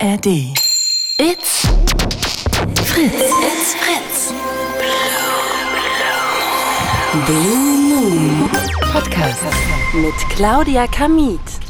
ARD. It's Fritz. It's Fritz. Blue Moon Podcast mit Claudia Kamit.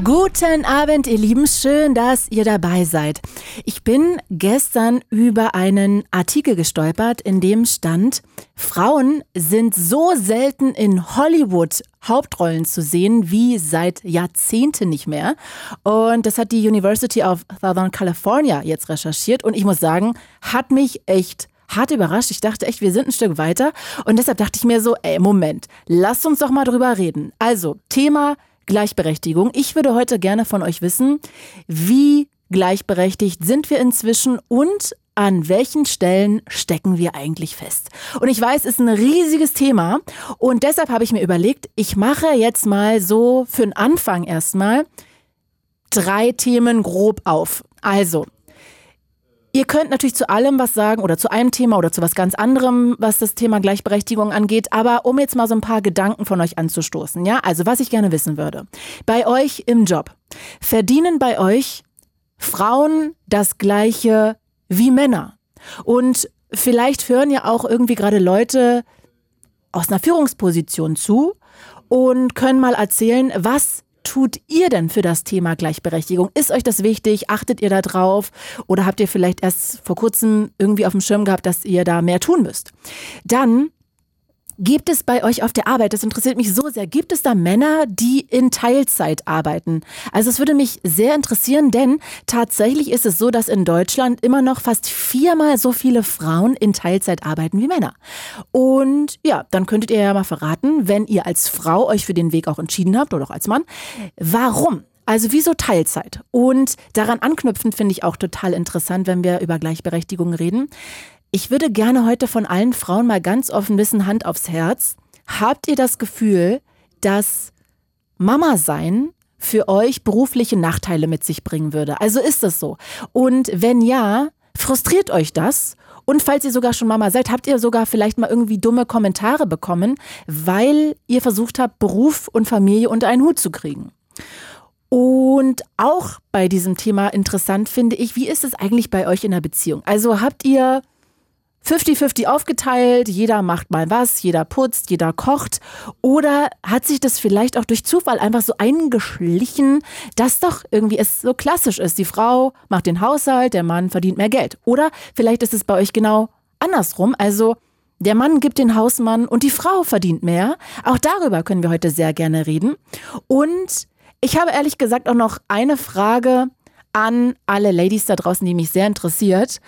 Guten Abend, ihr Lieben. Schön, dass ihr dabei seid. Ich bin gestern über einen Artikel gestolpert, in dem stand, Frauen sind so selten in Hollywood Hauptrollen zu sehen wie seit Jahrzehnten nicht mehr. Und das hat die University of Southern California jetzt recherchiert. Und ich muss sagen, hat mich echt hart überrascht. Ich dachte echt, wir sind ein Stück weiter. Und deshalb dachte ich mir so, ey, Moment, lasst uns doch mal drüber reden. Also, Thema Gleichberechtigung. Ich würde heute gerne von euch wissen, wie gleichberechtigt sind wir inzwischen und an welchen Stellen stecken wir eigentlich fest? Und ich weiß, es ist ein riesiges Thema und deshalb habe ich mir überlegt, ich mache jetzt mal so für den Anfang erstmal drei Themen grob auf. Also, Ihr könnt natürlich zu allem was sagen oder zu einem Thema oder zu was ganz anderem, was das Thema Gleichberechtigung angeht. Aber um jetzt mal so ein paar Gedanken von euch anzustoßen, ja, also was ich gerne wissen würde. Bei euch im Job. Verdienen bei euch Frauen das Gleiche wie Männer? Und vielleicht hören ja auch irgendwie gerade Leute aus einer Führungsposition zu und können mal erzählen, was tut ihr denn für das Thema Gleichberechtigung? Ist euch das wichtig? Achtet ihr da drauf? Oder habt ihr vielleicht erst vor kurzem irgendwie auf dem Schirm gehabt, dass ihr da mehr tun müsst? Dann Gibt es bei euch auf der Arbeit, das interessiert mich so sehr, gibt es da Männer, die in Teilzeit arbeiten? Also es würde mich sehr interessieren, denn tatsächlich ist es so, dass in Deutschland immer noch fast viermal so viele Frauen in Teilzeit arbeiten wie Männer. Und ja, dann könntet ihr ja mal verraten, wenn ihr als Frau euch für den Weg auch entschieden habt oder auch als Mann, warum? Also wieso Teilzeit? Und daran anknüpfend finde ich auch total interessant, wenn wir über Gleichberechtigung reden. Ich würde gerne heute von allen Frauen mal ganz offen wissen, Hand aufs Herz. Habt ihr das Gefühl, dass Mama sein für euch berufliche Nachteile mit sich bringen würde? Also ist das so? Und wenn ja, frustriert euch das? Und falls ihr sogar schon Mama seid, habt ihr sogar vielleicht mal irgendwie dumme Kommentare bekommen, weil ihr versucht habt, Beruf und Familie unter einen Hut zu kriegen. Und auch bei diesem Thema interessant finde ich, wie ist es eigentlich bei euch in der Beziehung? Also habt ihr 50-50 aufgeteilt, jeder macht mal was, jeder putzt, jeder kocht. Oder hat sich das vielleicht auch durch Zufall einfach so eingeschlichen, dass doch irgendwie es so klassisch ist. Die Frau macht den Haushalt, der Mann verdient mehr Geld. Oder vielleicht ist es bei euch genau andersrum. Also der Mann gibt den Hausmann und die Frau verdient mehr. Auch darüber können wir heute sehr gerne reden. Und ich habe ehrlich gesagt auch noch eine Frage an alle Ladies da draußen, die mich sehr interessiert.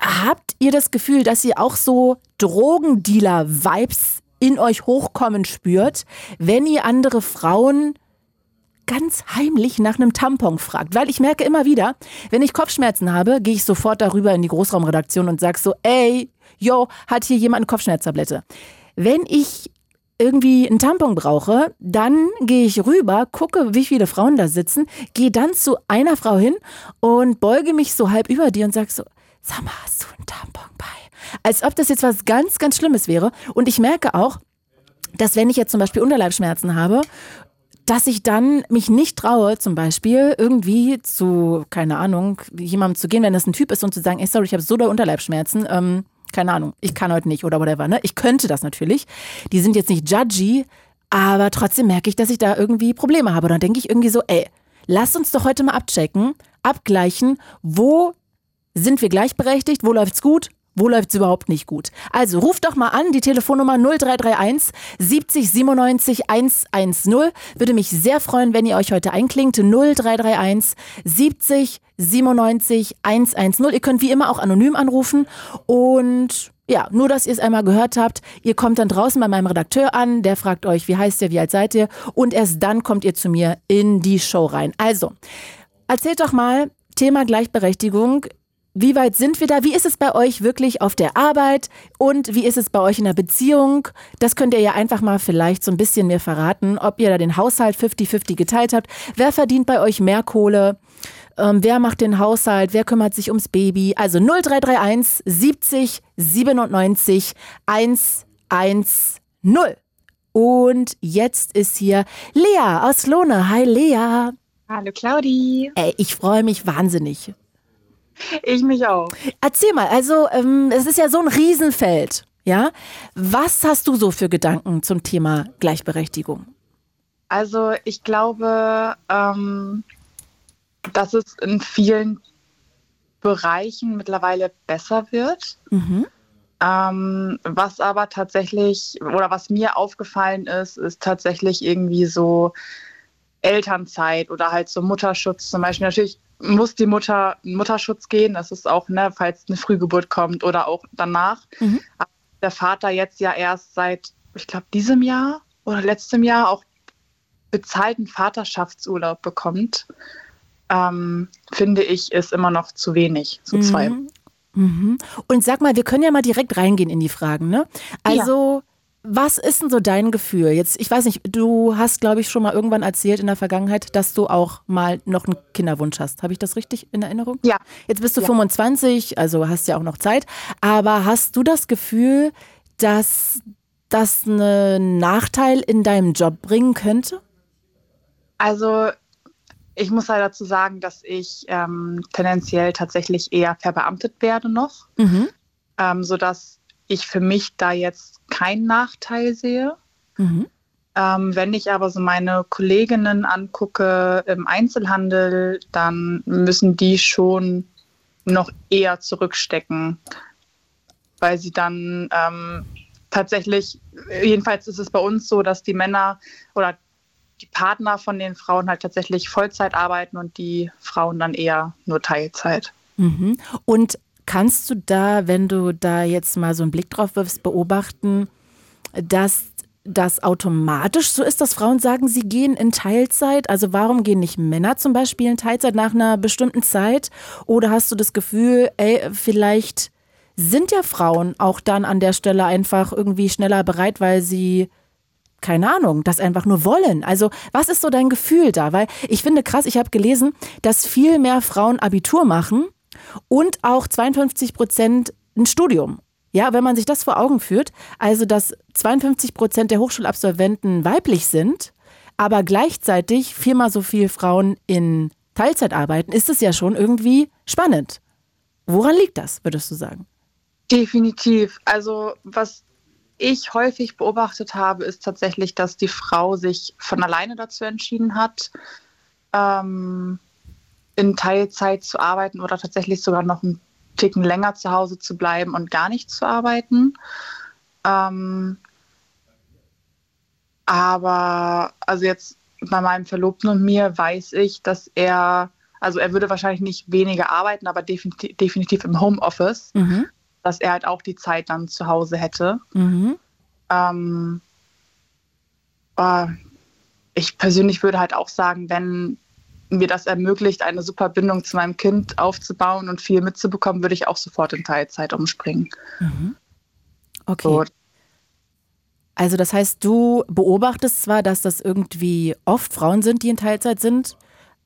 Habt ihr das Gefühl, dass ihr auch so Drogendealer-Vibes in euch hochkommen spürt, wenn ihr andere Frauen ganz heimlich nach einem Tampon fragt. Weil ich merke immer wieder, wenn ich Kopfschmerzen habe, gehe ich sofort darüber in die Großraumredaktion und sage so, ey, yo, hat hier jemand eine Kopfschmerztablette? Wenn ich irgendwie einen Tampon brauche, dann gehe ich rüber, gucke, wie viele Frauen da sitzen, gehe dann zu einer Frau hin und beuge mich so halb über die und sage so, sag mal, hast du einen Tampon bei? Als ob das jetzt was ganz, ganz Schlimmes wäre. Und ich merke auch, dass wenn ich jetzt zum Beispiel Unterleibschmerzen habe, dass ich dann mich nicht traue, zum Beispiel irgendwie zu, keine Ahnung, jemandem zu gehen, wenn das ein Typ ist und zu sagen, ey, sorry, ich habe so doll Unterleibschmerzen, ähm, keine Ahnung, ich kann heute nicht oder whatever, ne? Ich könnte das natürlich. Die sind jetzt nicht judgy, aber trotzdem merke ich, dass ich da irgendwie Probleme habe. dann denke ich irgendwie so, ey, lass uns doch heute mal abchecken, abgleichen, wo sind wir gleichberechtigt? Wo läuft's gut? Wo läuft's überhaupt nicht gut? Also ruft doch mal an, die Telefonnummer 0331 70 97 110. Würde mich sehr freuen, wenn ihr euch heute einklingt. 0331 70 97 110. Ihr könnt wie immer auch anonym anrufen und ja, nur dass ihr es einmal gehört habt. Ihr kommt dann draußen bei meinem Redakteur an, der fragt euch, wie heißt ihr, wie alt seid ihr? Und erst dann kommt ihr zu mir in die Show rein. Also, erzählt doch mal, Thema Gleichberechtigung. Wie weit sind wir da? Wie ist es bei euch wirklich auf der Arbeit und wie ist es bei euch in der Beziehung? Das könnt ihr ja einfach mal vielleicht so ein bisschen mir verraten, ob ihr da den Haushalt 50-50 geteilt habt. Wer verdient bei euch mehr Kohle? Ähm, wer macht den Haushalt? Wer kümmert sich ums Baby? Also 0331 70 97 110. Und jetzt ist hier Lea aus Lohne. Hi Lea. Hallo Claudi. Ey, ich freue mich wahnsinnig. Ich mich auch. Erzähl mal, also ähm, es ist ja so ein Riesenfeld, ja? Was hast du so für Gedanken zum Thema Gleichberechtigung? Also ich glaube, ähm, dass es in vielen Bereichen mittlerweile besser wird. Mhm. Ähm, was aber tatsächlich, oder was mir aufgefallen ist, ist tatsächlich irgendwie so Elternzeit oder halt so Mutterschutz zum Beispiel. Natürlich muss die Mutter in Mutterschutz gehen, das ist auch, ne, falls eine Frühgeburt kommt oder auch danach. Mhm. Aber der Vater jetzt ja erst seit, ich glaube, diesem Jahr oder letztem Jahr auch bezahlten Vaterschaftsurlaub bekommt, ähm, finde ich, ist immer noch zu wenig, zwei. Mhm. Mhm. Und sag mal, wir können ja mal direkt reingehen in die Fragen, ne? Also, was ist denn so dein Gefühl? Jetzt, ich weiß nicht, du hast, glaube ich, schon mal irgendwann erzählt in der Vergangenheit, dass du auch mal noch einen Kinderwunsch hast. Habe ich das richtig in Erinnerung? Ja. Jetzt bist du Ja. 25, also hast ja auch noch Zeit. Aber hast du das Gefühl, dass das einen Nachteil in deinem Job bringen könnte? Also ich muss halt dazu sagen, dass ich ähm, tendenziell tatsächlich eher verbeamtet werde noch, Mhm. ähm, sodass ich für mich da jetzt keinen Nachteil sehe. Mhm. Ähm, wenn ich aber so meine Kolleginnen angucke im Einzelhandel, dann müssen die schon noch eher zurückstecken, weil sie dann ähm, tatsächlich, jedenfalls ist es bei uns so, dass die Männer oder die Partner von den Frauen halt tatsächlich Vollzeit arbeiten und die Frauen dann eher nur Teilzeit. Mhm. Und kannst du da, wenn du da jetzt mal so einen Blick drauf wirfst, beobachten, dass das automatisch so ist, dass Frauen sagen, sie gehen in Teilzeit? Also warum gehen nicht Männer zum Beispiel in Teilzeit nach einer bestimmten Zeit? Oder hast du das Gefühl, ey, vielleicht sind ja Frauen auch dann an der Stelle einfach irgendwie schneller bereit, weil sie keine Ahnung, das einfach nur wollen. Also, was ist so dein Gefühl da? Weil ich finde krass, ich habe gelesen, dass viel mehr Frauen Abitur machen und auch 52 Prozent ein Studium. Ja, wenn man sich das vor Augen führt, also dass 52 Prozent der Hochschulabsolventen weiblich sind, aber gleichzeitig viermal so viele Frauen in Teilzeit arbeiten, ist es ja schon irgendwie spannend. Woran liegt das, würdest du sagen? Definitiv. Also was ich häufig beobachtet habe, ist tatsächlich, dass die Frau sich von alleine dazu entschieden hat, ähm, in Teilzeit zu arbeiten oder tatsächlich sogar noch einen Ticken länger zu Hause zu bleiben und gar nicht zu arbeiten. Ähm, aber also jetzt bei meinem Verlobten und mir weiß ich, dass er, also er würde wahrscheinlich nicht weniger arbeiten, aber definitiv, definitiv im Homeoffice Mhm. dass er halt auch die Zeit dann zu Hause hätte. Mhm. Ähm, äh, ich persönlich würde halt auch sagen, wenn mir das ermöglicht, eine super Bindung zu meinem Kind aufzubauen und viel mitzubekommen, würde ich auch sofort in Teilzeit umspringen. Okay. So, Also das heißt, du beobachtest zwar, dass das irgendwie oft Frauen sind, die in Teilzeit sind,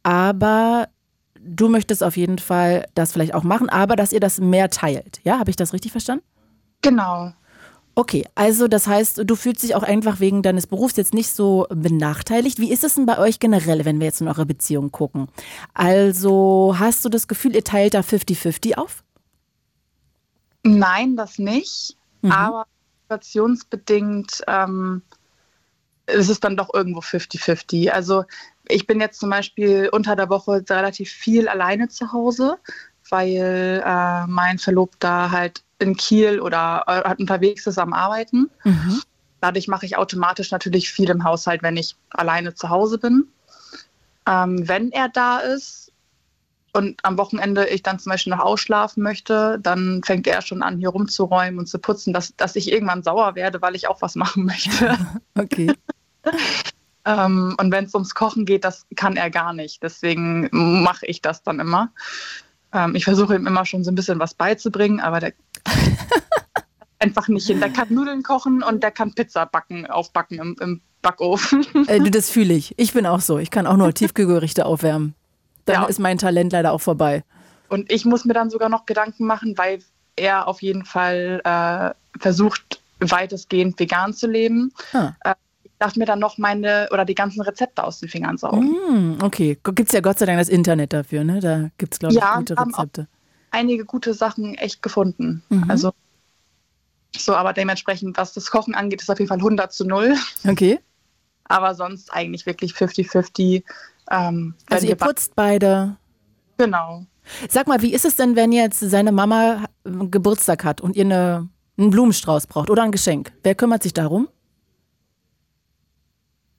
aber du möchtest auf jeden Fall das vielleicht auch machen, aber dass ihr das mehr teilt. Ja, habe ich das richtig verstanden? genau. Okay, also das heißt, du fühlst dich auch einfach wegen deines Berufs jetzt nicht so benachteiligt. Wie ist es denn bei euch generell, wenn wir jetzt in eure Beziehung gucken? Also hast du das Gefühl, ihr teilt da 50-50 auf? Nein, das nicht. Mhm. Aber situationsbedingt ähm, ist es dann doch irgendwo 50-50. Also ich bin jetzt zum Beispiel unter der Woche relativ viel alleine zu Hause, weil äh, mein Verlobter halt in Kiel oder äh, halt unterwegs ist am Arbeiten. Mhm. Dadurch mache ich automatisch natürlich viel im Haushalt, wenn ich alleine zu Hause bin. Ähm, wenn er da ist und am Wochenende ich dann zum Beispiel noch ausschlafen möchte, dann fängt er schon an, hier rumzuräumen und zu putzen, dass, dass ich irgendwann sauer werde, weil ich auch was machen möchte. Okay. ähm, und wenn es ums Kochen geht, das kann er gar nicht. Deswegen mache ich das dann immer. Ähm, ich versuche ihm immer schon so ein bisschen was beizubringen, aber der einfach nicht hin. Der kann Nudeln kochen und der kann Pizza backen, aufbacken im, im Backofen. Äh, das fühle ich. Ich bin auch so. Ich kann auch nur Tiefkühlgerichte aufwärmen. Dann Ja. ist mein Talent leider auch vorbei. Und ich muss mir dann sogar noch Gedanken machen, weil er auf jeden Fall äh, versucht, weitestgehend vegan zu leben. Ah. Äh, darf mir dann noch meine oder die ganzen Rezepte aus den Fingern saugen. Mm, okay, gibt es ja Gott sei Dank das Internet dafür, ne? Da gibt es, glaube ich, Ja, gute haben auch- Rezepte. Einige gute Sachen echt gefunden. Mhm. Also so, aber dementsprechend, was das Kochen angeht, ist auf jeden Fall 100 zu 0. Okay. Aber sonst eigentlich wirklich 50-50. Ähm, Also ihr putzt beide. Genau. Sag mal, wie ist es denn, wenn jetzt seine Mama äh, Geburtstag hat und ihr eine, einen Blumenstrauß braucht oder ein Geschenk? Wer kümmert sich darum?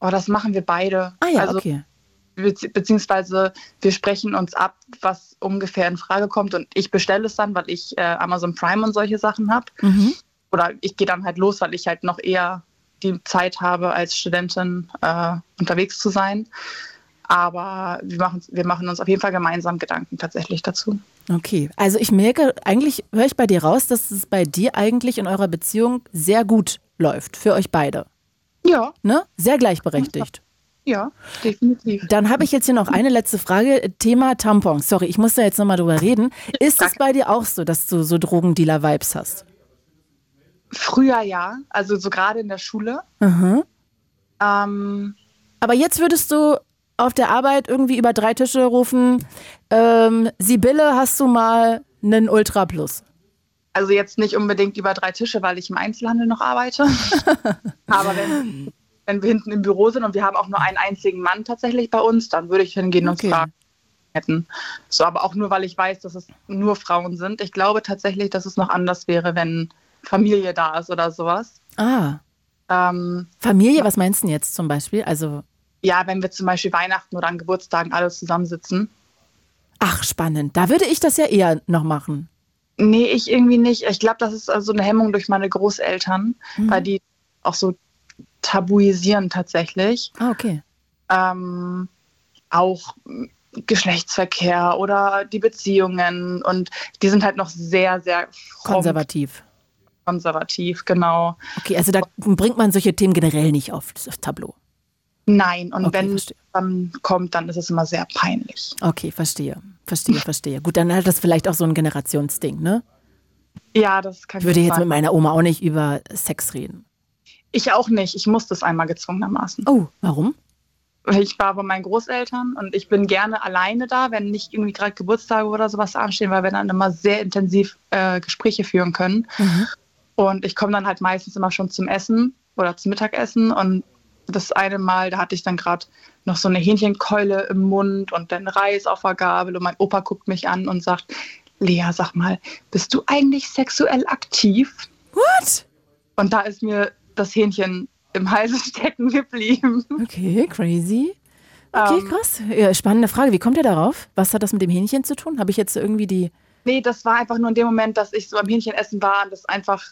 Oh, das machen wir beide. Ah ja, also, okay. Bezieh- beziehungsweise wir sprechen uns ab, was ungefähr in Frage kommt und ich bestelle es dann, weil ich äh, Amazon Prime und solche Sachen habe. Mhm. Oder ich gehe dann halt los, weil ich halt noch eher die Zeit habe, als Studentin äh, unterwegs zu sein. Aber wir machen, wir machen uns auf jeden Fall gemeinsam Gedanken tatsächlich dazu. Okay, also ich merke, eigentlich höre ich bei dir raus, dass es bei dir eigentlich in eurer Beziehung sehr gut läuft, für euch beide. Ja, Ne? Sehr gleichberechtigt. Ja, definitiv. Dann habe ich jetzt hier noch eine letzte Frage. Thema Tampons. Sorry, ich muss da jetzt nochmal drüber reden. Ist es bei dir auch so, dass du so Drogendealer-Vibes hast? Früher ja, also so gerade in der Schule. Mhm. Ähm, Aber jetzt würdest du auf der Arbeit irgendwie über drei Tische rufen, ähm, Sibylle, hast du mal einen Ultra Plus? Also jetzt nicht unbedingt über drei Tische, weil ich im Einzelhandel noch arbeite. Aber wenn, wenn wir hinten im Büro sind und wir haben auch nur einen einzigen Mann tatsächlich bei uns, dann würde ich hingehen und Okay. fragen hätten. So, aber auch nur, weil ich weiß, dass es nur Frauen sind. Ich glaube tatsächlich, dass es noch anders wäre, wenn Familie da ist oder sowas. Ah, Ähm, Familie, was meinst du denn jetzt zum Beispiel? Also, ja, wenn wir zum Beispiel Weihnachten oder an Geburtstagen alle zusammensitzen. ach, spannend. Da würde ich das ja eher noch machen. Nee, ich irgendwie nicht. Ich glaube, das ist also eine Hemmung durch meine Großeltern, Mhm. weil die auch so tabuisieren tatsächlich. Ah, okay. ähm, auch Geschlechtsverkehr oder die Beziehungen und die sind halt noch sehr, sehr fromm Konservativ. konservativ, genau. Okay, also da bringt man solche Themen generell nicht aufs, aufs Tableau. Nein, und Okay, wenn es dann kommt, dann ist es immer sehr peinlich. Okay, verstehe. Verstehe, verstehe. Gut, dann hat das vielleicht auch so ein Generationsding, ne? Ja, das kann Ich würde gut jetzt sein. mit meiner Oma auch nicht über Sex reden. Ich auch nicht. Ich musste es einmal gezwungenermaßen. Oh, warum? Ich war bei meinen Großeltern und ich bin gerne alleine da, wenn nicht irgendwie gerade Geburtstage oder sowas anstehen, weil wir dann immer sehr intensiv äh, Gespräche führen können. Mhm. Und ich komme dann halt meistens immer schon zum Essen oder zum Mittagessen. Und das eine Mal, da hatte ich dann gerade noch so eine Hähnchenkeule im Mund und dann Reis auf der Gabel. Und mein Opa guckt mich an und sagt, Lea, sag mal, bist du eigentlich sexuell aktiv? What? Und da ist mir das Hähnchen im Halse stecken geblieben. Okay, crazy. Okay, Ähm, krass. Ja, spannende Frage. Wie kommt ihr darauf? Was hat das mit dem Hähnchen zu tun? Habe ich jetzt irgendwie die. Nee, das war einfach nur in dem Moment, dass ich so am Hähnchenessen war und das einfach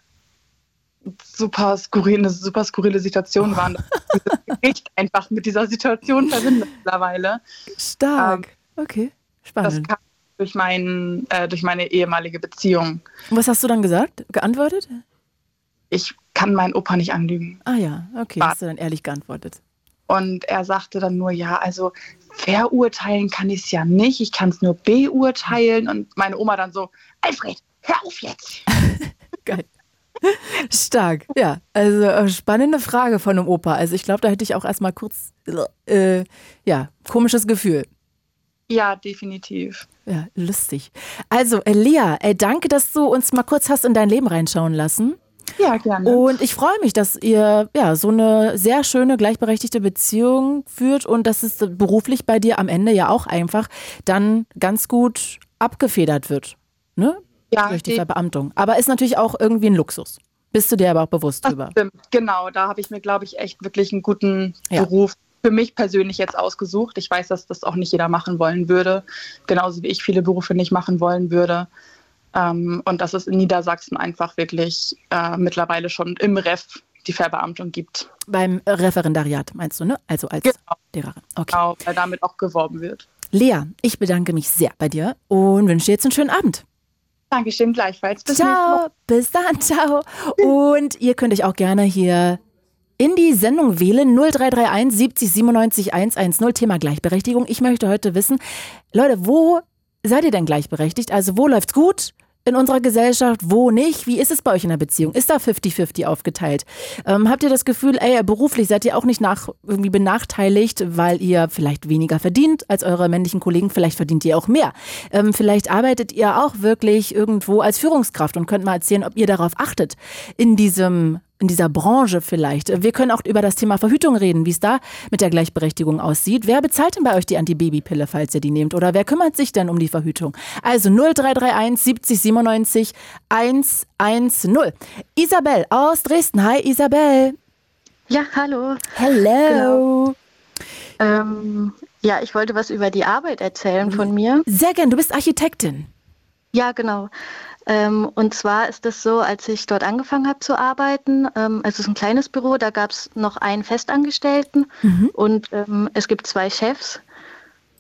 super skurril, eine super skurrile Situation war. Dass dieses Gericht einfach mit dieser Situation verbindet mittlerweile. Stark. okay, Das spannend. kam durch, meinen, äh, durch meine ehemalige Beziehung. Und was hast du dann gesagt? Geantwortet? Ich kann meinen Opa nicht anlügen. Ah ja, okay, War- hast du dann ehrlich geantwortet. Und er sagte dann nur, ja, also verurteilen kann ich es ja nicht, ich kann es nur beurteilen. Und meine Oma dann so, Alfred, hör auf jetzt. Geil. Stark, ja. Also äh, spannende Frage von einem Opa. Also ich glaube, da hätte ich auch erstmal kurz, äh, ja, komisches Gefühl. Ja, definitiv. Ja, lustig. Also, Lea, äh, danke, dass du uns mal kurz hast in dein Leben reinschauen lassen. Ja, gerne. Und ich freue mich, dass ihr ja so eine sehr schöne gleichberechtigte Beziehung führt und dass es beruflich bei dir am Ende ja auch einfach dann ganz gut abgefedert wird. Ne? ja, Durch die Verbeamtung. Aber ist natürlich auch irgendwie ein Luxus. Bist du dir aber auch bewusst Das drüber? stimmt, genau. Da habe ich mir, glaube ich, echt wirklich einen guten Ja. Beruf für mich persönlich jetzt ausgesucht. Ich weiß, dass das auch nicht jeder machen wollen würde, genauso wie ich viele Berufe nicht machen wollen würde. Ähm, und dass es in Niedersachsen einfach wirklich äh, mittlerweile schon im Ref die Verbeamtung gibt. Beim Referendariat meinst du, ne? Also als Genau. Lehrerin. Okay. Genau, weil damit auch geworben wird. Lea, ich bedanke mich sehr bei dir und wünsche dir jetzt einen schönen Abend. Dankeschön gleichfalls. Bis. Ciao, bis dann, ciao. Und ihr könnt euch auch gerne hier in die Sendung wählen 0331 70 97 110 Thema Gleichberechtigung. Ich möchte heute wissen, Leute, wo seid ihr denn gleichberechtigt? Also wo läuft's gut? in unserer Gesellschaft, wo nicht? Wie ist es bei euch in der Beziehung? Ist da 50-50 aufgeteilt? Ähm, habt ihr das Gefühl, ey, beruflich seid ihr auch nicht nach, irgendwie benachteiligt, weil ihr vielleicht weniger verdient als eure männlichen Kollegen? Vielleicht verdient ihr auch mehr. Ähm, vielleicht arbeitet ihr auch wirklich irgendwo als Führungskraft und könnt mal erzählen, ob ihr darauf achtet in diesem in dieser Branche vielleicht. Wir können auch über das Thema Verhütung reden, wie es da mit der Gleichberechtigung aussieht. Wer bezahlt denn bei euch die Antibabypille, falls ihr die nehmt? Oder wer kümmert sich denn um die Verhütung? Also 0331 70 97 110. Isabel aus Dresden. Hi Isabel. Ja, hallo. Hello. Genau. Ähm, ja, ich wollte was über die Arbeit erzählen von mir. Sehr gern, du bist Architektin. Ja, genau. Ähm, und zwar ist es so, als ich dort angefangen habe zu arbeiten, ähm, also es ist ein kleines Büro, da gab es noch einen Festangestellten mhm. und ähm, es gibt zwei Chefs.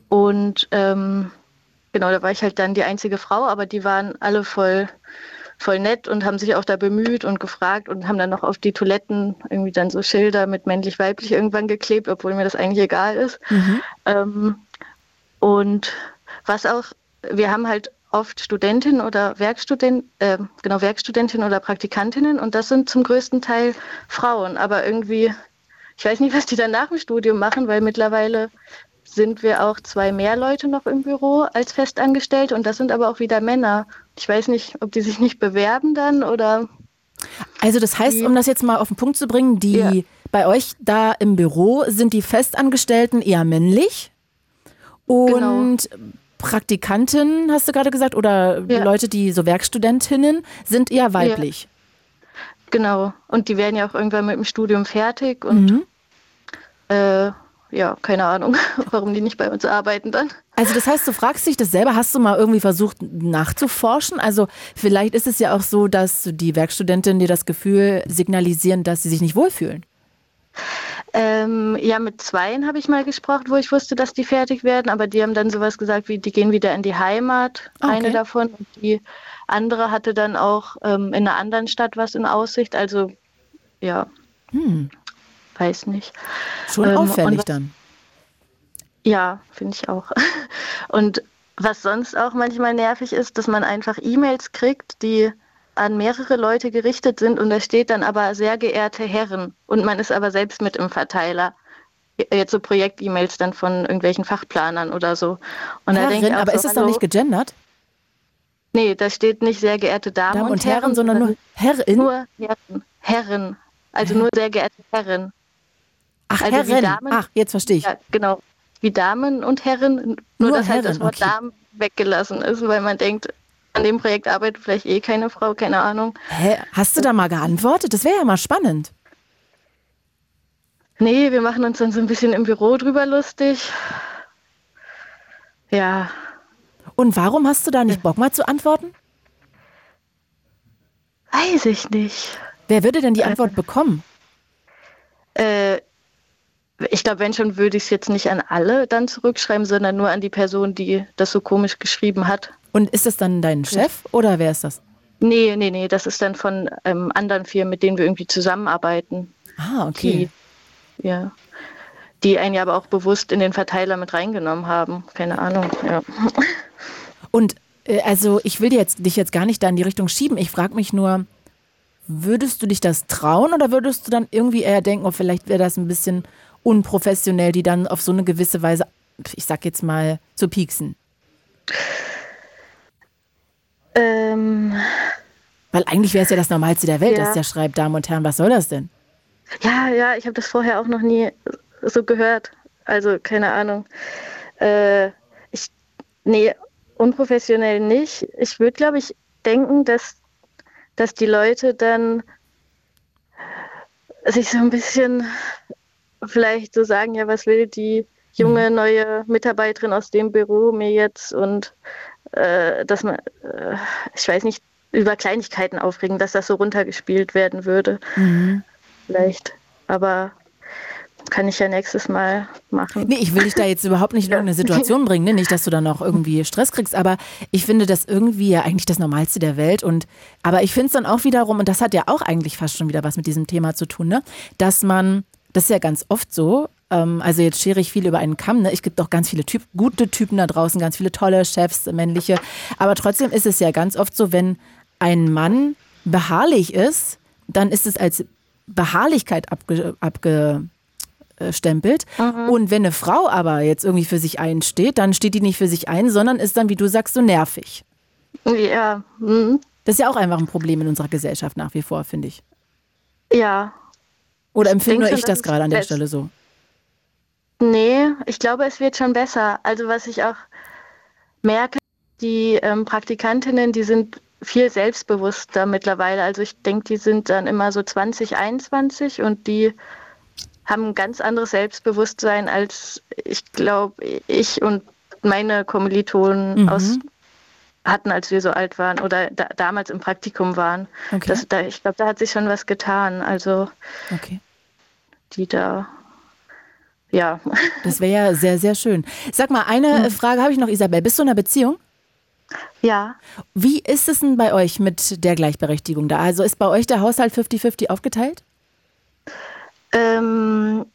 Und ähm, genau, da war ich halt dann die einzige Frau, aber die waren alle voll, voll nett und haben sich auch da bemüht und gefragt und haben dann noch auf die Toiletten irgendwie dann so Schilder mit männlich-weiblich irgendwann geklebt, obwohl mir das eigentlich egal ist. Mhm. Ähm, und was auch, wir haben halt oft Studentinnen oder Werkstudent, äh, genau Werkstudentinnen oder Praktikantinnen und das sind zum größten Teil Frauen. Aber irgendwie, ich weiß nicht, was die dann nach dem Studium machen, weil mittlerweile sind wir auch zwei mehr Leute noch im Büro als festangestellt und das sind aber auch wieder Männer. Ich weiß nicht, ob die sich nicht bewerben dann oder. Also das heißt, um das jetzt mal auf den Punkt zu bringen, die ja. bei euch da im Büro sind die Festangestellten eher männlich und genau. Praktikanten, hast du gerade gesagt, oder ja. Leute, die so Werkstudentinnen, sind eher weiblich. Ja. Genau. Und die werden ja auch irgendwann mit dem Studium fertig und mhm. äh, ja, keine Ahnung, warum die nicht bei uns arbeiten dann. Also das heißt, du fragst dich das selber, hast du mal irgendwie versucht nachzuforschen? Also vielleicht ist es ja auch so, dass die Werkstudentinnen dir das Gefühl signalisieren, dass sie sich nicht wohlfühlen. Ähm, ja, mit zweien habe ich mal gesprochen, wo ich wusste, dass die fertig werden, aber die haben dann sowas gesagt wie, die gehen wieder in die Heimat, ah, okay. eine davon. Und die andere hatte dann auch ähm, in einer anderen Stadt was in Aussicht. Also ja, hm. weiß nicht. Schon ähm, auffällig dann. Ja, finde ich auch. Und was sonst auch manchmal nervig ist, dass man einfach E-Mails kriegt, die an mehrere Leute gerichtet sind und da steht dann aber sehr geehrte Herren und man ist aber selbst mit im Verteiler. Jetzt so Projekt-E-Mails dann von irgendwelchen Fachplanern oder so. Und Herrin, da aber so, ist es doch nicht gegendert? Nee, da steht nicht sehr geehrte Damen, Damen und, und Herren, Herren, sondern nur Herrin? Nur Herren. Herren. Also nur sehr geehrte Herren. Ach, also Herren. Damen, Ach, jetzt verstehe ich. Ja, genau. Wie Damen und Herren, nur, nur dass Herren, halt das Wort okay. Damen weggelassen ist, weil man denkt, an dem Projekt arbeitet vielleicht eh keine Frau, keine Ahnung. Hä? Hast du da mal geantwortet? Das wäre ja mal spannend. Nee, wir machen uns dann so ein bisschen im Büro drüber lustig. Ja. Und warum hast du da nicht Bock mal zu antworten? Weiß ich nicht. Wer würde denn die Antwort äh, bekommen? Äh, ich glaube, wenn schon, würde ich es jetzt nicht an alle dann zurückschreiben, sondern nur an die Person, die das so komisch geschrieben hat. Und ist das dann dein Chef oder wer ist das? Nee, nee, nee, das ist dann von ähm, anderen Firmen, mit denen wir irgendwie zusammenarbeiten. Ah, okay. Die, ja. Die einen ja aber auch bewusst in den Verteiler mit reingenommen haben. Keine Ahnung, ja. Und äh, also ich will jetzt, dich jetzt gar nicht da in die Richtung schieben. Ich frage mich nur, würdest du dich das trauen oder würdest du dann irgendwie eher denken, oh, vielleicht wäre das ein bisschen unprofessionell, die dann auf so eine gewisse Weise, ich sag jetzt mal, zu pieksen? Ähm, Weil eigentlich wäre es ja das Normalste der Welt, ja. dass der schreibt, Damen und Herren, was soll das denn? Ja, ja, ich habe das vorher auch noch nie so gehört. Also keine Ahnung. Äh, ich, nee, unprofessionell nicht. Ich würde, glaube ich, denken, dass, dass die Leute dann sich so ein bisschen vielleicht so sagen, ja, was will die junge mhm. neue Mitarbeiterin aus dem Büro mir jetzt und äh, dass man, äh, ich weiß nicht, über Kleinigkeiten aufregen, dass das so runtergespielt werden würde. Mhm. Vielleicht. Aber kann ich ja nächstes Mal machen. Nee, ich will dich da jetzt überhaupt nicht in irgendeine Situation bringen, ne? nicht, dass du dann auch irgendwie Stress kriegst, aber ich finde das irgendwie ja eigentlich das Normalste der Welt und aber ich finde es dann auch wiederum, und das hat ja auch eigentlich fast schon wieder was mit diesem Thema zu tun, ne? dass man, das ist ja ganz oft so, ähm, also jetzt schere ich viel über einen Kamm, ne? Es gibt auch ganz viele typ gute Typen da draußen, ganz viele tolle Chefs, männliche. Aber trotzdem ist es ja ganz oft so, wenn ein Mann beharrlich ist, dann ist es als Beharrlichkeit abge, abgestempelt. Mhm. Und wenn eine Frau aber jetzt irgendwie für sich einsteht, dann steht die nicht für sich ein, sondern ist dann, wie du sagst, so nervig. Ja. Mhm. Das ist ja auch einfach ein Problem in unserer Gesellschaft nach wie vor, finde ich. Ja. Oder empfinde nur ich das gerade an der Stelle so? Nee, ich glaube, es wird schon besser. Also was ich auch merke, die ähm, Praktikantinnen, die sind viel selbstbewusster mittlerweile. Also ich denke, die sind dann immer so 20, 21 und die haben ein ganz anderes Selbstbewusstsein als ich glaube, ich und meine Kommilitonen mhm. aus hatten, als wir so alt waren oder da, damals im Praktikum waren. Okay. Das, da, ich glaube, da hat sich schon was getan. Also okay. die da ja. Das wäre ja sehr, sehr schön. Sag mal, eine hm. Frage habe ich noch, Isabel. Bist du in einer Beziehung? Ja. Wie ist es denn bei euch mit der Gleichberechtigung da? Also ist bei euch der Haushalt 50-50 aufgeteilt? Ähm,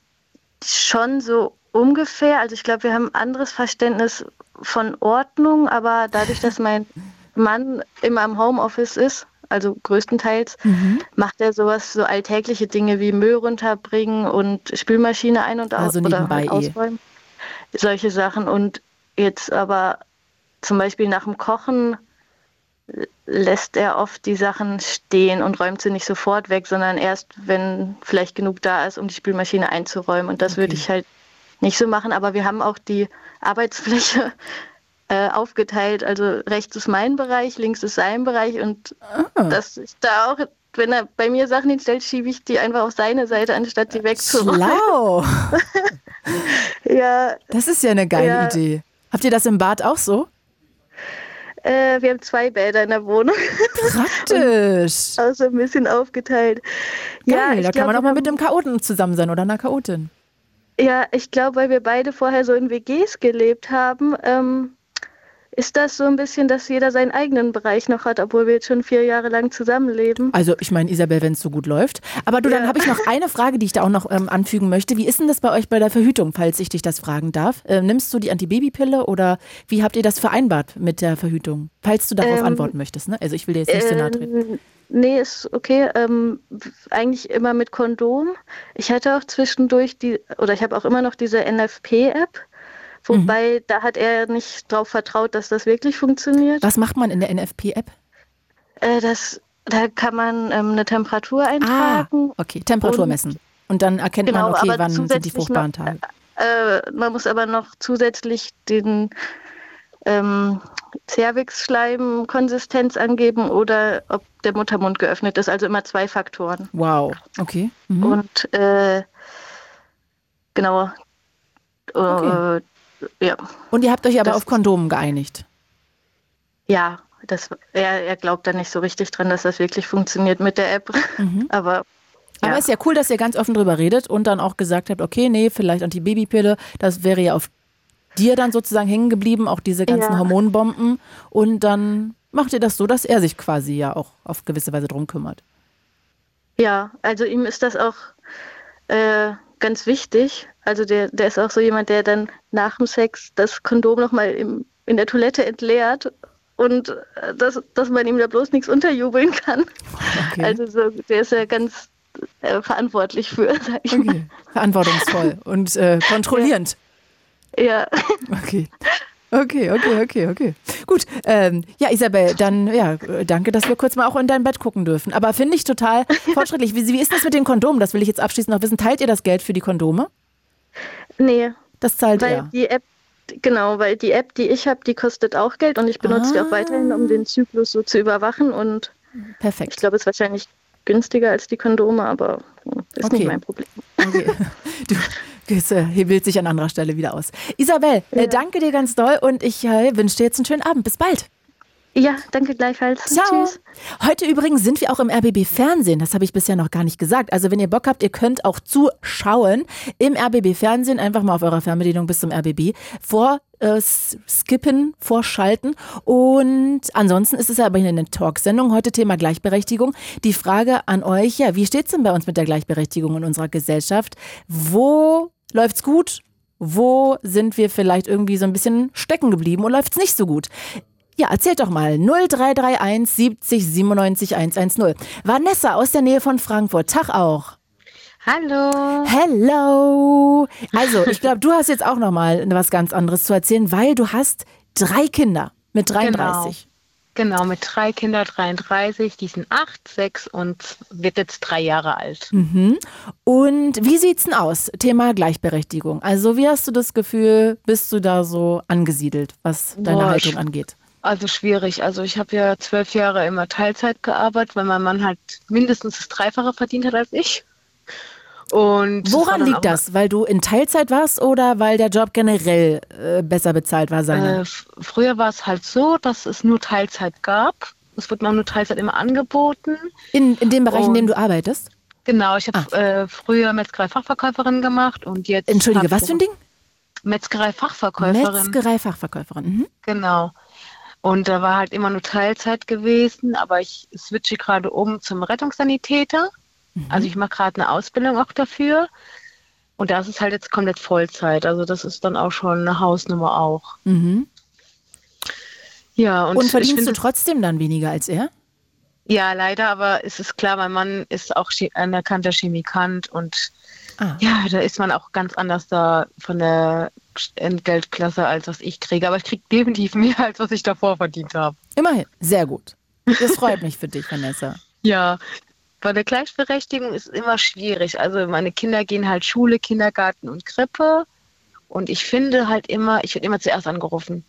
schon so ungefähr. Also ich glaube, wir haben ein anderes Verständnis von Ordnung, aber dadurch, dass mein Mann immer im Homeoffice ist, also größtenteils, mhm. macht er sowas, so alltägliche Dinge wie Müll runterbringen und Spülmaschine ein- und aus also oder halt ausräumen. Solche Sachen. Und jetzt aber zum Beispiel nach dem Kochen lässt er oft die Sachen stehen und räumt sie nicht sofort weg, sondern erst, wenn vielleicht genug da ist, um die Spülmaschine einzuräumen. Und das okay. würde ich halt nicht so machen. Aber wir haben auch die Arbeitsfläche äh, aufgeteilt. Also rechts ist mein Bereich, links ist sein Bereich und ah. dass ich da auch, wenn er bei mir Sachen hinstellt, schiebe ich die einfach auf seine Seite, anstatt die wegzuräumen. Schlau! ja. Das ist ja eine geile ja. Idee. Habt ihr das im Bad auch so? Äh, wir haben zwei Bäder in der Wohnung. Praktisch. also ein bisschen aufgeteilt. Geil, ja, da kann man auch mal mit einem Chaoten zusammen sein oder einer Chaotin. Ja, ich glaube, weil wir beide vorher so in WGs gelebt haben, ähm, ist das so ein bisschen, dass jeder seinen eigenen Bereich noch hat, obwohl wir jetzt schon vier Jahre lang zusammenleben? Also ich meine, Isabel, wenn es so gut läuft. Aber du, ja. dann habe ich noch eine Frage, die ich da auch noch ähm, anfügen möchte. Wie ist denn das bei euch bei der Verhütung, falls ich dich das fragen darf? Äh, nimmst du die Antibabypille oder wie habt ihr das vereinbart mit der Verhütung? Falls du darauf ähm, antworten möchtest. Ne? Also ich will dir jetzt nicht so nahe treten. Ähm, nee, ist okay. Ähm, eigentlich immer mit Kondom. Ich hatte auch zwischendurch die, oder ich habe auch immer noch diese NFP-App. Wobei, mhm. da hat er nicht darauf vertraut, dass das wirklich funktioniert. Was macht man in der NFP-App? Äh, da kann man ähm, eine Temperatur eintragen. Ah, okay, Temperatur und, messen. Und dann erkennt genau, man, okay, wann sind die fruchtbaren noch, Tage. Äh, man muss aber noch zusätzlich den ähm, Cervixschleimkonsistenz angeben oder ob der Muttermund geöffnet ist. Also immer zwei Faktoren. Wow, okay. Mhm. Und äh, genau. Okay. Ja. Und ihr habt euch aber das, auf Kondomen geeinigt? Ja, das, er, er glaubt da nicht so richtig dran, dass das wirklich funktioniert mit der App. Mhm. Aber ja. Aber ist ja cool, dass ihr ganz offen drüber redet und dann auch gesagt habt, okay, nee, vielleicht Antibabypille, das wäre ja auf dir dann sozusagen hängen geblieben, auch diese ganzen ja. Hormonbomben. Und dann macht ihr das so, dass er sich quasi ja auch auf gewisse Weise drum kümmert. Ja, also ihm ist das auch äh, ganz wichtig. Also der, der ist auch so jemand, der dann nach dem Sex das Kondom nochmal in der Toilette entleert und äh, dass, dass man ihm da bloß nichts unterjubeln kann. Okay. Also so, der ist ja ganz äh, verantwortlich für, sag ich okay. mal. Verantwortungsvoll und äh, kontrollierend. Ja. ja. Okay. Okay, okay, okay, okay. Gut, ähm, ja, Isabel, dann ja, danke, dass wir kurz mal auch in dein Bett gucken dürfen. Aber finde ich total fortschrittlich. Wie, wie ist das mit den Kondomen? Das will ich jetzt abschließend noch wissen. Teilt ihr das Geld für die Kondome? Nee. Das zahlt weil er. Die App, genau, weil die App, die ich habe, die kostet auch Geld und ich benutze ah. die auch weiterhin, um den Zyklus so zu überwachen. Und Perfekt. ich glaube, es ist wahrscheinlich günstiger als die Kondome, aber ist okay. nicht mein Problem. Okay. Du, das äh, hebelt sich an anderer Stelle wieder aus. Isabel, äh, ja. danke dir ganz doll und ich äh, wünsche dir jetzt einen schönen Abend. Bis bald. Ja, danke gleichfalls. Ciao. Tschüss. Heute übrigens sind wir auch im RBB Fernsehen. Das habe ich bisher noch gar nicht gesagt. Also wenn ihr Bock habt, ihr könnt auch zuschauen im RBB Fernsehen. Einfach mal auf eurer Fernbedienung bis zum RBB vor äh, skippen, vorschalten. Und ansonsten ist es aber eine Talksendung. Heute Thema Gleichberechtigung. Die Frage an euch, ja, wie steht es denn bei uns mit der Gleichberechtigung in unserer Gesellschaft? Wo läuft's gut? Wo sind wir vielleicht irgendwie so ein bisschen stecken geblieben und läuft's nicht so gut? Ja, erzählt doch mal. 0331 70 97 110. Vanessa aus der Nähe von Frankfurt. Tag auch. Hallo. Hello. Also, ich glaube, du hast jetzt auch noch mal was ganz anderes zu erzählen, weil du hast drei Kinder mit 33. Genau, genau mit drei Kindern, 33, die sind acht, sechs und wird jetzt drei Jahre alt. Mhm. Und wie sieht's denn aus? Thema Gleichberechtigung. Also, wie hast du das Gefühl, bist du da so angesiedelt, was deine Boah, Haltung angeht? Also schwierig. Also ich habe ja zwölf Jahre immer Teilzeit gearbeitet, weil mein Mann halt mindestens das Dreifache verdient hat als ich. Und Woran liegt das? Weil du in Teilzeit warst oder weil der Job generell äh, besser bezahlt war, seine? Äh, früher war es halt so, dass es nur Teilzeit gab. Es wurde mir nur Teilzeit immer angeboten. in, in dem Bereich, in dem und- du arbeitest? Genau, ich habe äh, früher Metzgerei-Fachverkäuferin gemacht und jetzt. Ah. Entschuldige, was für ein Ding? Metzgerei-Fachverkäuferin. Metzgerei-Fachverkäuferin. Mhm. Genau. Und da war halt immer nur Teilzeit gewesen, aber ich switche gerade um zum Rettungssanitäter. Mhm. Also ich mache gerade eine Ausbildung auch dafür. Und das ist halt jetzt komplett Vollzeit. Also das ist dann auch schon eine Hausnummer auch. Mhm. Ja, und, Und ich verdienst du finde, trotzdem dann weniger als er? ja, leider, aber es ist klar, mein Mann ist auch anerkannter Chemikant und Ah. ja, da ist man auch ganz anders da von der Entgeltklasse, als was ich kriege. Aber ich kriege definitiv mehr, als was ich davor verdient habe. Immerhin, sehr gut. Das freut mich für dich, Vanessa. Ja, bei der Gleichberechtigung ist es immer schwierig. Also meine Kinder gehen halt Schule, Kindergarten und Krippe. Und ich finde halt immer, ich werde immer zuerst angerufen.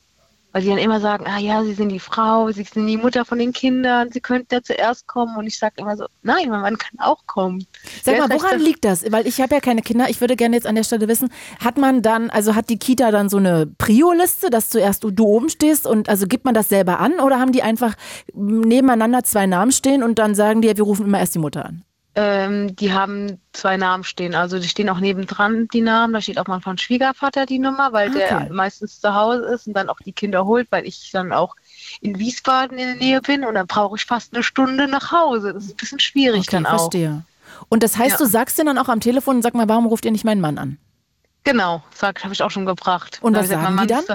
Weil sie dann immer sagen, ah ja, sie sind die Frau, sie sind die Mutter von den Kindern, sie könnten ja zuerst kommen. Und ich sage immer so, nein, mein Mann kann auch kommen. Sag mal, woran liegt das? Weil ich habe ja keine Kinder. Ich würde gerne jetzt an der Stelle wissen, hat man dann, also hat die Kita dann so eine Prio-Liste, dass zuerst du, du oben stehst und also gibt man das selber an oder haben die einfach nebeneinander zwei Namen stehen und dann sagen die, ja, wir rufen immer erst die Mutter an? Ähm, die haben zwei Namen stehen. Also die stehen auch nebendran, die Namen. Da steht auch mal von Schwiegervater die Nummer, weil Okay. der meistens zu Hause ist und dann auch die Kinder holt, weil ich dann auch in Wiesbaden in der Nähe bin und dann brauche ich fast eine Stunde nach Hause. Das ist ein bisschen schwierig Okay, dann auch. verstehe. Und das heißt, Ja. du sagst dir dann auch am Telefon, sag mal, warum ruft ihr nicht meinen Mann an? Genau, sag, habe ich auch schon gebracht. Und Da was sagen mein die Mann ist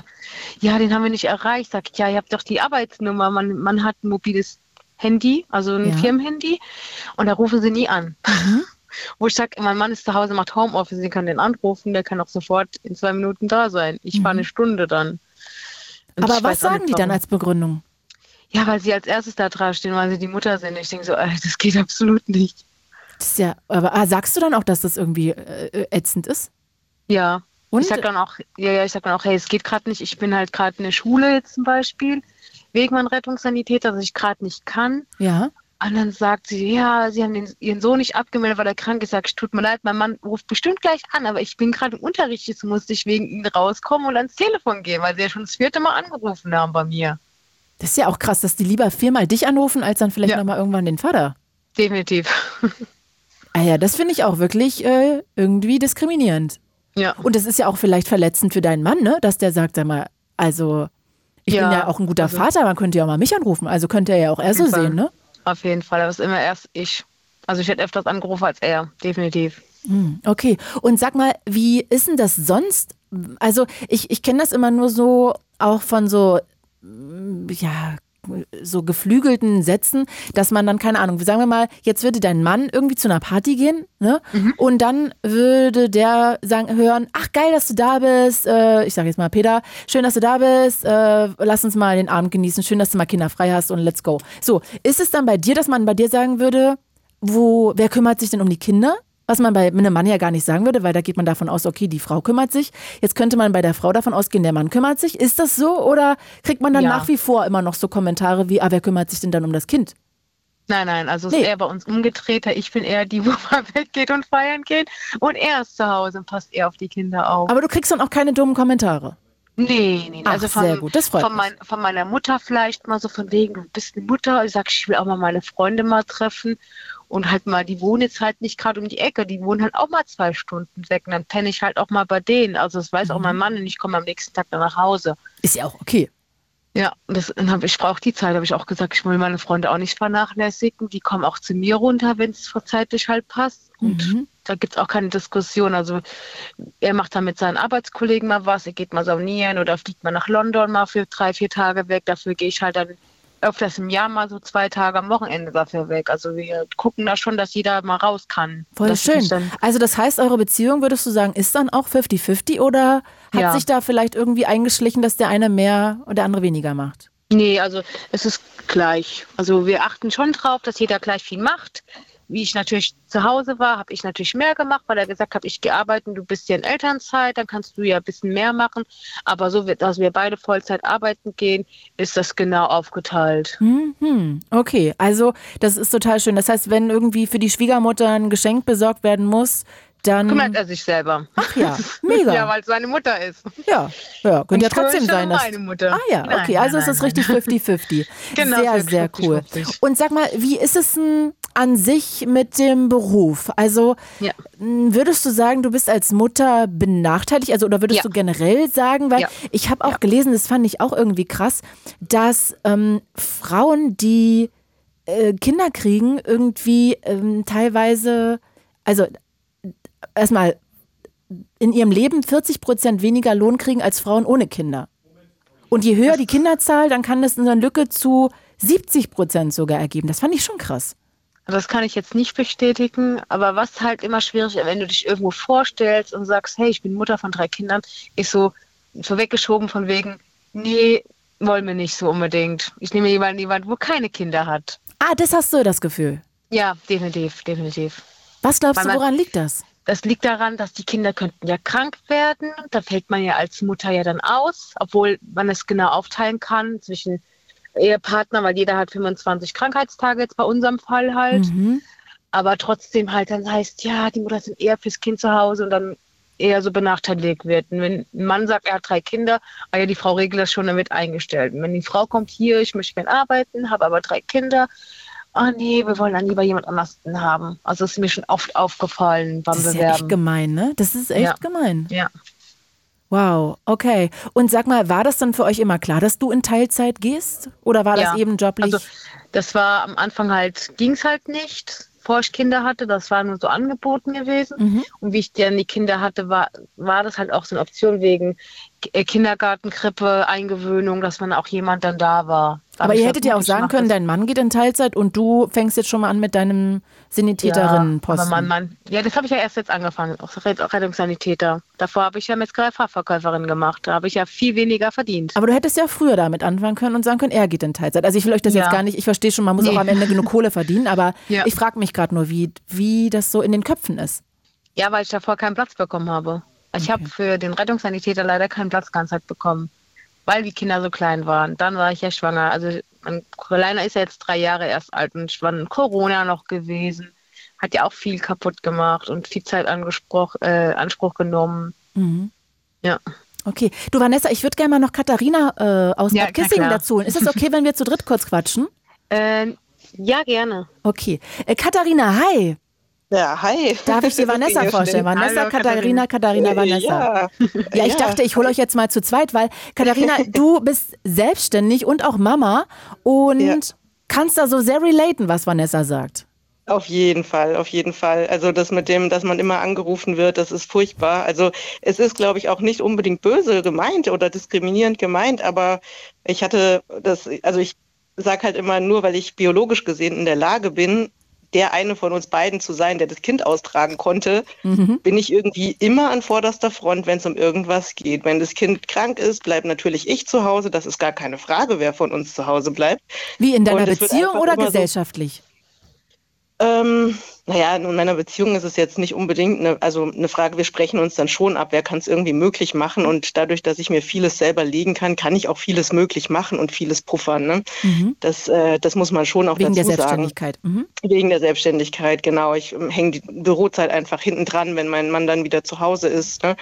Ja, den haben wir nicht erreicht. Sag ich, ja, ihr habt doch die Arbeitsnummer. Man, man hat ein mobiles Handy, also ein Ja. Firmenhandy, und da rufen sie nie an. Mhm. Wo ich sage, mein Mann ist zu Hause, macht Homeoffice, sie kann den anrufen, der kann auch sofort in zwei Minuten da sein. Ich fahre eine Stunde dann. Und Mhm. Aber was sagen die dann als Begründung? Ja, weil sie als erstes da dran stehen, weil sie die Mutter sind. Ich denke so, das geht absolut nicht. Das ist ja, aber ah, sagst du dann auch, dass das irgendwie äh, ätzend ist? Ja. Und? Ich sag dann auch, ja, ja, ich sag dann auch, hey, es geht gerade nicht. Ich bin halt gerade in der Schule jetzt zum Beispiel, wegen meinem Rettungssanitäter, dass ich gerade nicht kann. Ja. Und dann sagt sie, ja, sie haben den, ihren Sohn nicht abgemeldet, weil er krank ist. Sag ich, tut mir leid, mein Mann ruft bestimmt gleich an, aber ich bin gerade im Unterricht, jetzt musste ich wegen ihm rauskommen und ans Telefon gehen, weil sie ja schon das vierte Mal angerufen haben bei mir. Das ist ja auch krass, dass die lieber viermal dich anrufen, als dann vielleicht Ja. nochmal irgendwann den Vater. Definitiv. Ah ja, das finde ich auch wirklich äh, irgendwie diskriminierend. ja. Und das ist ja auch vielleicht verletzend für deinen Mann, ne? Dass der sagt, sag mal, also ich bin Ja, ja auch ein guter also- Vater, man könnte ja auch mal mich anrufen. Also könnte er ja auch er so Fall. sehen, ne? Auf jeden Fall, aber es ist immer erst ich. Also ich hätte öfters angerufen als er, definitiv. Hm, Okay. Und sag mal, wie ist denn das sonst? Also ich, ich kenne das immer nur so auch von so, ja, so geflügelten Sätzen, dass man dann, keine Ahnung, sagen wir mal, jetzt würde dein Mann irgendwie zu einer Party gehen, ne? Und dann würde der sagen, hören, ach geil, dass du da bist, äh, ich sage jetzt mal Peter, schön, dass du da bist, äh, lass uns mal den Abend genießen, schön, dass du mal Kinder frei hast und let's go. So, ist es dann bei dir, dass man bei dir sagen würde, wo, wer kümmert sich denn um die Kinder? Was man bei einem Mann ja gar nicht sagen würde, weil da geht man davon aus, okay, die Frau kümmert sich. Jetzt könnte man bei der Frau davon ausgehen, der Mann kümmert sich. Ist das so? Oder kriegt man dann Ja. nach wie vor immer noch so Kommentare wie, ah, wer kümmert sich denn dann um das Kind? Nein, nein, also es Nee. ist eher bei uns umgedrehter. Ich bin eher die, wo man weggeht und feiern geht. Und er ist zu Hause und passt eher auf die Kinder auf. Aber du kriegst dann auch keine dummen Kommentare. Nee, nee, Ach, also von, sehr gut, das freut von, mich. mein, von meiner Mutter vielleicht mal so von wegen, du bist eine Mutter. Ich sag, ich will auch mal meine Freunde mal treffen. Und halt mal, die wohnen jetzt halt nicht gerade um die Ecke, die wohnen halt auch mal zwei Stunden weg. Und dann penne ich halt auch mal bei denen. Also das weiß auch Mhm. mein Mann und ich komme am nächsten Tag dann nach Hause. Ist ja auch okay. Ja, und das, dann hab, ich brauche die Zeit, habe ich auch gesagt, ich will meine Freunde auch nicht vernachlässigen. Die kommen auch zu mir runter, wenn es zeitlich halt passt. Und Mhm. da gibt es auch keine Diskussion. Also er macht dann mit seinen Arbeitskollegen mal was, er geht mal saunieren oder fliegt mal nach London mal für drei, vier Tage weg. Dafür gehe ich halt dann öfters im Jahr mal so zwei Tage am Wochenende dafür weg. Also wir gucken da schon, dass jeder mal raus kann. Voll schön. Also das heißt, eure Beziehung, würdest du sagen, ist dann auch 50-50 oder hat Ja. sich da vielleicht irgendwie eingeschlichen, dass der eine mehr und der andere weniger macht? Nee, also es ist gleich. Also wir achten schon drauf, dass jeder gleich viel macht. Wie ich natürlich zu Hause war, habe ich natürlich mehr gemacht, weil er gesagt hat, ich gehe arbeiten, du bist ja in Elternzeit, dann kannst du ja ein bisschen mehr machen. Aber so, dass wir beide Vollzeit arbeiten gehen, ist das genau aufgeteilt. Mhm. Okay, also das ist total schön. Das heißt, wenn irgendwie für die Schwiegermutter ein Geschenk besorgt werden muss, dann. Kümmert er sich selber. Ach ja, mega. ja, weil es seine Mutter ist. Ja, ja, könnte ja trotzdem sein. Dass, meine Mutter. Ah ja, okay, nein, also ist nein, es richtig 50-50. Genau, sehr, sehr cool. 50-50. Und sag mal, wie ist es denn an sich mit dem Beruf? Also Ja. würdest du sagen, du bist als Mutter benachteiligt? Also oder würdest Ja. du generell sagen, weil Ja. ich habe auch gelesen, das fand ich auch irgendwie krass, dass ähm, Frauen, die äh, Kinder kriegen, irgendwie ähm, teilweise, also erstmal in ihrem Leben 40 Prozent weniger Lohn kriegen als Frauen ohne Kinder. Und je höher die Kinderzahl, dann kann das eine Lücke zu 70 Prozent sogar ergeben. Das fand ich schon krass. Das kann ich jetzt nicht bestätigen, aber was halt immer schwierig ist, wenn du dich irgendwo vorstellst und sagst, hey, ich bin Mutter von drei Kindern, ist so, so weggeschoben von wegen, nee, wollen wir nicht so unbedingt. Ich nehme jemanden, jemand, wo keine Kinder hat. Ah, das hast du das Gefühl. Ja, definitiv, definitiv. Was glaubst Weil du, man- woran liegt das? Das liegt daran, dass die Kinder könnten ja krank werden. Da fällt man ja als Mutter ja dann aus, obwohl man es genau aufteilen kann zwischen Ehepartner, weil jeder hat 25 Krankheitstage jetzt bei unserem Fall halt. Mhm. aber trotzdem halt dann heißt, ja, die Mutter sind eher fürs Kind zu Hause und dann eher so benachteiligt wird. Und wenn ein Mann sagt, er hat drei Kinder, ah ja, die Frau regelt das schon damit eingestellt. Und wenn die Frau kommt, hier, ich möchte gerne arbeiten, habe aber drei Kinder, ah nee, wir wollen dann lieber jemand anders haben. Also ist mir schon oft aufgefallen beim Das ist ja Bewerben. echt gemein, ne? Das ist echt Ja. gemein. ja. Wow, okay. Und sag mal, war das dann für euch immer klar, dass du in Teilzeit gehst? Oder war Ja. das eben joblich? Also das war am Anfang halt, ging es halt nicht, bevor ich Kinder hatte. Das war nur so angeboten gewesen. Mhm. Und wie ich dann die Kinder hatte, war, war das halt auch so eine Option wegen äh, Kindergarten, Krippe, Eingewöhnung, dass man auch jemand dann da war. Da Aber ihr hättet ja auch sagen können, dein Mann geht in Teilzeit und du fängst jetzt schon mal an mit deinem Sanitäterinnenposten. Ja, mein Mann, ja, das habe ich ja erst jetzt angefangen, auch Rettungssanitäter. Davor habe ich ja Metzgerei-Fachverkäuferin gemacht. Da habe ich ja viel weniger verdient. Aber du hättest ja früher damit anfangen können und sagen können, er geht in Teilzeit. Also ich will euch das Ja. jetzt gar nicht, ich verstehe schon, man muss Nee. auch am Ende genug Kohle verdienen, aber Ja. ich frage mich gerade nur, wie, wie das so in den Köpfen ist. Ja, weil ich davor keinen Platz bekommen habe. Ich habe für den Rettungssanitäter leider keinen Platz ganz halt bekommen, weil die Kinder so klein waren. Dann war ich ja schwanger. Also mein Kleiner ist ja jetzt drei Jahre erst alt und war in Corona noch gewesen. Hat ja auch viel kaputt gemacht und viel Zeit äh, Anspruch genommen. Mhm. Ja. Okay. Du Vanessa, ich würde gerne mal noch Katharina äh, aus Ja, Kissingen dazu holen. Ist es okay, wenn wir zu dritt kurz quatschen? Äh, ja, gerne. Okay. Äh, Katharina, hi. Ja, hi. Darf ich dir Vanessa Ja, vorstellen? Vanessa, Hallo, Katharina, Katharina, Vanessa. Ja, Ja, ich dachte, ich hole euch jetzt mal zu zweit, weil Katharina, du bist selbstständig und auch Mama und Ja. kannst da so sehr relaten, was Vanessa sagt. Auf jeden Fall, auf jeden Fall. Also das mit dem, dass man immer angerufen wird, das ist furchtbar. Also es ist, glaube ich, auch nicht unbedingt böse gemeint oder diskriminierend gemeint, aber ich hatte das, also ich sage halt immer nur, weil ich biologisch gesehen in der Lage bin, der eine von uns beiden zu sein, der das Kind austragen konnte, bin ich irgendwie immer an vorderster Front, wenn es um irgendwas geht. Wenn das Kind krank ist, bleibt natürlich ich zu Hause. Das ist gar keine Frage, wer von uns zu Hause bleibt. Wie in deiner Beziehung oder immer so- gesellschaftlich? Ähm, naja, in meiner Beziehung ist es jetzt nicht unbedingt eine, also eine Frage, wir sprechen uns dann schon ab, wer kann es irgendwie möglich machen und dadurch, dass ich mir vieles selber legen kann, kann ich auch vieles möglich machen und vieles puffern. Ne? Mhm. Das, äh, das muss man schon auch Wegen der dazu sagen. Selbstständigkeit. Mhm. Wegen der Selbstständigkeit, genau. Ich ähm, hänge die Bürozeit einfach hinten dran, wenn mein Mann dann wieder zu Hause ist. Ne?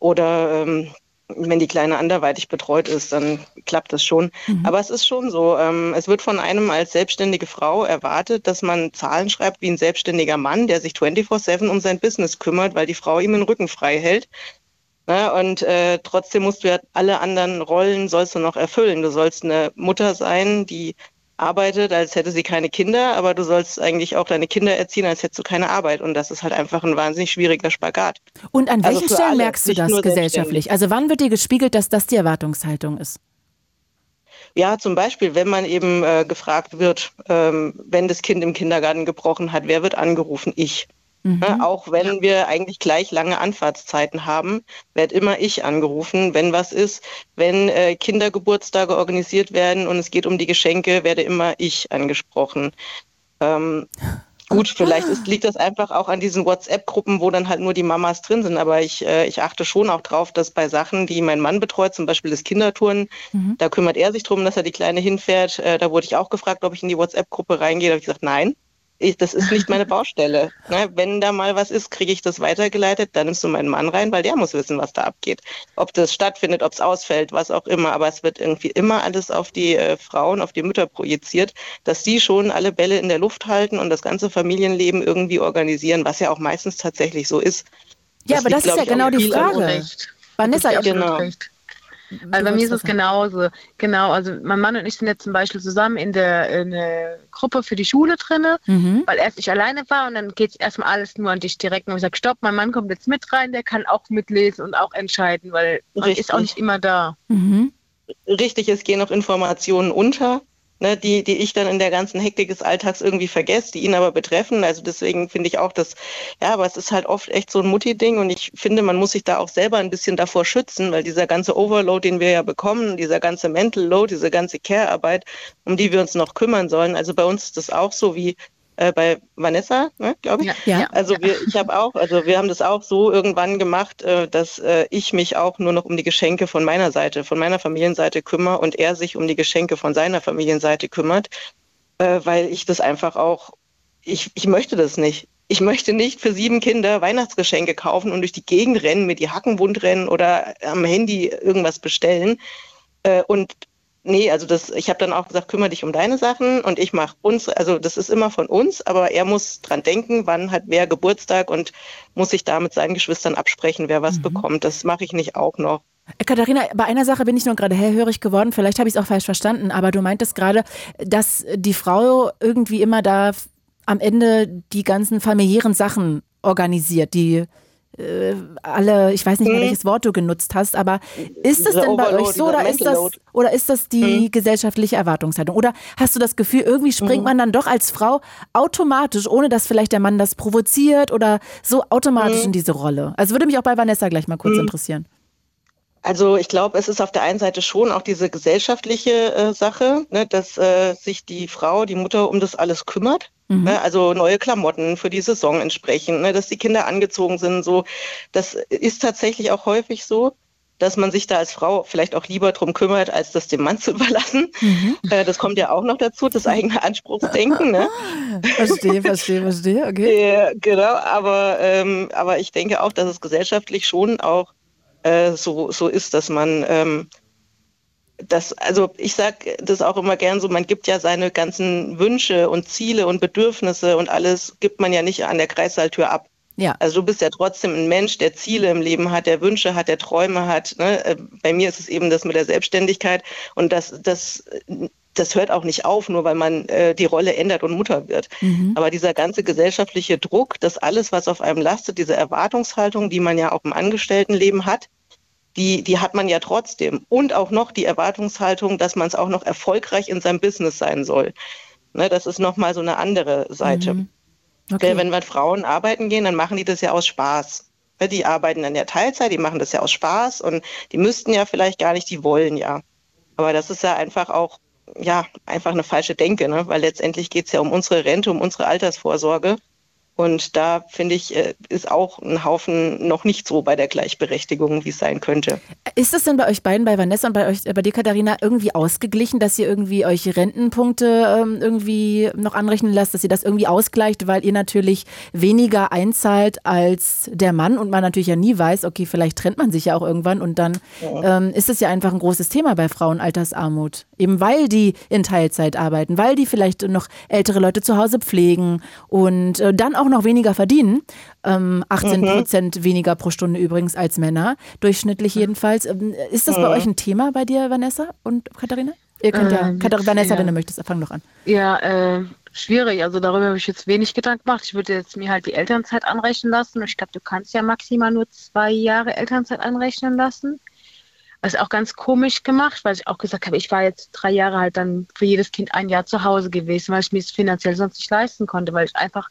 Oder ähm, wenn die Kleine anderweitig betreut ist, dann klappt das schon. Aber es ist schon so, ähm, es wird von einem als selbstständige Frau erwartet, dass man Zahlen schreibt wie ein selbstständiger Mann, der sich 24-7 um sein Business kümmert, weil die Frau ihm den Rücken frei hält. Ne? Und äh, trotzdem musst du ja alle anderen Rollen sollst du noch erfüllen. Du sollst eine Mutter sein, die arbeitet, als hätte sie keine Kinder, aber du sollst eigentlich auch deine Kinder erziehen, als hättest du keine Arbeit. Und das ist halt einfach ein wahnsinnig schwieriger Spagat. Und an welchen also Stellen alle, merkst du das gesellschaftlich? Also wann wird dir gespiegelt, dass das die Erwartungshaltung ist? Ja, zum Beispiel, wenn man eben äh, gefragt wird, ähm, wenn das Kind im Kindergarten gebrochen hat, wer wird angerufen? Ich. Mhm. Ja, auch wenn wir eigentlich gleich lange Anfahrtszeiten haben, werde immer ich angerufen, wenn was ist. Wenn äh, Kindergeburtstage organisiert werden und es geht um die Geschenke, werde immer ich angesprochen. Ähm, gut, vielleicht ist, liegt das einfach auch an diesen WhatsApp-Gruppen, wo dann halt nur die Mamas drin sind. Aber ich, äh, ich achte schon auch drauf, dass bei Sachen, die mein Mann betreut, zum Beispiel das Kinderturnen, mhm. da kümmert er sich drum, dass er die Kleine hinfährt. Äh, da wurde ich auch gefragt, ob ich in die WhatsApp-Gruppe reingehe. Da habe ich gesagt, nein ich, das ist nicht meine Baustelle. Ne? Wenn da mal was ist, kriege ich das weitergeleitet, dann nimmst du meinen Mann rein, weil der muss wissen, was da abgeht. Ob das stattfindet, ob es ausfällt, was auch immer. Aber es wird irgendwie immer alles auf die äh, Frauen, auf die Mütter projiziert, dass die schon alle Bälle in der Luft halten und das ganze Familienleben irgendwie organisieren, was ja auch meistens tatsächlich so ist. Ja, das aber liegt, das ist ja genau die Frage. Vanessa, genau. Recht. Also bei mir ist es genauso. Genau, also mein Mann und ich sind jetzt zum Beispiel zusammen in der, in der Gruppe für die Schule drin, mhm. weil erst ich alleine war und dann geht es erstmal alles nur an dich direkt. Und ich sage, stopp, mein Mann kommt jetzt mit rein, der kann auch mitlesen und auch entscheiden, weil man ist auch nicht immer da. Mhm. Richtig, es gehen auch Informationen unter ne, die, die ich dann in der ganzen Hektik des Alltags irgendwie vergesse, die ihn aber betreffen. Also deswegen finde ich auch, dass, ja, aber es ist halt oft echt so ein Mutti-Ding und ich finde, man muss sich da auch selber ein bisschen davor schützen, weil dieser ganze Overload, den wir ja bekommen, dieser ganze Mental Load, diese ganze Care-Arbeit, um die wir uns noch kümmern sollen. Also bei uns ist das auch so wie, äh, bei Vanessa, ne, glaube ich. Ja, ja, also wir, ich habe auch, also wir haben das auch so irgendwann gemacht, äh, dass äh, ich mich auch nur noch um die Geschenke von meiner Seite, von meiner Familienseite kümmere und er sich um die Geschenke von seiner Familienseite kümmert, äh, weil ich das einfach auch, ich, ich möchte das nicht. Ich möchte nicht für sieben Kinder Weihnachtsgeschenke kaufen und durch die Gegend rennen, mir die Hacken wund rennen oder am Handy irgendwas bestellen. Äh, und nee, also das, ich habe dann auch gesagt, kümmere dich um deine Sachen und ich mache uns, also das ist immer von uns, aber er muss dran denken, wann hat wer Geburtstag und muss sich da mit seinen Geschwistern absprechen, wer was mhm. bekommt. Das mache ich nicht auch noch. Katharina, bei einer Sache bin ich nur gerade hellhörig geworden, vielleicht habe ich es auch falsch verstanden, aber du meintest gerade, dass die Frau irgendwie immer da am Ende die ganzen familiären Sachen organisiert, die äh, alle, ich weiß nicht mehr, mhm. welches Wort du genutzt hast, aber ist das denn bei euch so oder ist das, oder ist das die mhm. gesellschaftliche Erwartungshaltung? Oder hast du das Gefühl, irgendwie springt mhm. man dann doch als Frau automatisch, ohne dass vielleicht der Mann das provoziert oder so automatisch mhm. in diese Rolle? Also würde mich auch bei Vanessa gleich mal kurz mhm. interessieren. Also ich glaube, es ist auf der einen Seite schon auch diese gesellschaftliche äh, Sache, ne, dass äh, sich die Frau, die Mutter um das alles kümmert. Mhm. Ne, also neue Klamotten für die Saison entsprechend, ne, dass die Kinder angezogen sind. So, das ist tatsächlich auch häufig so, dass man sich da als Frau vielleicht auch lieber drum kümmert, als das dem Mann zu überlassen. Mhm. Äh, das kommt ja auch noch dazu, das eigene Anspruchsdenken. Ne? Verstehe, verstehe, verstehe. Okay. Ja, genau, aber ähm, aber ich denke auch, dass es gesellschaftlich schon auch äh, so, so ist, dass man ähm, das, also ich sage das auch immer gern so, man gibt ja seine ganzen Wünsche und Ziele und Bedürfnisse und alles gibt man ja nicht an der Kreissaaltür ab. Ja. Also du bist ja trotzdem ein Mensch, der Ziele im Leben hat, der Wünsche hat, der Träume hat. Ne? Äh, bei mir ist es eben das mit der Selbstständigkeit und das, das das hört auch nicht auf, nur weil man äh, die Rolle ändert und Mutter wird. Mhm. Aber dieser ganze gesellschaftliche Druck, dass alles, was auf einem lastet, diese Erwartungshaltung, die man ja auch im Angestelltenleben hat, die, die hat man ja trotzdem. Und auch noch die Erwartungshaltung, dass man es auch noch erfolgreich in seinem Business sein soll. Ne, das ist nochmal so eine andere Seite. Mhm. Okay. Wenn wir Frauen arbeiten gehen, dann machen die das ja aus Spaß. Ne, die arbeiten dann ja Teilzeit, die machen das ja aus Spaß und die müssten ja vielleicht gar nicht, die wollen ja. Aber das ist ja einfach auch ja, einfach eine falsche Denke, ne? weil letztendlich geht es ja um unsere Rente, um unsere Altersvorsorge. Und da finde ich, äh, ist auch ein Haufen noch nicht so bei der Gleichberechtigung, wie es sein könnte. Ist das denn bei euch beiden, bei Vanessa und bei euch, bei dir, Katharina, irgendwie ausgeglichen, dass ihr irgendwie euch Rentenpunkte ähm, irgendwie noch anrechnen lasst, dass ihr das irgendwie ausgleicht, weil ihr natürlich weniger einzahlt als der Mann und man natürlich ja nie weiß, okay, vielleicht trennt man sich ja auch irgendwann und dann ja. ähm, ist es ja einfach ein großes Thema bei Frauen, Altersarmut. Eben weil die in Teilzeit arbeiten, weil die vielleicht noch ältere Leute zu Hause pflegen und äh, dann auch noch weniger verdienen. Ähm, 18 mhm. Prozent mhm. weniger pro Stunde übrigens als Männer, durchschnittlich jedenfalls. Ähm, ist das mhm. bei euch ein Thema bei dir, Vanessa und Katharina? ihr könnt ja, Ähm, Katharina Vanessa, ja. wenn du möchtest, fang doch an. Ja, äh, schwierig. Also darüber habe ich jetzt wenig Gedanken gemacht. Ich würde jetzt mir halt die Elternzeit anrechnen lassen. Ich glaube, du kannst ja maximal nur zwei Jahre Elternzeit anrechnen lassen. Was auch ganz komisch gemacht, weil ich auch gesagt habe, ich war jetzt drei Jahre halt dann für jedes Kind ein Jahr zu Hause gewesen, weil ich mir es finanziell sonst nicht leisten konnte, weil ich einfach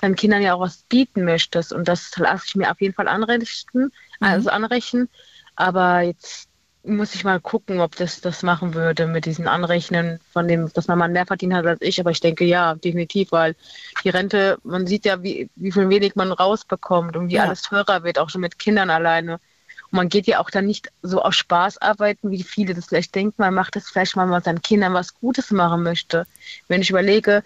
deinen Kindern ja auch was bieten möchte. Und das lasse ich mir auf jeden Fall anrechnen, also anrechnen. Aber jetzt muss ich mal gucken, ob das das machen würde mit diesen Anrechnen von dem, dass mein Mann mehr verdient hat als ich. Aber ich denke ja, definitiv, weil die Rente, man sieht ja, wie, wie viel wenig man rausbekommt und wie Ja. alles teurer wird, auch schon mit Kindern alleine. Und man geht ja auch dann nicht so aus Spaß arbeiten, wie viele das vielleicht denken. Man macht das vielleicht mal, weil man seinen Kindern was Gutes machen möchte. Wenn ich überlege,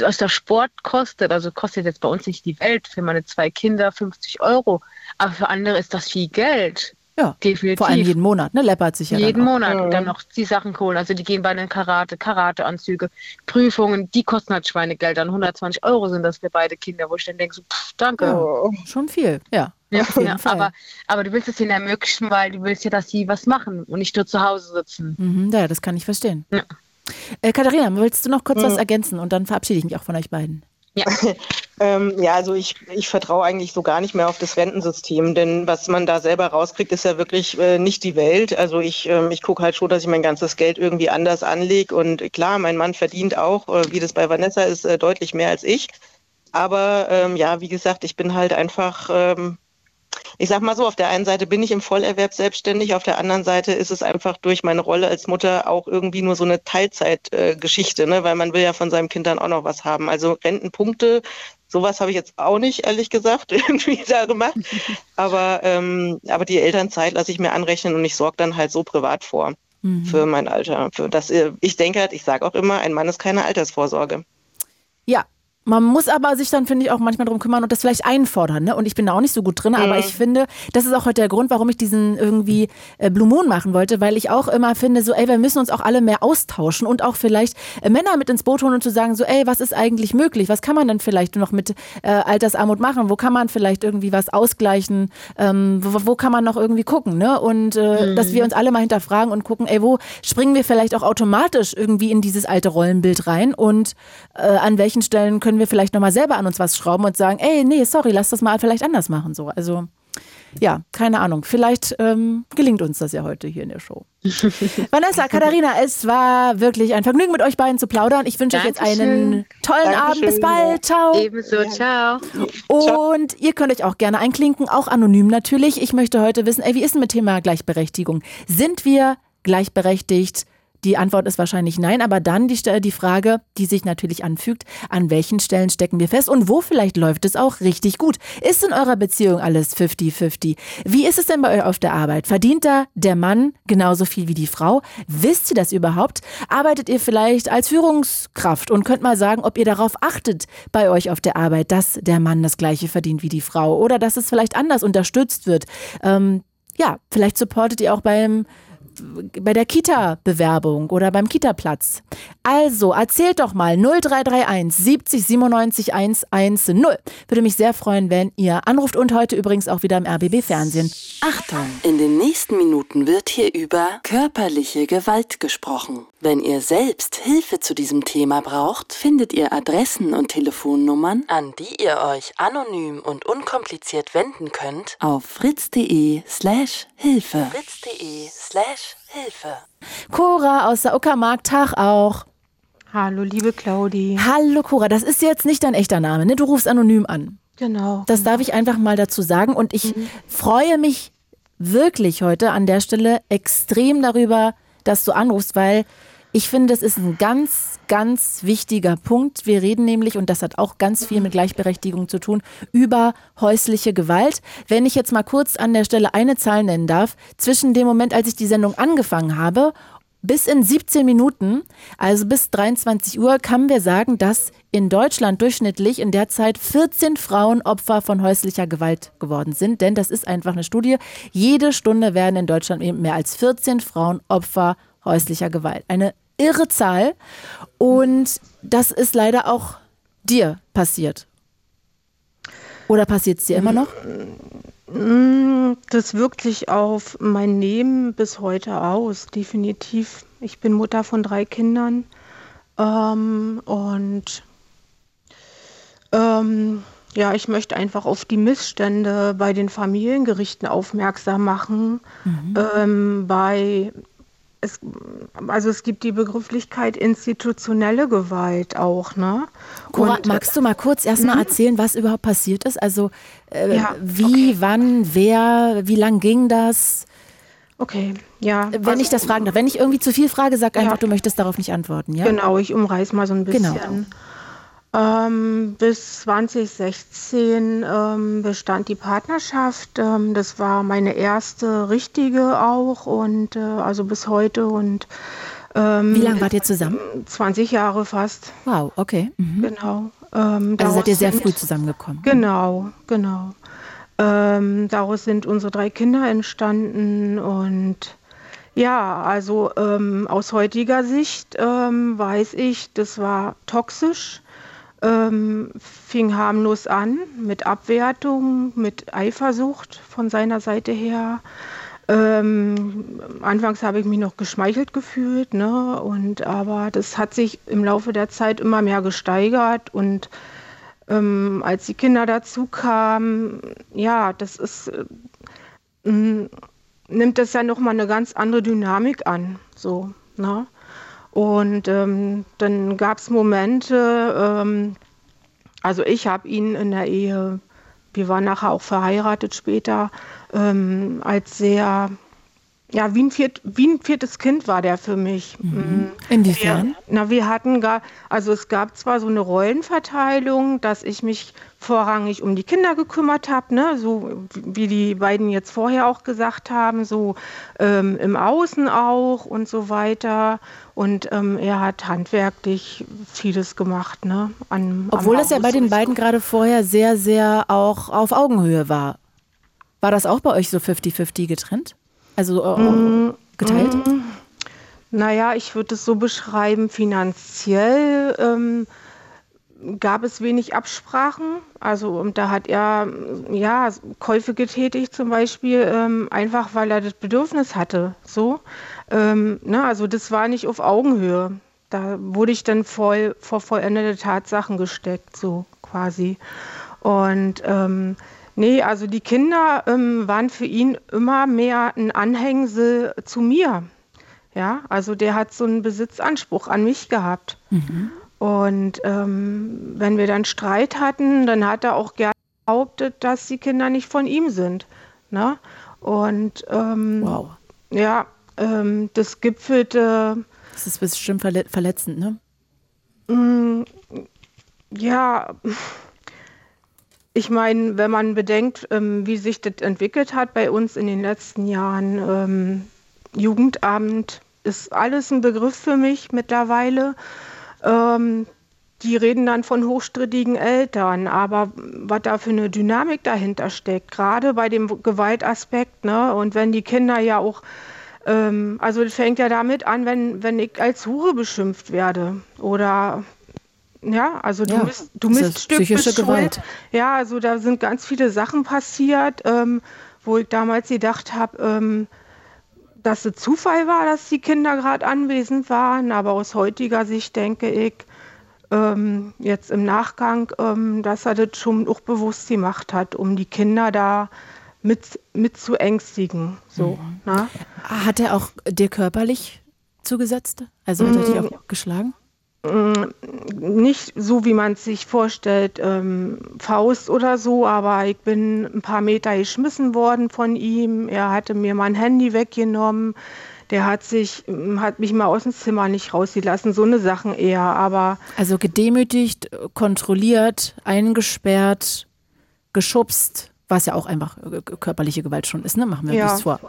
was der Sport kostet, also kostet jetzt bei uns nicht die Welt, für meine zwei Kinder 50 Euro, aber für andere ist das viel Geld. Ja, Definitiv. vor allem jeden Monat, ne? Läppert sich ja Jeden dann auch. Monat und dann noch die Sachen holen. Also die gehen bei den Karate, Karateanzüge, Prüfungen, die kosten halt Schweinegeld. Dann 120 Euro sind das für beide Kinder, wo ich dann denke, so, pff, danke. Oh. Schon viel, ja. Ja, auf jeden ja, Fall. aber, aber du willst es ihnen ermöglichen, weil du willst ja, dass sie was machen und nicht nur zu Hause sitzen. Mhm, ja, das kann ich verstehen. Ja. Äh, Katharina, willst du noch kurz was ergänzen und dann verabschiede ich mich auch von euch beiden. Ähm, ja, also ich, ich vertraue eigentlich so gar nicht mehr auf das Rentensystem, denn was man da selber rauskriegt, ist ja wirklich äh, nicht die Welt. Also ich, ähm, ich gucke halt schon, dass ich mein ganzes Geld irgendwie anders anlege. Und klar, mein Mann verdient auch, äh, wie das bei Vanessa ist, äh, deutlich mehr als ich. Aber ähm, ja, wie gesagt, ich bin halt einfach, ähm, ich sag mal so, auf der einen Seite bin ich im Vollerwerb selbstständig, auf der anderen Seite ist es einfach durch meine Rolle als Mutter auch irgendwie nur so eine Teilzeitgeschichte, äh, ne? weil man will ja von seinem Kind dann auch noch was haben. Also Rentenpunkte, sowas habe ich jetzt auch nicht, ehrlich gesagt, irgendwie da gemacht. Aber, ähm, aber die Elternzeit lasse ich mir anrechnen und ich sorge dann halt so privat vor für mein Alter. Für das, äh, ich denke halt, ich sage auch immer, ein Mann ist keine Altersvorsorge. Ja. Man muss aber sich dann, finde ich, auch manchmal drum kümmern und das vielleicht einfordern. Ne? Und ich bin da auch nicht so gut drin, aber ich finde, das ist auch heute der Grund, warum ich diesen irgendwie äh, Blue Moon machen wollte, weil ich auch immer finde, so, ey, wir müssen uns auch alle mehr austauschen und auch vielleicht äh, Männer mit ins Boot holen und zu sagen, so, ey, was ist eigentlich möglich? Was kann man denn vielleicht noch mit äh, Altersarmut machen? Wo kann man vielleicht irgendwie was ausgleichen? Ähm, wo, wo kann man noch irgendwie gucken? Ne? Und äh, dass wir uns alle mal hinterfragen und gucken, ey, wo springen wir vielleicht auch automatisch irgendwie in dieses alte Rollenbild rein und äh, an welchen Stellen können wir vielleicht nochmal selber an uns was schrauben und sagen, ey, nee, sorry, lass das mal vielleicht anders machen. So. Also ja, keine Ahnung. Vielleicht ähm, gelingt uns das ja heute hier in der Show. Vanessa, Katharina, es war wirklich ein Vergnügen, mit euch beiden zu plaudern. Ich wünsche euch jetzt einen Dankeschön. tollen Abend. Bis bald. Ciao. Ebenso, ciao. Und ihr könnt euch auch gerne einklinken, auch anonym natürlich. Ich möchte heute wissen, ey, wie ist denn mit Thema Gleichberechtigung? Sind wir gleichberechtigt? Die Antwort ist wahrscheinlich nein, aber dann die, die Frage, die sich natürlich anfügt, an welchen Stellen stecken wir fest und wo vielleicht läuft es auch richtig gut? Ist in eurer Beziehung alles 50-50? Wie ist es denn bei euch auf der Arbeit? Verdient da der Mann genauso viel wie die Frau? Wisst ihr das überhaupt? Arbeitet ihr vielleicht als Führungskraft und könnt mal sagen, ob ihr darauf achtet bei euch auf der Arbeit, dass der Mann das gleiche verdient wie die Frau oder dass es vielleicht anders unterstützt wird? Ähm, ja, vielleicht supportet ihr auch beim bei der Kita-Bewerbung oder beim Kita-Platz. Also erzählt doch mal 0331 70 97 110. Würde mich sehr freuen, wenn ihr anruft und heute übrigens auch wieder im RBB Fernsehen. Achtung! In den nächsten Minuten wird hier über körperliche Gewalt gesprochen. Wenn ihr selbst Hilfe zu diesem Thema braucht, findet ihr Adressen und Telefonnummern, an die ihr euch anonym und unkompliziert wenden könnt, auf fritz.de slash Hilfe. fritz.de slash Hilfe. Cora aus der Uckermark, Tag auch. Hallo, liebe Claudi. Hallo Cora, das ist jetzt nicht dein echter Name, ne? Du rufst anonym an. Genau. Das darf ich einfach mal dazu sagen. Und ich freue mich wirklich heute an der Stelle extrem darüber, dass du anrufst, weil ich finde, das ist ein ganz, ganz wichtiger Punkt. Wir reden nämlich, und das hat auch ganz viel mit Gleichberechtigung zu tun, über häusliche Gewalt. Wenn ich jetzt mal kurz an der Stelle eine Zahl nennen darf, zwischen dem Moment, als ich die Sendung angefangen habe, bis in 17 Minuten, also bis 23 Uhr, kann wir sagen, dass in Deutschland durchschnittlich in der Zeit 14 Frauen Opfer von häuslicher Gewalt geworden sind. Denn das ist einfach eine Studie. Jede Stunde werden in Deutschland eben mehr als 14 Frauen Opfer häuslicher Gewalt. Eine irre Zahl. Und das ist leider auch dir passiert. Oder passiert es dir immer noch? Das wirkt sich auf mein Leben bis heute aus, definitiv. Ich bin Mutter von drei Kindern ähm, und ähm, ja, ich möchte einfach auf die Missstände bei den Familiengerichten aufmerksam machen, mhm. ähm, bei es, also es gibt die Begrifflichkeit institutionelle Gewalt auch, ne? Cora, magst du mal kurz erstmal mhm. erzählen, was überhaupt passiert ist? Also äh, ja, wie, okay. wann, wer, wie lang ging das? Okay, ja. Wenn also, ich das fragen darf, wenn ich irgendwie zu viel frage, sag einfach, ja. du möchtest darauf nicht antworten, ja? Genau, ich umreiß mal so ein bisschen. Genau. Ähm, bis 2016 ähm, bestand die Partnerschaft. Ähm, das war meine erste richtige auch und äh, also bis heute und ähm, Wie lange wart ihr zusammen? 20 Jahre fast. Wow, okay. Mhm. Genau. Ähm, also seid ihr sehr früh zusammengekommen. Genau, genau. Ähm, daraus sind unsere drei Kinder entstanden und ja, also aus heutiger Sicht weiß ich, das war toxisch ähm, fing harmlos an mit Abwertung, mit Eifersucht von seiner Seite her. Ähm, anfangs habe ich mich noch geschmeichelt gefühlt, ne? Und aber das hat sich im Laufe der Zeit immer mehr gesteigert und ähm, als die Kinder dazu kamen, ja, das ist äh, nimmt das ja noch mal eine ganz andere Dynamik an, so, ne? Und ähm, dann gab es Momente, ähm, also ich habe ihn in der Ehe, wir waren nachher auch verheiratet später, ähm, als sehr ja, wie ein, viert, wie ein viertes Kind war der für mich. Mhm. mhm. Inwiefern? Wir, na, wir hatten gar, also es gab zwar so eine Rollenverteilung, dass ich mich vorrangig um die Kinder gekümmert habe, ne, so wie die beiden jetzt vorher auch gesagt haben, so ähm, im Außen auch und so weiter. Und ähm, er hat handwerklich vieles gemacht, ne? An, Obwohl das ja bei den beiden gerade vorher sehr, sehr auch auf Augenhöhe war. War das auch bei euch so 50-50 getrennt? Also äh, mm, geteilt? Mm, naja, ich würde es so beschreiben, finanziell ähm, gab es wenig Absprachen. Also und da hat er ja Käufe getätigt zum Beispiel, ähm, einfach weil er das Bedürfnis hatte. So, ähm, ne, also das war nicht auf Augenhöhe. Da wurde ich dann voll vor vollendete Tatsachen gesteckt, so quasi. Und ähm, Nee, also die Kinder ähm, waren für ihn immer mehr ein Anhängsel zu mir. Ja, also der hat so einen Besitzanspruch an mich gehabt. Mhm. Und ähm, wenn wir dann Streit hatten, dann hat er auch gerne behauptet, dass die Kinder nicht von ihm sind. Ne? Und ähm, wow. ja, ähm, das gipfelte. Das ist bestimmt verletzend, ne? Mm, ja, ich meine, wenn man bedenkt, ähm, wie sich das entwickelt hat bei uns in den letzten Jahren, ähm, Jugendamt ist alles ein Begriff für mich mittlerweile. Ähm, die reden dann von hochstrittigen Eltern, aber was da für eine Dynamik dahinter steckt, gerade bei dem Gewaltaspekt, ne? Und wenn die Kinder ja auch, ähm, also das fängt ja damit an, wenn, wenn ich als Hure beschimpft werde oder ja, also du ja, misst, du misst Stück psychische Gewalt. Ja, also da sind ganz viele Sachen passiert, ähm, wo ich damals gedacht habe, ähm, dass es Zufall war, dass die Kinder gerade anwesend waren, aber aus heutiger Sicht denke ich, ähm, jetzt im Nachgang, ähm, dass er das schon auch bewusst gemacht hat, um die Kinder da mit, mit zu ängstigen. So, mhm. Ne? Hat er auch dir körperlich zugesetzt? Also hat er dich mm. auch geschlagen? Mm, nicht so, wie man es sich vorstellt, ähm, Faust oder so, aber ich bin ein paar Meter geschmissen worden von ihm. Er hatte mir mein Handy weggenommen. Der hat sich, mm, hat mich mal aus dem Zimmer nicht rausgelassen, so eine Sachen eher, aber. Also gedemütigt, kontrolliert, eingesperrt, geschubst, was ja auch einfach äh, körperliche Gewalt schon ist, ne? Machen wir ja. nichts vor.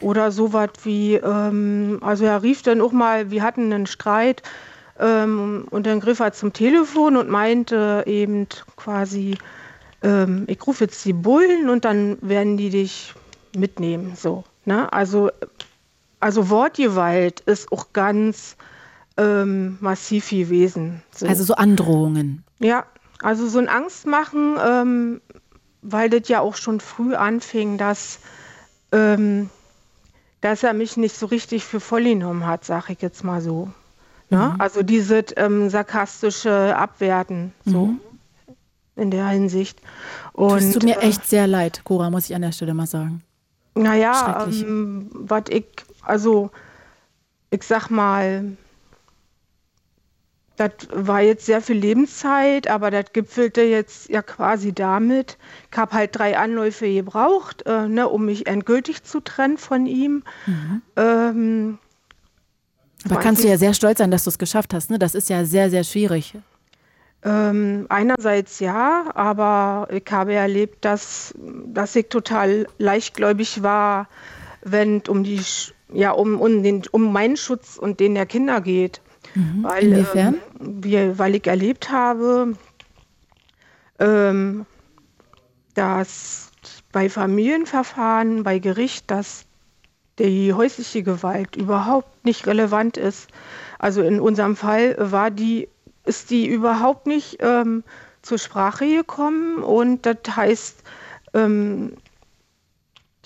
Oder sowas wie, ähm, also er rief dann auch mal, wir hatten einen Streit, ähm, und dann griff er zum Telefon und meinte eben quasi, ähm, ich rufe jetzt die Bullen und dann werden die dich mitnehmen. So, ne? also, also Wortgewalt ist auch ganz ähm, massiv gewesen. So. Also so Androhungen. Ja, also so ein Angstmachen, ähm, weil das ja auch schon früh anfing, dass, ähm, dass er mich nicht so richtig für voll genommen hat, sag ich jetzt mal so. Ne? Mhm. Also dieses ähm, sarkastische Abwerten, so mhm. in der Hinsicht. Und, Tust du mir äh, echt sehr leid, Cora, muss ich an der Stelle mal sagen. Naja, ähm, was ich, also ich sag mal, das war jetzt sehr viel Lebenszeit, aber das gipfelte jetzt ja quasi damit. Ich habe halt drei Anläufe gebraucht, äh, ne, um mich endgültig zu trennen von ihm. Mhm. Ähm, aber kannst du ja sehr stolz sein, dass du es geschafft hast. Ne? Das ist ja sehr, sehr schwierig. Ähm, einerseits ja, aber ich habe erlebt, dass, dass ich total leichtgläubig war, wenn es um die ja um, um, den, um meinen Schutz und den der Kinder geht. Mhm. Weil, Inwiefern? Ähm, wie, weil ich erlebt habe, ähm, dass bei Familienverfahren, bei Gericht, dass die häusliche Gewalt überhaupt nicht relevant ist. Also in unserem Fall war die, ist die überhaupt nicht ähm, zur Sprache gekommen und das heißt, ähm,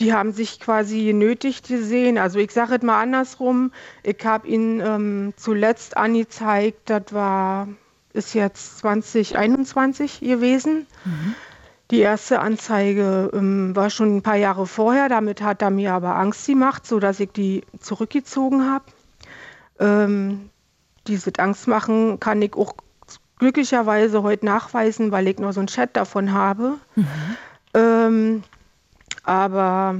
die haben sich quasi genötigt gesehen. Also ich sage es mal andersrum. Ich habe ihnen ähm, zuletzt angezeigt, das war, ist jetzt 2021 gewesen. Mhm. Die erste Anzeige ähm, war schon ein paar Jahre vorher. Damit hat er mir aber Angst gemacht, sodass ich die zurückgezogen habe. Ähm, dieses Angstmachen kann ich auch glücklicherweise heute nachweisen, weil ich noch so einen Chat davon habe. Mhm. Ähm, aber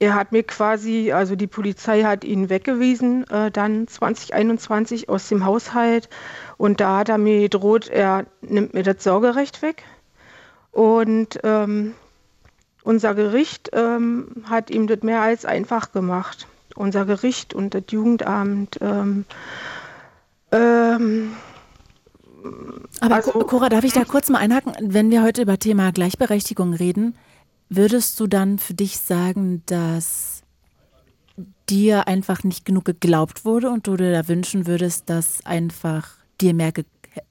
er hat mir quasi, also die Polizei hat ihn weggewiesen, äh, dann 2021 aus dem Haushalt. Und da hat er mir gedroht, er nimmt mir das Sorgerecht weg. Und ähm, unser Gericht ähm, hat ihm das mehr als einfach gemacht. Unser Gericht und das Jugendamt. Ähm, ähm aber also, Cora, darf ich da kurz mal einhaken? Wenn wir heute über Thema Gleichberechtigung reden, Würdest du dann für dich sagen, dass dir einfach nicht genug geglaubt wurde und du dir da wünschen würdest, dass einfach dir mehr, also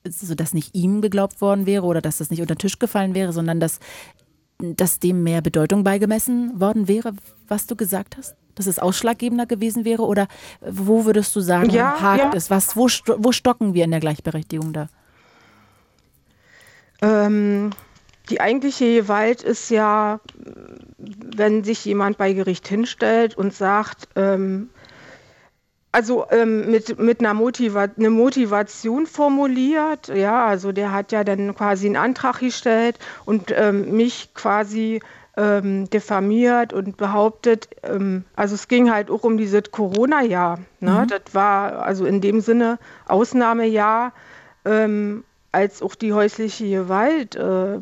dass nicht ihm geglaubt worden wäre oder dass das nicht unter den Tisch gefallen wäre, sondern dass, dass dem mehr Bedeutung beigemessen worden wäre, was du gesagt hast? Dass es ausschlaggebender gewesen wäre? Oder wo würdest du sagen, ja, hakt ja. es? Was, wo, wo stocken wir in der Gleichberechtigung da? Ähm, die eigentliche Gewalt ist ja, wenn sich jemand bei Gericht hinstellt und sagt, ähm, also ähm, mit, mit einer Motiva eine Motivation formuliert, ja, also der hat ja dann quasi einen Antrag gestellt und ähm, mich quasi ähm, diffamiert und behauptet, ähm, also es ging halt auch um dieses Corona-Jahr, ne? Mhm. das war also in dem Sinne Ausnahmejahr, ähm, als auch die häusliche Gewalt äh,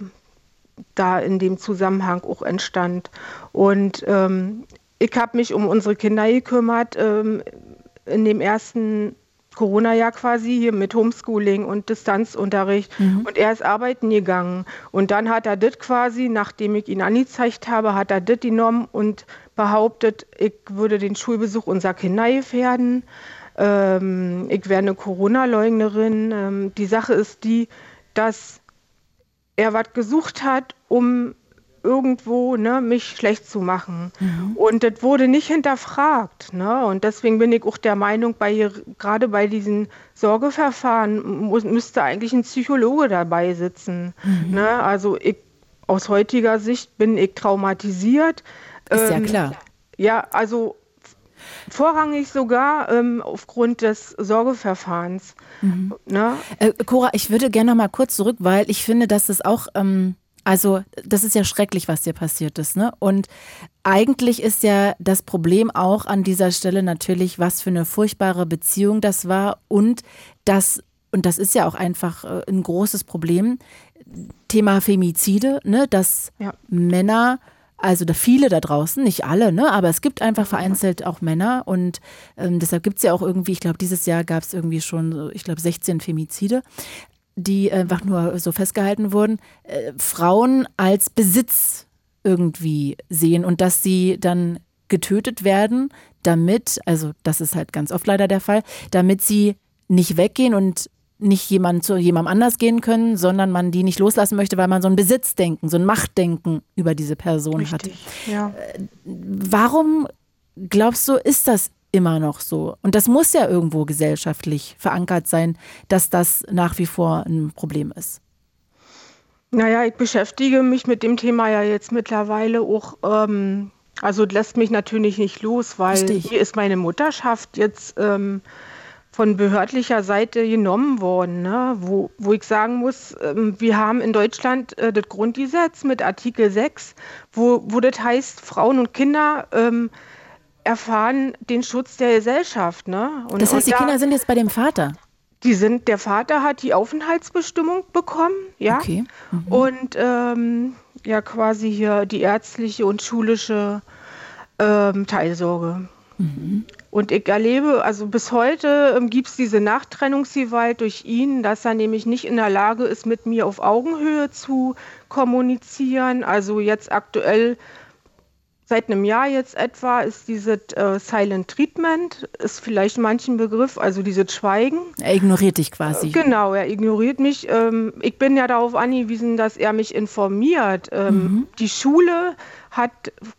da in dem Zusammenhang auch entstand. Und ähm, ich habe mich um unsere Kinder gekümmert ähm, in dem ersten Corona-Jahr quasi hier mit Homeschooling und Distanzunterricht. Mhm. Und er ist arbeiten gegangen. Und dann hat er das quasi, nachdem ich ihn angezeigt habe, hat er das genommen und behauptet, ich würde den Schulbesuch unserer Kinder gefährden. Ähm, ich wäre eine Corona-Leugnerin. Ähm, die Sache ist die, dass er was gesucht hat, um irgendwo ne, mich schlecht zu machen. Mhm. Und das wurde nicht hinterfragt. Ne? Und deswegen bin ich auch der Meinung, bei, gerade bei diesen Sorgeverfahren muss, müsste eigentlich ein Psychologe dabei sitzen. Mhm. Ne? Also ich, aus heutiger Sicht bin ich traumatisiert. Ist ähm, ja klar. Ja, also Vorrangig sogar ähm, aufgrund des Sorgeverfahrens. Mhm. Ne? Äh, Cora, ich würde gerne noch mal kurz zurück, weil ich finde, dass es auch, ähm, also das ist ja schrecklich, was dir passiert ist. Ne? Und eigentlich ist ja das Problem auch an dieser Stelle natürlich, was für eine furchtbare Beziehung das war und das und das ist ja auch einfach äh, ein großes Problem. Thema Femizide, ne, dass ja. Männer also da viele da draußen, nicht alle, ne? aber es gibt einfach vereinzelt auch Männer und ähm, deshalb gibt es ja auch irgendwie, ich glaube, dieses Jahr gab es irgendwie schon, ich glaube, 16 Femizide, die einfach nur so festgehalten wurden, äh, Frauen als Besitz irgendwie sehen und dass sie dann getötet werden, damit, also das ist halt ganz oft leider der Fall, damit sie nicht weggehen und nicht jemand zu jemandem anders gehen können, sondern man die nicht loslassen möchte, weil man so ein Besitzdenken, so ein Machtdenken über diese Person Richtig, hat. ja. Warum glaubst du, ist das immer noch so? Und das muss ja irgendwo gesellschaftlich verankert sein, dass das nach wie vor ein Problem ist. Naja, ich beschäftige mich mit dem Thema ja jetzt mittlerweile auch, ähm, also lässt mich natürlich nicht los, weil Richtig. hier ist meine Mutterschaft jetzt ähm, von behördlicher Seite genommen worden, ne? wo, wo ich sagen muss, ähm, wir haben in Deutschland äh, das Grundgesetz mit Artikel 6, wo, wo das heißt, Frauen und Kinder ähm, erfahren den Schutz der Gesellschaft. Ne? Und, Das heißt, die da- Kinder sind jetzt bei dem Vater. die sind, der Vater hat die Aufenthaltsbestimmung bekommen, ja. Okay. Mhm. Und ähm, ja, quasi hier die ärztliche und schulische ähm, Teilsorge. Mhm. Und ich erlebe, also bis heute ähm, gibt es diese Nachtrennungsgewalt durch ihn, dass er nämlich nicht in der Lage ist, mit mir auf Augenhöhe zu kommunizieren. Also jetzt aktuell Seit einem Jahr jetzt etwa ist dieses äh, Silent Treatment, ist vielleicht manchen Begriff, also dieses Schweigen. Er ignoriert dich quasi. Genau, er ignoriert mich. Ähm, ich bin ja darauf angewiesen, dass er mich informiert. Ähm, Die Schule hat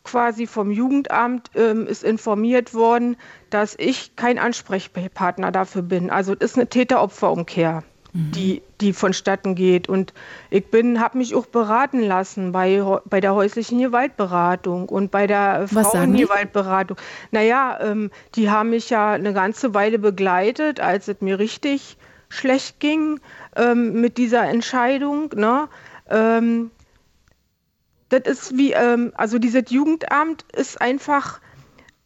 quasi vom Jugendamt ähm, ist informiert worden, dass ich kein Ansprechpartner dafür bin. Also es ist eine Täter-Opfer-Umkehr, die, die vonstatten geht. Und ich bin, habe mich auch beraten lassen bei, bei der häuslichen Gewaltberatung und bei der die? Frauengewaltberatung. Naja, ähm, die haben mich ja eine ganze Weile begleitet, als es mir richtig schlecht ging ähm, mit dieser Entscheidung. Ne? Ähm, das ist wie, ähm, also dieses Jugendamt ist einfach,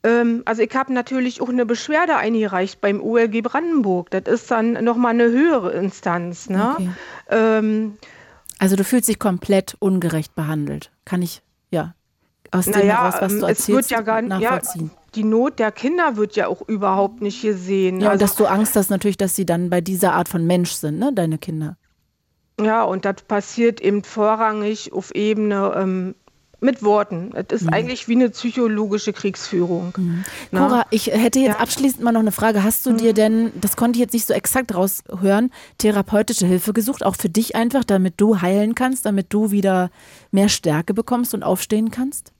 ähm, also ich habe natürlich auch eine Beschwerde eingereicht beim OLG Brandenburg. Das ist dann nochmal eine höhere Instanz. Ne? Okay. Ähm, Also du fühlst dich komplett ungerecht behandelt. Kann ich, ja, aus dem naja, heraus, was ähm, du es wird erzählst, ja gar nicht, ja, die Not der Kinder wird ja auch überhaupt nicht gesehen. Ja, und also, dass du Angst hast natürlich, dass sie dann bei dieser Art von Mensch sind, ne, deine Kinder. Ja, und das passiert eben vorrangig auf Ebene ähm, mit Worten. Es ist Mhm. eigentlich wie eine psychologische Kriegsführung. Ne? Cora, ich hätte jetzt Ja. Mhm. abschließend mal noch eine Frage. Hast du dir denn, das konnte ich jetzt nicht so exakt raushören, therapeutische Hilfe gesucht, auch für dich einfach, damit du heilen kannst, damit du wieder mehr Stärke bekommst und aufstehen kannst?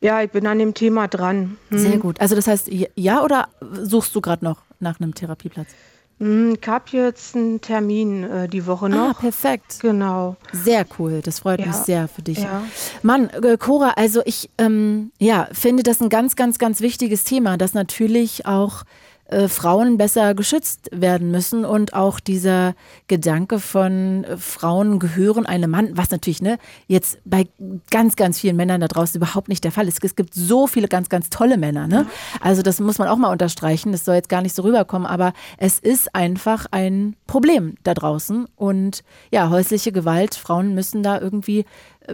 Ja, ich bin an dem Thema dran. Sehr gut. Also das heißt, ja oder suchst du gerade noch nach einem Therapieplatz? Hm, Ich habe jetzt einen Termin äh, die Woche Ah, noch. perfekt. Genau. Sehr cool, das freut Ja. mich sehr für dich. Ja. Mann, äh, Cora, also ich ähm, ja, finde das ein ganz, ganz, ganz wichtiges Thema, dass natürlich auch äh, Frauen besser geschützt werden müssen und auch dieser Gedanke von äh, Frauen gehören einem Mann, was natürlich ne, jetzt bei ganz, ganz vielen Männern da draußen überhaupt nicht der Fall ist. Es gibt so viele ganz, ganz tolle Männer. Ne? Also das muss man auch mal unterstreichen. Das soll jetzt gar nicht so rüberkommen, aber es ist einfach ein Problem da draußen und ja, häusliche Gewalt, Frauen müssen da irgendwie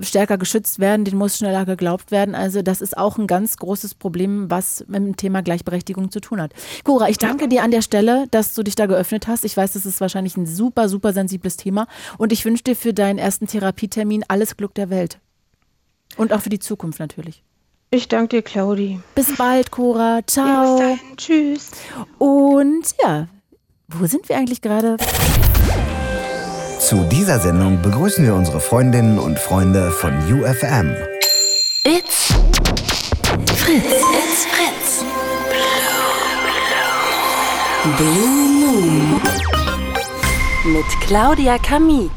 stärker geschützt werden, denen muss schneller geglaubt werden. Also das ist auch ein ganz großes Problem, was mit dem Thema Gleichberechtigung zu tun hat. Cora, ich danke dir an der Stelle, dass du dich da geöffnet hast. Ich weiß, das ist wahrscheinlich ein super, super sensibles Thema und ich wünsche dir für deinen ersten Therapietermin alles Glück der Welt. Und auch für die Zukunft natürlich. Ich danke dir, Claudi. Bis bald, Cora. Ciao. Bis dahin. Tschüss. Und ja, wo sind wir eigentlich gerade? Zu dieser Sendung begrüßen wir unsere Freundinnen und Freunde von UFM. It's Fritz. It's Fritz. Blue Moon. Mit Claudia Kamit.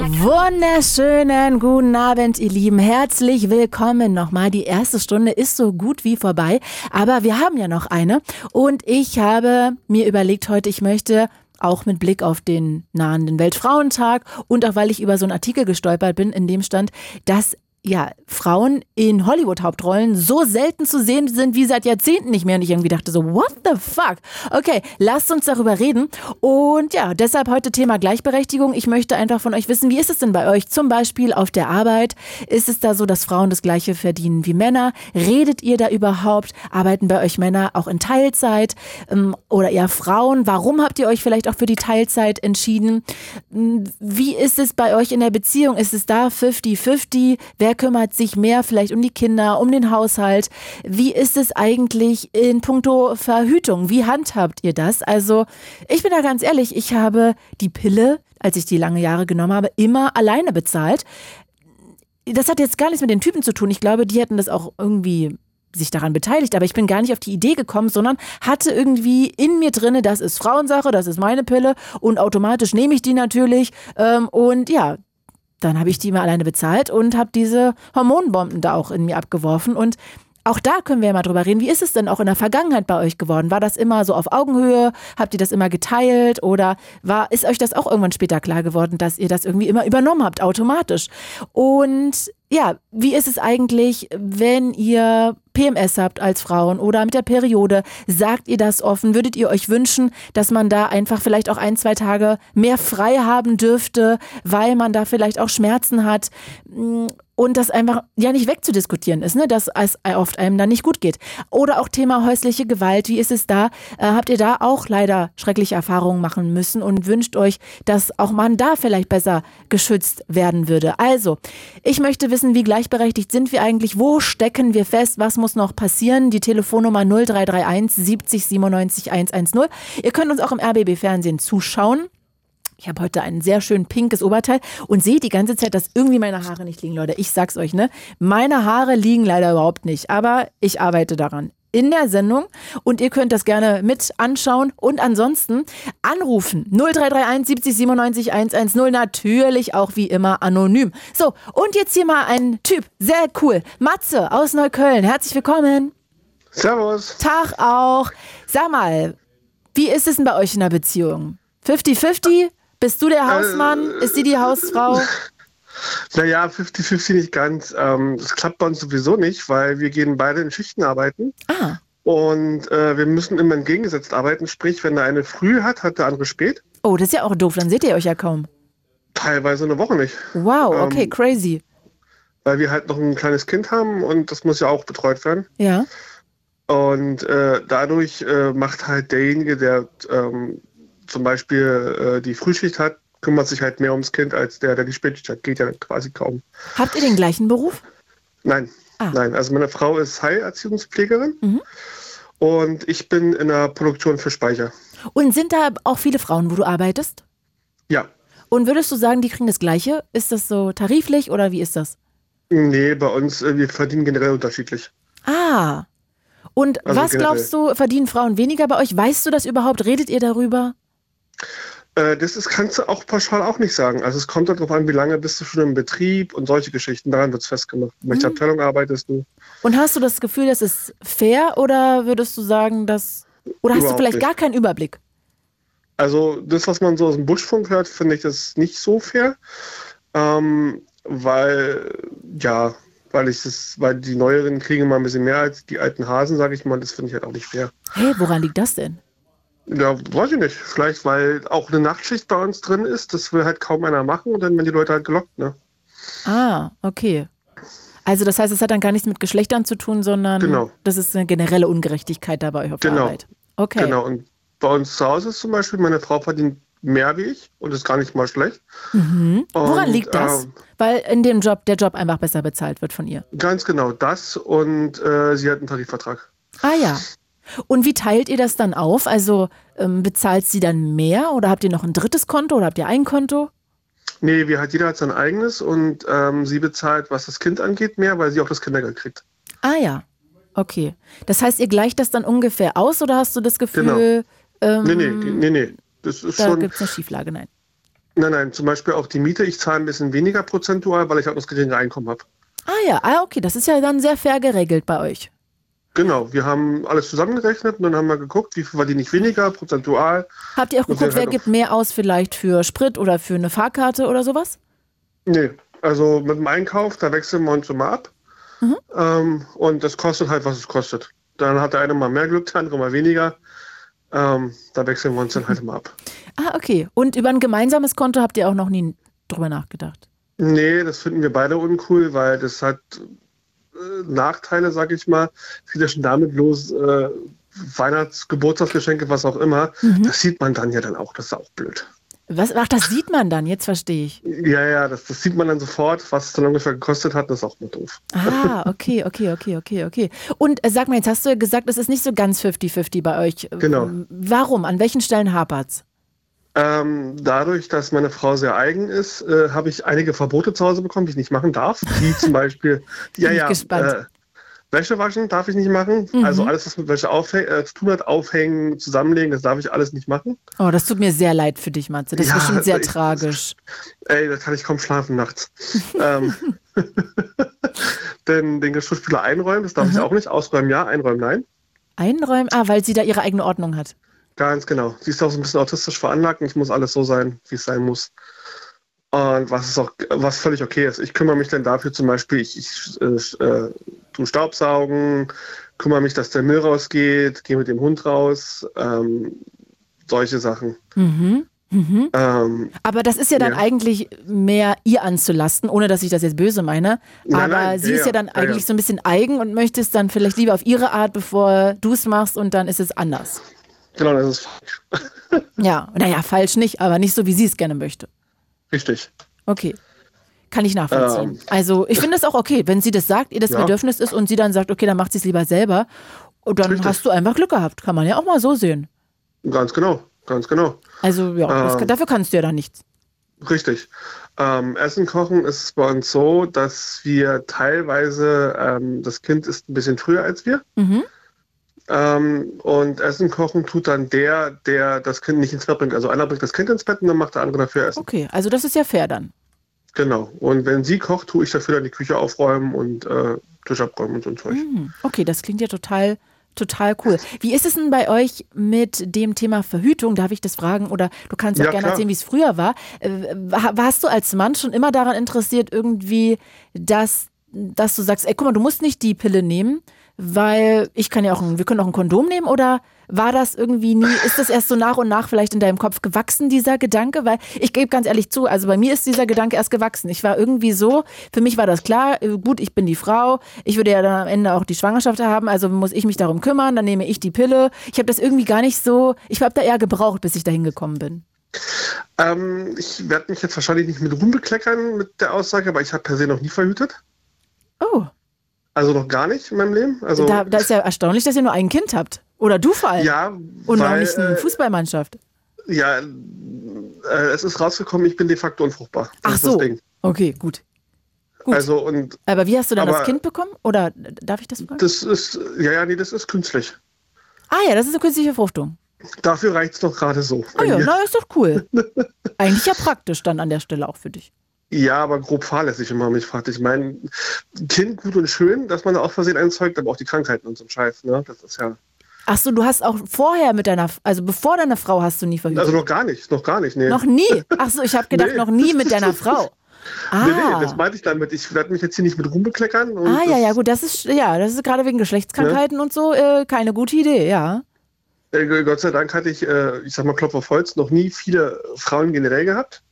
Wunderschönen guten Abend, ihr Lieben. Herzlich willkommen nochmal. Die erste Stunde ist so gut wie vorbei, aber wir haben ja noch eine. Und ich habe mir überlegt heute, ich möchte auch mit Blick auf den nahenden Weltfrauentag und auch weil ich über so einen Artikel gestolpert bin, in dem stand, dass ja, Frauen in Hollywood-Hauptrollen so selten zu sehen sind wie seit Jahrzehnten nicht mehr. Und ich irgendwie dachte so, what the fuck? Okay, lasst uns darüber reden. Und ja, deshalb heute Thema Gleichberechtigung. Ich möchte einfach von euch wissen, wie ist es denn bei euch? Zum Beispiel auf der Arbeit. Ist es da so, dass Frauen das Gleiche verdienen wie Männer? Redet ihr da überhaupt? Arbeiten bei euch Männer auch in Teilzeit? Ähm, Oder eher Frauen? Warum habt ihr euch vielleicht auch für die Teilzeit entschieden? Wie ist es bei euch in der Beziehung? Ist es da 50-50? Wer kümmert sich mehr vielleicht um die Kinder, um den Haushalt? Wie ist es eigentlich in puncto Verhütung? Wie handhabt ihr das? Also ich bin da ganz ehrlich, ich habe die Pille, als ich die lange Jahre genommen habe, immer alleine bezahlt. Das hat jetzt gar nichts mit den Typen zu tun. Ich glaube, die hätten das auch irgendwie sich daran beteiligt, aber ich bin gar nicht auf die Idee gekommen, sondern hatte irgendwie in mir drinne, das ist Frauensache, das ist meine Pille und automatisch nehme ich die natürlich ähm, und ja, dann habe ich die mal alleine bezahlt und habe diese Hormonbomben da auch in mir abgeworfen und auch da können wir ja mal drüber reden. Wie ist es denn auch in der Vergangenheit bei euch geworden? War das immer so auf Augenhöhe? Habt ihr das immer geteilt? Oder war, ist euch das auch irgendwann später klar geworden, dass ihr das irgendwie immer übernommen habt, automatisch? Und ja, wie ist es eigentlich, wenn ihr PMS habt als Frauen oder mit der Periode? Sagt ihr das offen? Würdet ihr euch wünschen, dass man da einfach vielleicht auch ein, zwei Tage mehr frei haben dürfte, weil man da vielleicht auch Schmerzen hat? Und das einfach ja nicht wegzudiskutieren ist, ne, dass es oft einem dann nicht gut geht. Oder auch Thema häusliche Gewalt, wie ist es da? Äh, habt ihr da auch leider schreckliche Erfahrungen machen müssen und wünscht euch, dass auch man da vielleicht besser geschützt werden würde? Also, ich möchte wissen, wie gleichberechtigt sind wir eigentlich? Wo stecken wir fest? Was muss noch passieren? Die Telefonnummer 0331 70 97 110. Ihr könnt uns auch im RBB Fernsehen zuschauen. Ich habe heute ein sehr schön pinkes Oberteil und sehe die ganze Zeit, dass irgendwie meine Haare nicht liegen, Leute. Ich sag's euch, ne? Meine Haare liegen leider überhaupt nicht, aber ich arbeite daran in der Sendung und ihr könnt das gerne mit anschauen und ansonsten anrufen 0331 70 97 110 natürlich auch wie immer anonym. So, und jetzt hier mal ein Typ, sehr cool. Matze aus Neukölln, herzlich willkommen. Servus. Tag auch. Sag mal, wie ist es denn bei euch in der Beziehung? 50-50? Bist du der Hausmann? Äh, ist sie die Hausfrau? Naja, 50-50 nicht ganz. Ähm, das klappt bei uns sowieso nicht, weil wir gehen beide in Schichten arbeiten. Ah. Und äh, wir müssen immer entgegengesetzt arbeiten. Sprich, wenn der eine früh hat, hat der andere spät. Oh, das ist ja auch doof. Dann seht ihr euch ja kaum. Teilweise eine Woche nicht. Wow, okay, ähm, crazy. Weil wir halt noch ein kleines Kind haben und das muss ja auch betreut werden. Ja. Und äh, dadurch äh, macht halt derjenige, der ähm, zum Beispiel äh, die Frühschicht hat, kümmert sich halt mehr ums Kind als der, der die Spätschicht hat. Geht ja quasi kaum. Habt ihr den gleichen Beruf? Nein. Ah. Nein. Also meine Frau ist Heilerziehungspflegerin mhm. und ich bin in der Produktion für Speicher. Und sind da auch viele Frauen, wo du arbeitest? Ja. Und würdest du sagen, die kriegen das Gleiche? Ist das so tariflich oder wie ist das? Nee, bei uns, äh, wir verdienen generell unterschiedlich. Ah. Und also was generell. glaubst du, verdienen Frauen weniger bei euch? Weißt du das überhaupt? Redet ihr darüber? Äh, das ist, kannst du auch pauschal auch nicht sagen. Also es kommt darauf an, wie lange bist du schon im Betrieb und solche Geschichten. Daran wird es festgemacht. In welcher mhm. Abteilung arbeitest du? Und hast du das Gefühl, das ist fair oder würdest du sagen, dass. Oder hast Überhaupt du vielleicht nicht. gar keinen Überblick? Also das, was man so aus dem Buschfunk hört, finde ich das nicht so fair. Ähm, weil, ja, weil ich das, weil die Neueren kriegen immer ein bisschen mehr als die alten Hasen, sage ich mal. Das finde ich halt auch nicht fair. Hey, woran liegt das denn? Ja, weiß ich nicht. Vielleicht, weil auch eine Nachtschicht bei uns drin ist. Das will halt kaum einer machen und dann werden die Leute halt gelockt, ne? Ah, okay. Also das heißt, es hat dann gar nichts mit Geschlechtern zu tun, sondern genau. das ist eine generelle Ungerechtigkeit da bei euch auf genau. der Arbeit. Okay. Genau. Und bei uns zu Hause ist zum Beispiel, meine Frau verdient mehr wie ich und ist gar nicht mal schlecht. Mhm. Woran und, liegt das? Ähm, Weil in dem Job der Job einfach besser bezahlt wird von ihr. Ganz genau das und äh, sie hat einen Tarifvertrag. Ah ja. Und wie teilt ihr das dann auf? Also ähm, bezahlt sie dann mehr oder habt ihr noch ein drittes Konto oder habt ihr ein Konto? Nee, wir hat, jeder hat sein eigenes und ähm, sie bezahlt, was das Kind angeht, mehr, weil sie auch das Kindergeld kriegt. Ah ja, okay. Das heißt, ihr gleicht das dann ungefähr aus oder hast du das Gefühl... Genau. Ähm, nee, nee, nee, nee. Das ist da gibt es eine Schieflage, nein. Nein, nein, zum Beispiel auch die Miete. Ich zahle ein bisschen weniger prozentual, weil ich auch das geringere Einkommen habe. Ah ja, ah, okay, das ist ja dann sehr fair geregelt bei euch. Genau, wir haben alles zusammengerechnet und dann haben wir geguckt, wie viel verdiene ich weniger, prozentual. Habt ihr auch geguckt, wer halt gibt mehr aus vielleicht für Sprit oder für eine Fahrkarte oder sowas? Nee, also mit dem Einkauf, da wechseln wir uns immer ab. Mhm. Ähm, und das kostet halt, was es kostet. Dann hat der eine mal mehr Glück, der andere mal weniger. Ähm, da wechseln wir uns dann halt immer ab. Ah, okay. Und über ein gemeinsames Konto habt ihr auch noch nie drüber nachgedacht? Nee, das finden wir beide uncool, weil das hat Nachteile, sag ich mal. Es geht ja schon damit los, äh, Weihnachts-, Geburtstagsgeschenke, was auch immer. Mhm. Das sieht man dann ja dann auch. Das ist auch blöd. Was, ach, das sieht man dann, jetzt verstehe ich. Ja, ja, das, das sieht man dann sofort, was es dann ungefähr gekostet hat, das ist auch mal doof. Ah, okay, okay, okay, okay, okay. Und äh, sag mal, jetzt hast du ja gesagt, es ist nicht so ganz 50-50 bei euch. Genau. Warum? An welchen Stellen hapert's? Ähm, dadurch, dass meine Frau sehr eigen ist, äh, habe ich einige Verbote zu Hause bekommen, die ich nicht machen darf. Wie zum Beispiel, ja, ja, äh, Wäsche waschen darf ich nicht machen. Mhm. Also alles, was mit Wäsche äh, zu tun hat, aufhängen, zusammenlegen, das darf ich alles nicht machen. Oh, das tut mir sehr leid für dich, Matze. Das ist Ja, bestimmt sehr ich- tragisch. Ey, da kann ich kaum schlafen nachts. ähm, denn den Geschirrspüler einräumen, das darf ich auch nicht. Ausräumen ja, einräumen nein. Einräumen, ah, weil sie da ihre eigene Ordnung hat. Ganz genau. Sie ist auch so ein bisschen autistisch veranlagt und es muss alles so sein, wie es sein muss. Und was ist auch, was völlig okay ist. Ich kümmere mich dann dafür zum Beispiel, ich, ich äh, äh, tue Staubsaugen, kümmere mich, dass der Müll rausgeht, gehe mit dem Hund raus, ähm, solche Sachen. Mhm. Mhm. Ähm, Aber das ist ja dann Ja. eigentlich mehr ihr anzulasten, ohne dass ich das jetzt böse meine. Nein, Aber nein, sie ja, ist ja dann ja, eigentlich so ein bisschen eigen und möchte es dann vielleicht lieber auf ihre Art, bevor du es machst und dann ist es anders. Genau, das ist falsch. Ja, naja, falsch nicht, aber nicht so, wie sie es gerne möchte. Richtig. Okay. Kann ich nachvollziehen. Ähm. also ich finde es auch okay, wenn sie das sagt, ihr das Ja. Bedürfnis ist und sie dann sagt, okay, dann macht sie es lieber selber. Und dann Richtig. hast du einfach Glück gehabt. Kann man ja auch mal so sehen. Ganz genau, ganz genau. Also ja, Ähm. dafür kannst du ja dann nichts. Richtig. Ähm, Essen kochen ist bei uns so, dass wir teilweise, ähm, das Kind ist ein bisschen früher als wir. Mhm. Ähm, und Essen kochen tut dann der, der das Kind nicht ins Bett bringt. Also einer bringt das Kind ins Bett und dann macht der andere dafür Essen. Okay, also das ist ja fair dann. Genau. Und wenn sie kocht, tue ich dafür dann die Küche aufräumen und äh, Tisch abräumen und so ein Zeug. Hm, Okay, das klingt ja total, total cool. Wie ist es denn bei euch mit dem Thema Verhütung? Darf ich das fragen? Oder du kannst auch Ja, gerne klar. erzählen, wie es früher war. Äh, wa- Warst du als Mann schon immer daran interessiert, irgendwie, dass, dass du sagst, ey, guck mal, du musst nicht die Pille nehmen, weil ich kann ja auch, ein, wir können auch ein Kondom nehmen? Oder war das irgendwie nie, ist das erst so nach und nach vielleicht in deinem Kopf gewachsen, dieser Gedanke? Weil ich gebe ganz ehrlich zu, also bei mir ist dieser Gedanke erst gewachsen. Ich war irgendwie so, für mich war das klar, äh, gut, ich bin die Frau, ich würde ja dann am Ende auch die Schwangerschaft haben, also muss ich mich darum kümmern, dann nehme ich die Pille. Ich habe das irgendwie gar nicht so, ich habe da eher gebraucht, bis ich dahin gekommen bin. Ähm, ich werde mich jetzt wahrscheinlich nicht mit Ruhm bekleckern mit der Aussage, aber ich habe per se noch nie verhütet. Oh, Also noch gar nicht in meinem Leben. Also da, da ist ja erstaunlich, dass ihr nur ein Kind habt. Oder du vor allem. ja, Und noch weil, nicht eine äh, Fußballmannschaft. Ja, äh, es ist rausgekommen, ich bin de facto unfruchtbar. Das Ach so. Okay, gut. Gut. Also und Aber wie hast du dann das Kind bekommen? Oder darf ich das fragen? das ist, ja, ja, nee, das ist künstlich. Ah ja, das ist eine künstliche Befruchtung. Dafür reicht es doch gerade so. Ah ja, na, ist doch cool. Eigentlich ja praktisch dann an der Stelle auch für dich. Ja, aber grob fahrlässig, wenn man mich fragt. Ich meine, Kind gut und schön, dass man da auch Versehen einzeugt, aber auch die Krankheiten und so ein Scheiß, ne? Das ist ja. Ach so, du hast auch vorher mit deiner, also bevor deiner Frau hast du nie verhütet. Also noch gar nicht, noch gar nicht, nee. noch nie. Ach so, ich habe gedacht, Nee. noch nie mit deiner Frau. Ah. Nee, nee, das meinte ich damit. Ich werde mich jetzt hier nicht mit rumbekleckern. Ah, ja, ja, gut, das ist, ja, das ist gerade wegen Geschlechtskrankheiten und so äh, keine gute Idee, ja. Äh, Gott sei Dank hatte ich, äh, ich sag mal Klopf auf Holz, noch nie viele Frauen generell gehabt.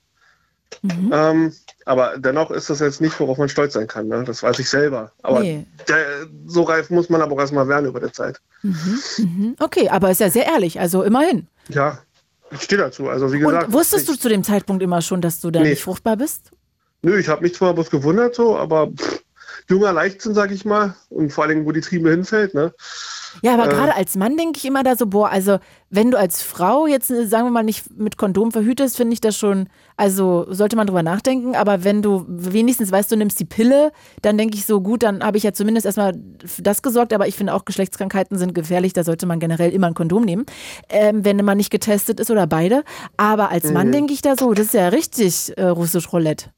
Mhm. Ähm, aber dennoch ist das jetzt nicht, worauf man stolz sein kann. Ne? Das weiß ich selber. Aber Nee. der, so reif muss man aber auch erstmal werden über die Zeit. Mhm. Okay, aber ist ja sehr ehrlich, also immerhin. Ja, ich stehe dazu. Also wie gesagt. und wusstest du ich, zu dem Zeitpunkt immer schon, dass du da Nee. nicht fruchtbar bist? Nö, ich habe mich zwar bloß gewundert so, aber pff, junger Leichtsinn, sag ich mal. Und vor allen Dingen, wo die Triebe hinfällt. Ne? Ja, aber Äh. gerade als Mann denke ich immer da so, boah, also wenn du als Frau jetzt, sagen wir mal, nicht mit Kondom verhütest, finde ich das schon, also sollte man drüber nachdenken, aber wenn du wenigstens weißt, du nimmst die Pille, dann denke ich so, gut, dann habe ich ja zumindest erstmal für das gesorgt, aber ich finde auch Geschlechtskrankheiten sind gefährlich, da sollte man generell immer ein Kondom nehmen, ähm, wenn man nicht getestet ist oder beide. Aber als Mann Mhm. denke ich da so, das ist ja richtig äh, russisch Roulette.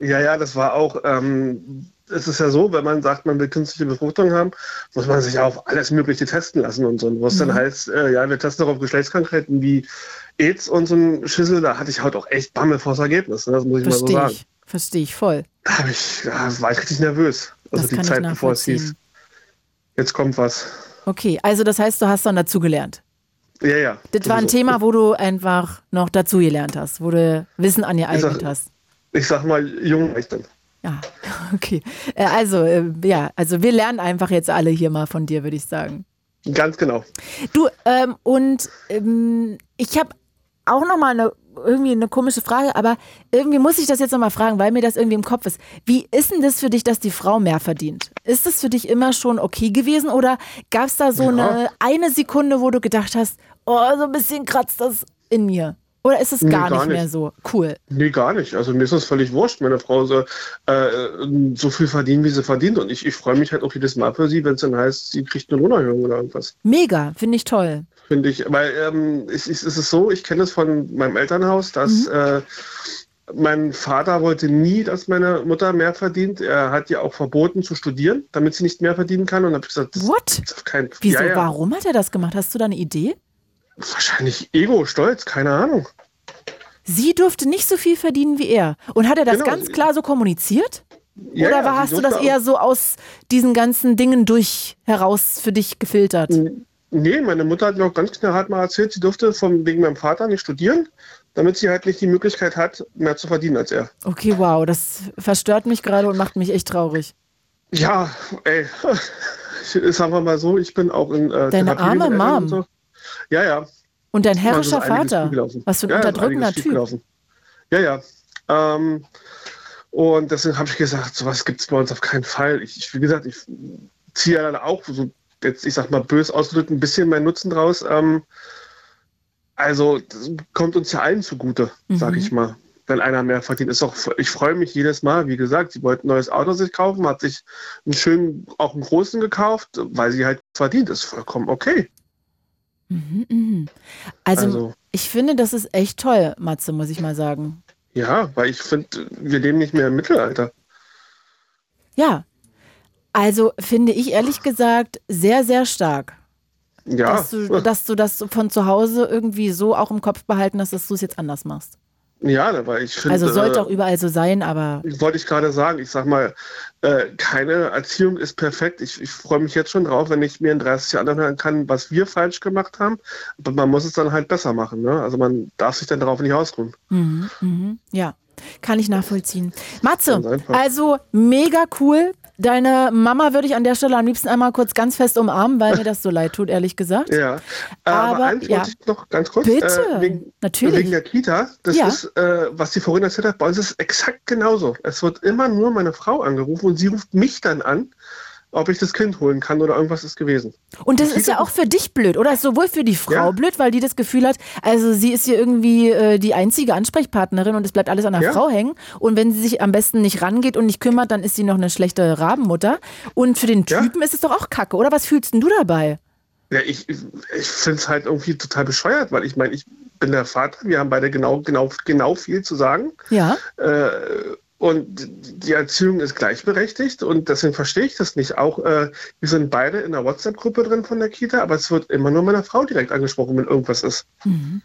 Ja, ja, das war auch, ähm, es ist ja so, wenn man sagt, man will künstliche Befruchtung haben, muss man sich auf alles Mögliche testen lassen und so. Und was dann heißt, äh, ja, wir testen auch auf Geschlechtskrankheiten wie AIDS und so ein Schissel, da hatte ich halt auch echt Bammel vors Ergebnis, ne? das muss ich mal so Verstehe sagen. ich, verstehe ich voll. Da ich, da war ich richtig nervös. Also Das die Zeit, bevor es hieß, jetzt kommt was. Okay, also das heißt, du hast dann dazugelernt. Ja, ja. Das war ein sowieso. Thema, wo du einfach noch dazugelernt hast, wo du Wissen angeeignet Ich sag- hast. Ich sag mal, jung war ich dann. Ja, okay. Äh, Also, äh, ja, also wir lernen einfach jetzt alle hier mal von dir, würde ich sagen. Ganz genau. Du, ähm, und ähm, ich habe auch noch mal eine irgendwie eine komische Frage, aber irgendwie muss ich das jetzt nochmal fragen, weil mir das irgendwie im Kopf ist. Wie ist denn das für dich, dass die Frau mehr verdient? Ist das für dich immer schon okay gewesen oder gab es da so ja. eine eine Sekunde, wo du gedacht hast, oh, so ein bisschen kratzt das in mir? Oder ist es gar, nee, gar nicht, nicht, mehr so cool? Nee, gar nicht. Also mir ist das völlig wurscht. Meine Frau soll äh, so viel verdienen, wie sie verdient. Und ich, ich freue mich halt auch jedes Mal für sie, wenn es dann heißt, sie kriegt eine Lohnerhöhung oder irgendwas. Mega, finde ich toll. Finde ich, weil ähm, es, es, es, ist so, ich kenne es von meinem Elternhaus, dass mhm. äh, mein Vater wollte nie, dass meine Mutter mehr verdient. Er hat ihr auch verboten zu studieren, damit sie nicht mehr verdienen kann. Und habe ich gesagt, What? Kein, Wieso? Ja, ja. Warum hat er das gemacht? Hast du da eine Idee? Wahrscheinlich Ego, Stolz, keine Ahnung. Sie durfte nicht so viel verdienen wie er. Und hat er das genau. ganz klar so kommuniziert? Ja, Oder war, ja, hast du das eher so aus diesen ganzen Dingen durch heraus für dich gefiltert? Nee, meine Mutter hat mir auch ganz knallhart mal erzählt, sie durfte von, wegen meinem Vater nicht studieren, damit sie halt nicht die Möglichkeit hat, mehr zu verdienen als er. Okay, wow, das verstört mich gerade und macht mich echt traurig. Ja, ey, sagen wir mal so, ich bin auch in äh, Deine arme Mom. So. Ja, ja. Und dein herrischer Vater. Was für ein ja, unterdrückender Typ. Ja, ja. Ähm, und deswegen habe ich gesagt, sowas gibt es bei uns auf keinen Fall. Ich, ich wie gesagt, ich ziehe ja dann auch so, jetzt, ich sag mal, bös ausgedrückt, ein bisschen meinen Nutzen draus. Ähm, also, das kommt uns ja allen zugute, mhm. sag ich mal wenn einer mehr verdient. Ist auch, ich freue mich jedes Mal, wie gesagt, sie wollten ein neues Auto sich kaufen, hat sich einen schönen, auch einen großen gekauft, weil sie halt verdient. Ist vollkommen okay. Mhm, mh. also, also, ich finde, das ist echt toll, Matze, muss ich mal sagen. Ja, weil ich finde, wir leben nicht mehr im Mittelalter. Ja, also finde ich ehrlich gesagt sehr, sehr stark. Ja. Dass du, dass du das von zu Hause irgendwie so auch im Kopf behalten hast, dass du es jetzt anders machst. Ja, aber ich finde. Also sollte äh, auch überall so sein, aber. Wollte ich gerade sagen. Ich sag mal, äh, keine Erziehung ist perfekt. Ich, ich freue mich jetzt schon drauf, wenn ich mir in 30 Jahren anhören kann, was wir falsch gemacht haben. Aber man muss es dann halt besser machen. Ne? Also man darf sich dann darauf nicht ausruhen. Mhm, mhm, ja. Kann ich nachvollziehen. Matze, also mega cool. Deine Mama würde ich an der Stelle am liebsten einmal kurz ganz fest umarmen, weil mir das so leid tut, ehrlich gesagt. Ja, aber, aber eins ja. wollte ich noch ganz kurz. Bitte, äh, wegen, natürlich. Wegen der Kita, das ja. ist, äh, was die vorhin erzählt hat, bei uns ist es exakt genauso. Es wird immer nur meine Frau angerufen und sie ruft mich dann an ob ich das Kind holen kann oder irgendwas ist gewesen. Und das, das ist ja auch für dich blöd, oder? Ist sowohl für die Frau ja. blöd, weil die das Gefühl hat, also sie ist hier irgendwie äh, die einzige Ansprechpartnerin und es bleibt alles an der ja. Frau hängen. Und wenn sie sich am besten nicht rangeht und nicht kümmert, dann ist sie noch eine schlechte Rabenmutter. Und für den Typen ja. ist es doch auch kacke, oder? Was fühlst denn du dabei? Ja, ich, ich finde es halt irgendwie total bescheuert, weil ich meine, ich bin der Vater, wir haben beide genau, genau, genau viel zu sagen. Ja. Äh, und die Erziehung ist gleichberechtigt und deswegen verstehe ich das nicht. Auch äh, wir sind beide in der WhatsApp-Gruppe drin von der Kita, aber es wird immer nur meiner Frau direkt angesprochen, wenn irgendwas ist. Mhm.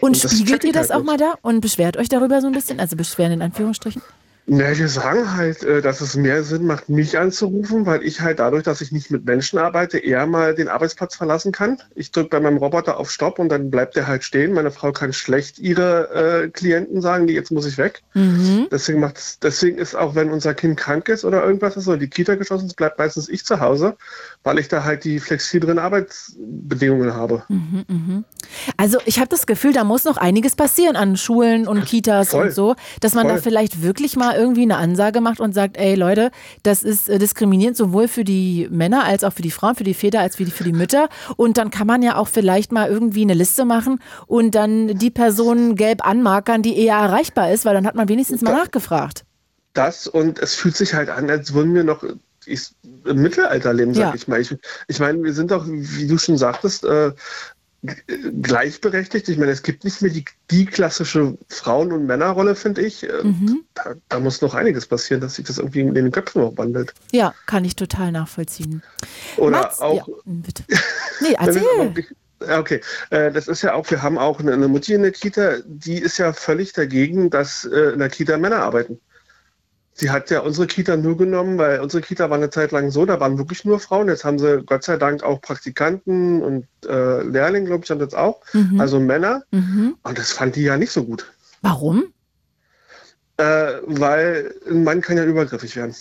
Und, und spiegelt ihr das halt auch nicht. mal da und beschwert euch darüber so ein bisschen? Also beschweren in Anführungsstrichen? Na, wir sagen halt, äh, dass es mehr Sinn macht, mich anzurufen, weil ich halt dadurch, dass ich nicht mit Menschen arbeite, eher mal den Arbeitsplatz verlassen kann. Ich drücke bei meinem Roboter auf Stopp und dann bleibt der halt stehen. Meine Frau kann schlecht ihre äh, Klienten sagen, die jetzt muss ich weg. Mhm. Deswegen deswegen ist auch, wenn unser Kind krank ist oder irgendwas ist oder die Kita geschlossen ist, bleibt meistens ich zu Hause, weil ich da halt die flexibleren Arbeitsbedingungen habe. Mhm, mh. Also ich habe das Gefühl, da muss noch einiges passieren an Schulen und Kitas Voll. und so, dass man Voll. da vielleicht wirklich mal irgendwie eine Ansage macht und sagt, ey Leute, das ist äh, diskriminierend sowohl für die Männer als auch für die Frauen, für die Väter als für die Mütter. Und dann kann man ja auch vielleicht mal irgendwie eine Liste machen und dann die Person gelb anmarkern, die eher erreichbar ist, weil dann hat man wenigstens mal das, nachgefragt. Das und es fühlt sich halt an, als würden wir noch im Mittelalter leben, sag ja. ich mal. Ich, ich meine, wir sind doch, wie du schon sagtest, äh, gleichberechtigt. Ich meine, es gibt nicht mehr die, die klassische Frauen- und Männerrolle, finde ich. Äh, mhm. Da, da, muss noch einiges passieren, dass sich das irgendwie in den Köpfen noch wandelt. Ja, kann ich total nachvollziehen. Oder Mats, auch. Ja, bitte. Nee, erzähl. Okay, äh, das ist ja auch, wir haben auch eine, Mutti in der Kita, die ist ja völlig dagegen, dass äh, in der Kita Männer arbeiten. Sie hat ja unsere Kita nur genommen, weil unsere Kita war eine Zeit lang so, da waren wirklich nur Frauen. Jetzt haben sie Gott sei Dank auch Praktikanten und äh, Lehrlinge, glaube ich, haben jetzt auch. Mhm. Also Männer. Mhm. Und das fand die ja nicht so gut. Warum? Äh, weil ein Mann kann ja übergriffig werden.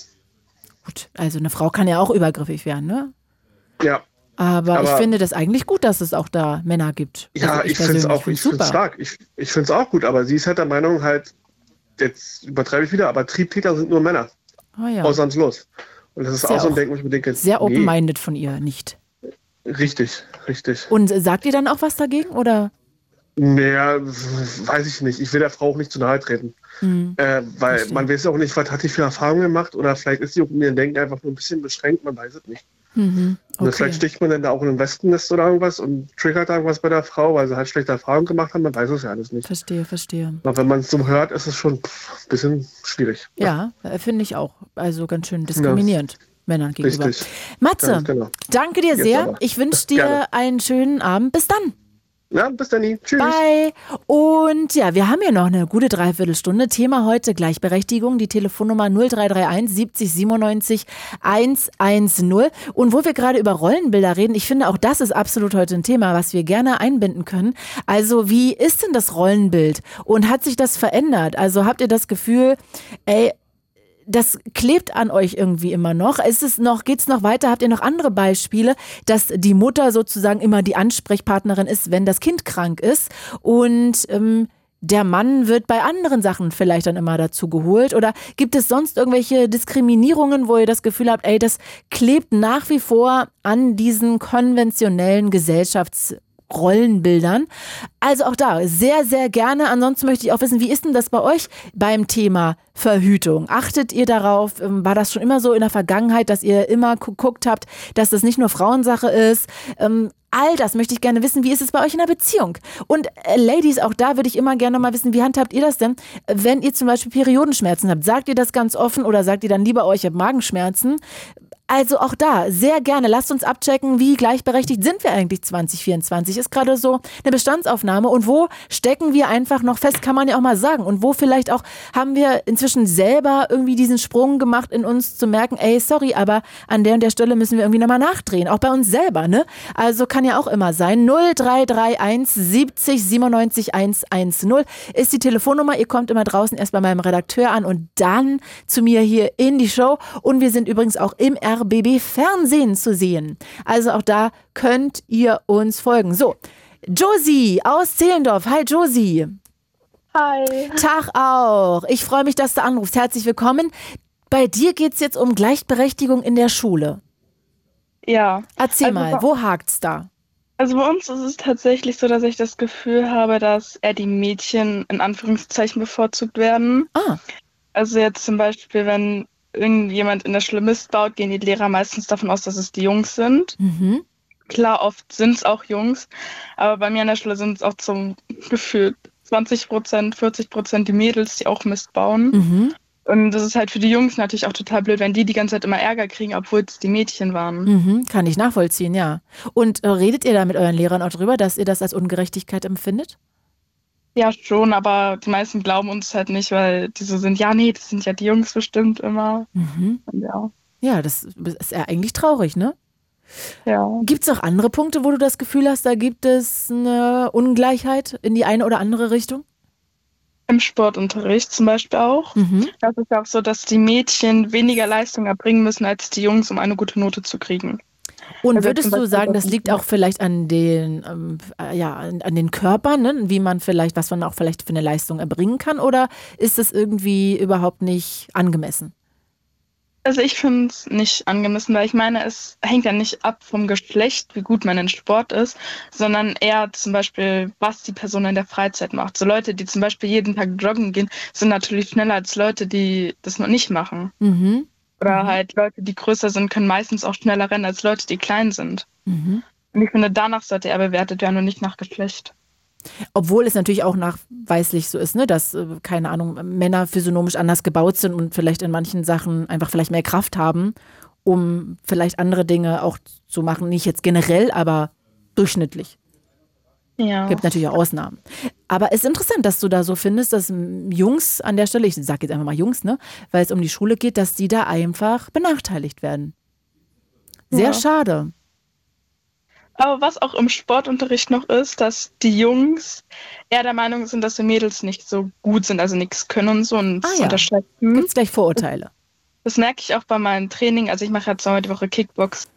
Gut, also eine Frau kann ja auch übergriffig werden, ne? Ja. Aber, aber, ich finde das eigentlich gut, dass es auch da Männer gibt. Ja, also ich, ich finde es auch ich find's stark. Ich, ich finde es auch gut, aber sie ist halt der Meinung, halt, jetzt übertreibe ich wieder, aber Triebtäter sind nur Männer. Oh ja. Ausnahmslos. Und das ist, ist auch so ein Denken, wo ich mir denke, sehr open-minded von ihr, nicht? Richtig, richtig. Und sagt ihr dann auch was dagegen, oder? Naja, weiß ich nicht. Ich will der Frau auch nicht zu nahe treten. Mhm. Äh, weil man weiß auch nicht, was hat sie für Erfahrungen gemacht oder vielleicht ist sie auch in ihrem Denken einfach nur ein bisschen beschränkt, man weiß es nicht. Mhm. Okay. vielleicht sticht man dann da auch in ein Wespennest oder irgendwas und triggert irgendwas bei der Frau, weil sie halt schlechte Erfahrungen gemacht haben, man weiß es ja alles nicht. Verstehe, verstehe. Aber wenn man es so hört, ist es schon ein bisschen schwierig. Ja, ja. Äh, finde ich auch. Also ganz schön diskriminierend. Ja. Männern gegenüber. Richtig. Matze, genau. danke dir Jetzt sehr. Aber. Ich wünsche dir Gerne. einen schönen Abend. Bis dann. Ja, bis dann. Tschüss. Bye. Und ja, wir haben ja noch eine gute Dreiviertelstunde. Thema heute Gleichberechtigung. Die Telefonnummer 0331 70 97 110. Und wo wir gerade über Rollenbilder reden, ich finde auch das ist absolut heute ein Thema, was wir gerne einbinden können. Also wie ist denn das Rollenbild? Und hat sich das verändert? Also habt ihr das Gefühl, ey, das klebt an euch irgendwie immer noch. Ist es noch, geht's noch weiter? Habt ihr noch andere Beispiele, dass die Mutter sozusagen immer die Ansprechpartnerin ist, wenn das Kind krank ist und ähm, der Mann wird bei anderen Sachen vielleicht dann immer dazu geholt? Oder gibt es sonst irgendwelche Diskriminierungen, wo ihr das Gefühl habt, ey, das klebt nach wie vor an diesen konventionellen Gesellschafts Rollenbildern. Also auch da sehr, sehr gerne. Ansonsten möchte ich auch wissen, wie ist denn das bei euch beim Thema Verhütung? Achtet ihr darauf? Ähm, war das schon immer so in der Vergangenheit, dass ihr immer geguckt habt, dass das nicht nur Frauensache ist? Ähm, all das möchte ich gerne wissen. Wie ist es bei euch in der Beziehung? Und äh, Ladies, auch da würde ich immer gerne mal wissen, wie handhabt ihr das denn, wenn ihr zum Beispiel Periodenschmerzen habt? Sagt ihr das ganz offen oder sagt ihr dann lieber euch, ihr habt Magenschmerzen? Also auch da, sehr gerne. Lasst uns abchecken, wie gleichberechtigt sind wir eigentlich 2024. Ist gerade so eine Bestandsaufnahme und wo stecken wir einfach noch fest, kann man ja auch mal sagen. Und wo vielleicht auch haben wir inzwischen selber irgendwie diesen Sprung gemacht in uns zu merken, ey, sorry, aber an der und der Stelle müssen wir irgendwie nochmal nachdrehen. Auch bei uns selber, ne? Also kann ja auch immer sein. 0331 70 97 110 ist die Telefonnummer. Ihr kommt immer draußen erst bei meinem Redakteur an und dann zu mir hier in die Show. Und wir sind übrigens auch im RBB Fernsehen zu sehen. Also auch da könnt ihr uns folgen. So, Josie aus Zehlendorf. Hi Josie. Hi. Tag auch. Ich freue mich, dass du anrufst. Herzlich willkommen. Bei dir geht es jetzt um Gleichberechtigung in der Schule. Ja. Erzähl also, mal, wo hakt's da? Also bei uns ist es tatsächlich so, dass ich das Gefühl habe, dass eher die Mädchen in Anführungszeichen bevorzugt werden. Ah. Also jetzt zum Beispiel, wenn irgendjemand in der Schule Mist baut, gehen die Lehrer meistens davon aus, dass es die Jungs sind. Mhm. Klar, oft sind es auch Jungs, aber bei mir an der Schule sind es auch zum Gefühl 20 Prozent, 40 Prozent die Mädels, die auch Mist bauen. Mhm. Und das ist halt für die Jungs natürlich auch total blöd, wenn die die ganze Zeit immer Ärger kriegen, obwohl es die Mädchen waren. Mhm, kann ich nachvollziehen, ja. Und äh, redet ihr da mit euren Lehrern auch drüber, dass ihr das als Ungerechtigkeit empfindet? Ja, schon, aber die meisten glauben uns halt nicht, weil die so sind, ja, nee, das sind ja die Jungs bestimmt immer. Mhm. ja. ja, das ist ja eigentlich traurig, ne? Ja. Gibt es auch andere Punkte, wo du das Gefühl hast, da gibt es eine Ungleichheit in die eine oder andere Richtung? Im Sportunterricht zum Beispiel auch. Mhm. Das ist auch so, dass die Mädchen weniger Leistung erbringen müssen als die Jungs, um eine gute Note zu kriegen. Und also würdest du sagen, das liegt auch vielleicht an den, ähm, äh, ja, an, an, den Körpern, ne? wie man vielleicht, was man auch vielleicht für eine Leistung erbringen kann, oder ist es irgendwie überhaupt nicht angemessen? Also ich finde es nicht angemessen, weil ich meine, es hängt ja nicht ab vom Geschlecht, wie gut man in Sport ist, sondern eher zum Beispiel, was die Person in der Freizeit macht. So Leute, die zum Beispiel jeden Tag joggen gehen, sind natürlich schneller als Leute, die das noch nicht machen. Mhm. Oder mhm. halt Leute, die größer sind, können meistens auch schneller rennen als Leute, die klein sind. Mhm. Und ich finde, danach sollte er bewertet werden und nicht nach Geschlecht. Obwohl es natürlich auch nachweislich so ist, ne, dass, äh, keine Ahnung, Männer physiognomisch anders gebaut sind und vielleicht in manchen Sachen einfach vielleicht mehr Kraft haben, um vielleicht andere Dinge auch zu machen. Nicht jetzt generell, aber durchschnittlich. Ja. Gibt natürlich auch Ausnahmen. Aber es ist interessant, dass du da so findest, dass Jungs an der Stelle, ich sage jetzt einfach mal Jungs, ne, weil es um die Schule geht, dass die da einfach benachteiligt werden. Sehr ja. schade. Aber was auch im Sportunterricht noch ist, dass die Jungs eher der Meinung sind, dass die Mädels nicht so gut sind, also nichts können und so und ah, ja. unterschätzen. Gibt es gleich Vorurteile? Das, das, merke ich auch bei meinem Training. Also ich mache ja zweimal die Woche Kickbox